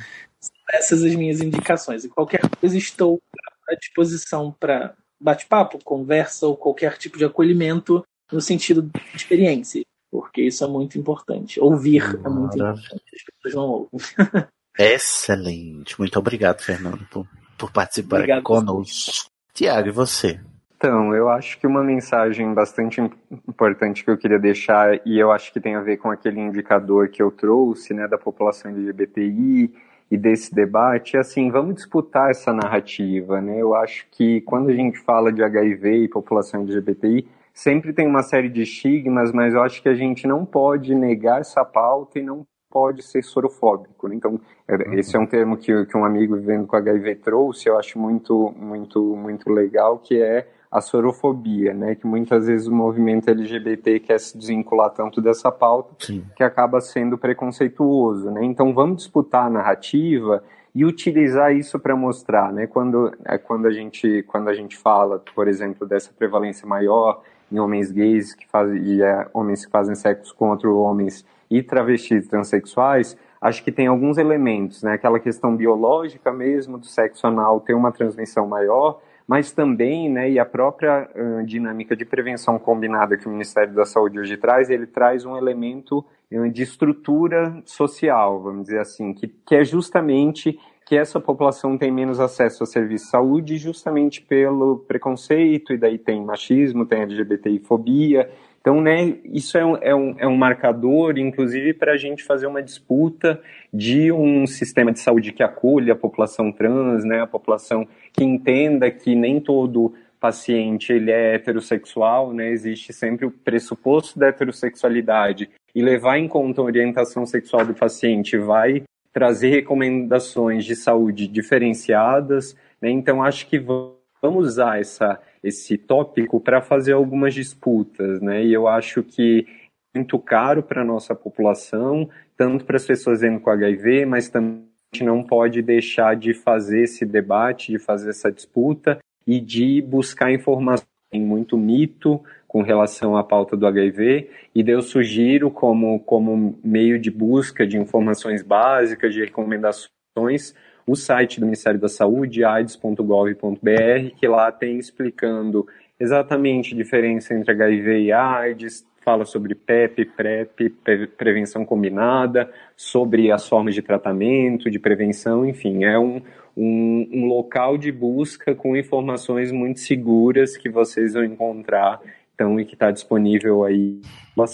D: essas as minhas indicações. E qualquer coisa estou à disposição para bate-papo, conversa ou qualquer tipo de acolhimento no sentido de experiência, porque isso é muito importante. Ouvir Maravilha. é muito importante, as pessoas não ouvem.
E: Excelente. Muito obrigado, Fernando, por, por participar obrigado, aqui conosco. Tiago, e você?
F: Então, eu acho que uma mensagem bastante importante que eu queria deixar, e eu acho que tem a ver com aquele indicador que eu trouxe, né, da população LGBTI, e desse debate, assim, vamos disputar essa narrativa, né? Eu acho que quando a gente fala de HIV e população LGBTI, sempre tem uma série de estigmas, mas eu acho que a gente não pode negar essa pauta e não pode ser sorofóbico. Né? Então, é, uhum. esse é um termo que, que um amigo vivendo com HIV trouxe, eu acho muito, muito, muito legal, que é a sorofobia, né? Que muitas vezes o movimento LGBT quer se desvincular tanto dessa pauta Sim. que acaba sendo preconceituoso, né? Então vamos disputar a narrativa e utilizar isso para mostrar, né? Quando é quando a gente quando a gente fala, por exemplo, dessa prevalência maior em homens gays que fazem e é, homens que fazem sexo contra homens e travestis transexuais, acho que tem alguns elementos, né? Aquela questão biológica mesmo do sexo anal ter uma transmissão maior mas também, né, e a própria uh, dinâmica de prevenção combinada que o Ministério da Saúde hoje traz, ele traz um elemento de estrutura social, vamos dizer assim, que, que é justamente que essa população tem menos acesso a serviços de saúde justamente pelo preconceito, e daí tem machismo, tem LGBTI-fobia, Então, né, isso é um, é um, é um marcador, inclusive, para a gente fazer uma disputa de um sistema de saúde que acolha a população trans, né, a população que entenda que nem todo paciente ele é heterossexual, né, existe sempre o pressuposto da heterossexualidade. E levar em conta a orientação sexual do paciente vai trazer recomendações de saúde diferenciadas, né, então acho que vamos usar essa esse tópico para fazer algumas disputas, né? E eu acho que é muito caro para a nossa população, tanto para as pessoas vivendo com HIV, mas também a gente não pode deixar de fazer esse debate, de fazer essa disputa e de buscar informação. Tem muito mito com relação à pauta do HIV, e eu sugiro como, como meio de busca de informações básicas, de recomendações, o site do Ministério da Saúde, aids.gov.br, que lá tem explicando exatamente a diferença entre HIV e AIDS, fala sobre PEP, PrEP, prevenção combinada, sobre as formas de tratamento, de prevenção, enfim, é um, um, um local de busca com informações muito seguras que vocês vão encontrar então, e que está disponível aí na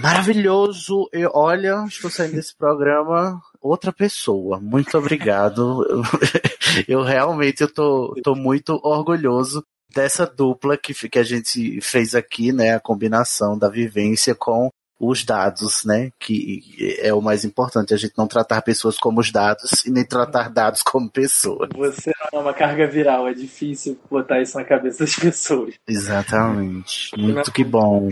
E: Maravilhoso! Eu, olha, estou saindo desse programa outra pessoa. Muito obrigado. eu, realmente eu tô, tô muito orgulhoso dessa dupla que, que a gente fez aqui, né? A combinação da vivência com os dados, né? Que é o mais importante, a gente não tratar pessoas como os dados e nem tratar dados como pessoas.
I: Você não é uma carga viral, é difícil botar isso na cabeça das pessoas.
E: Exatamente. Muito que bom.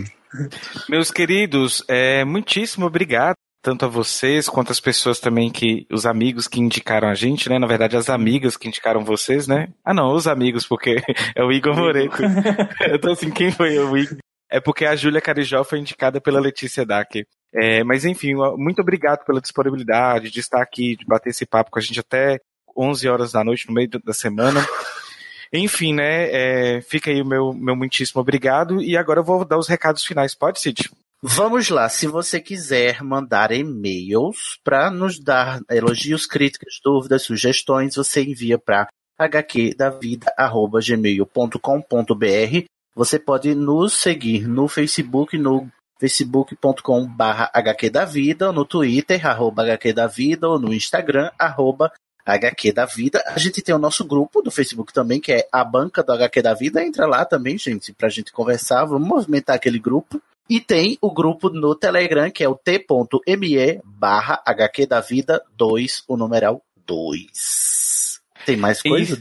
C: Meus queridos, é, muitíssimo obrigado tanto a vocês quanto as pessoas também que os amigos que indicaram a gente, né? Na verdade, as amigas que indicaram vocês, né? Ah, não, os amigos, porque é o Igor Moreto. Eu tô assim, quem foi o Igor? É porque a Júlia Carijó foi indicada pela Letícia Dack. É, mas enfim, muito obrigado pela disponibilidade de estar aqui, de bater esse papo com a gente até 11 horas da noite, no meio da semana. Enfim, né? É, fica aí o meu, meu muitíssimo obrigado. E agora eu vou dar os recados finais. Pode, Cid?
E: Vamos lá, se você quiser mandar e-mails para nos dar elogios, críticas, dúvidas, sugestões, você envia para hqdavida@gmail.com.br. Você pode nos seguir no Facebook, no facebook.com barra hqdavida, no Twitter, arroba hqdavida, ou no Instagram, arroba HQ da Vida. A gente tem o nosso grupo do Facebook também, que é a Banca do HQ da Vida. Entra lá também, gente, pra gente conversar. Vamos movimentar aquele grupo. E tem o grupo no Telegram, que é o t.me barra HQ da Vida 2, o numeral 2. Tem mais coisa?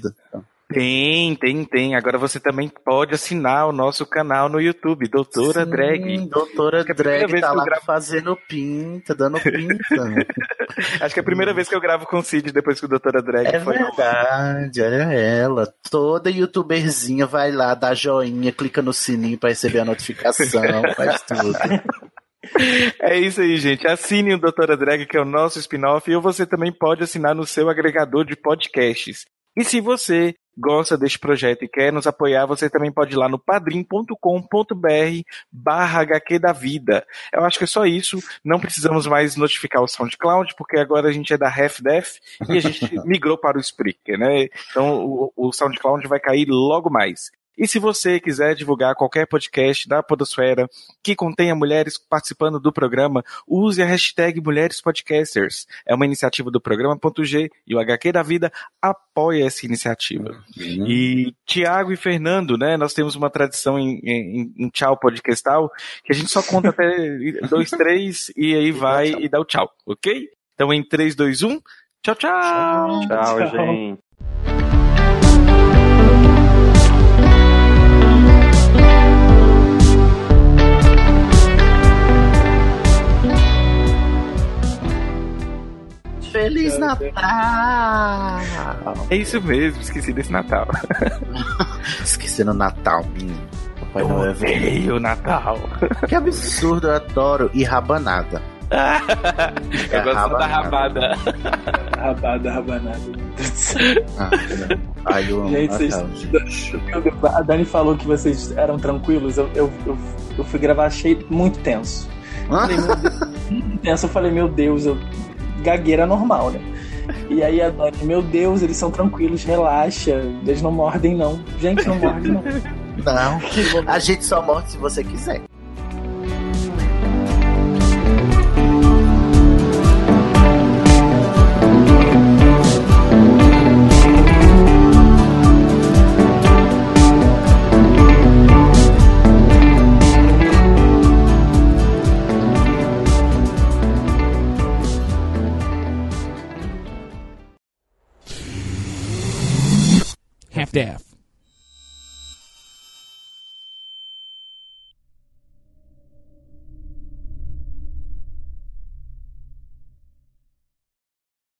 C: Tem, tem, tem. Agora você também pode assinar o nosso canal no YouTube, Doutora Sim, Drag.
E: Doutora Acho é Drag tá lá gravo... fazendo pinta, dando pinta.
C: Acho que é a primeira vez que eu gravo com o Cid depois que o Doutora Drag
E: é
C: foi.
E: É verdade, olha ela. Toda youtuberzinha vai lá, dá joinha, clica no sininho para receber a notificação, faz tudo.
C: É isso aí, gente. Assine o Doutora Drag, que é o nosso spin-off, e você também pode assinar no seu agregador de podcasts. E se você gosta deste projeto e quer nos apoiar, você também pode ir lá no padrim.com.br barra HQ da vida. Eu acho que é só isso. Não precisamos mais notificar o SoundCloud, porque agora a gente é da HalfDef e a gente migrou para o Spreaker, né? Então o, o SoundCloud vai cair logo mais. E se você quiser divulgar qualquer podcast da Podosfera que contenha mulheres participando do programa, use a hashtag Mulheres Podcasters. É uma iniciativa do programa.g e o HQ da Vida apoia essa iniciativa. Uhum. E Tiago e Fernando, né? Nós temos uma tradição em, em, em tchau podcastal que a gente só conta até dois, três e aí vai e dá o tchau, ok? Então em 3, 2, 1, tchau, tchau!
F: Tchau, tchau. gente!
E: Feliz Natal!
C: É isso mesmo, esqueci desse Natal.
E: esqueci no Natal, menino.
C: Papai eu Noel veio o Natal.
E: Que absurdo, eu adoro. E rabanada.
C: eu gosto rabanada. da rabada.
I: rabada, rabanada.
E: Ah, Ai, eu amo
I: Gente, vocês, a Dani falou que vocês eram tranquilos. Eu, eu, eu, eu fui gravar, achei muito tenso. Falei, muito tenso. Eu falei, meu Deus, eu gagueira normal, né? E aí a Dani, meu Deus, eles são tranquilos, relaxa, eles não mordem não. Gente, não mordem não.
E: Não, a gente só morde se você quiser.
J: Staff.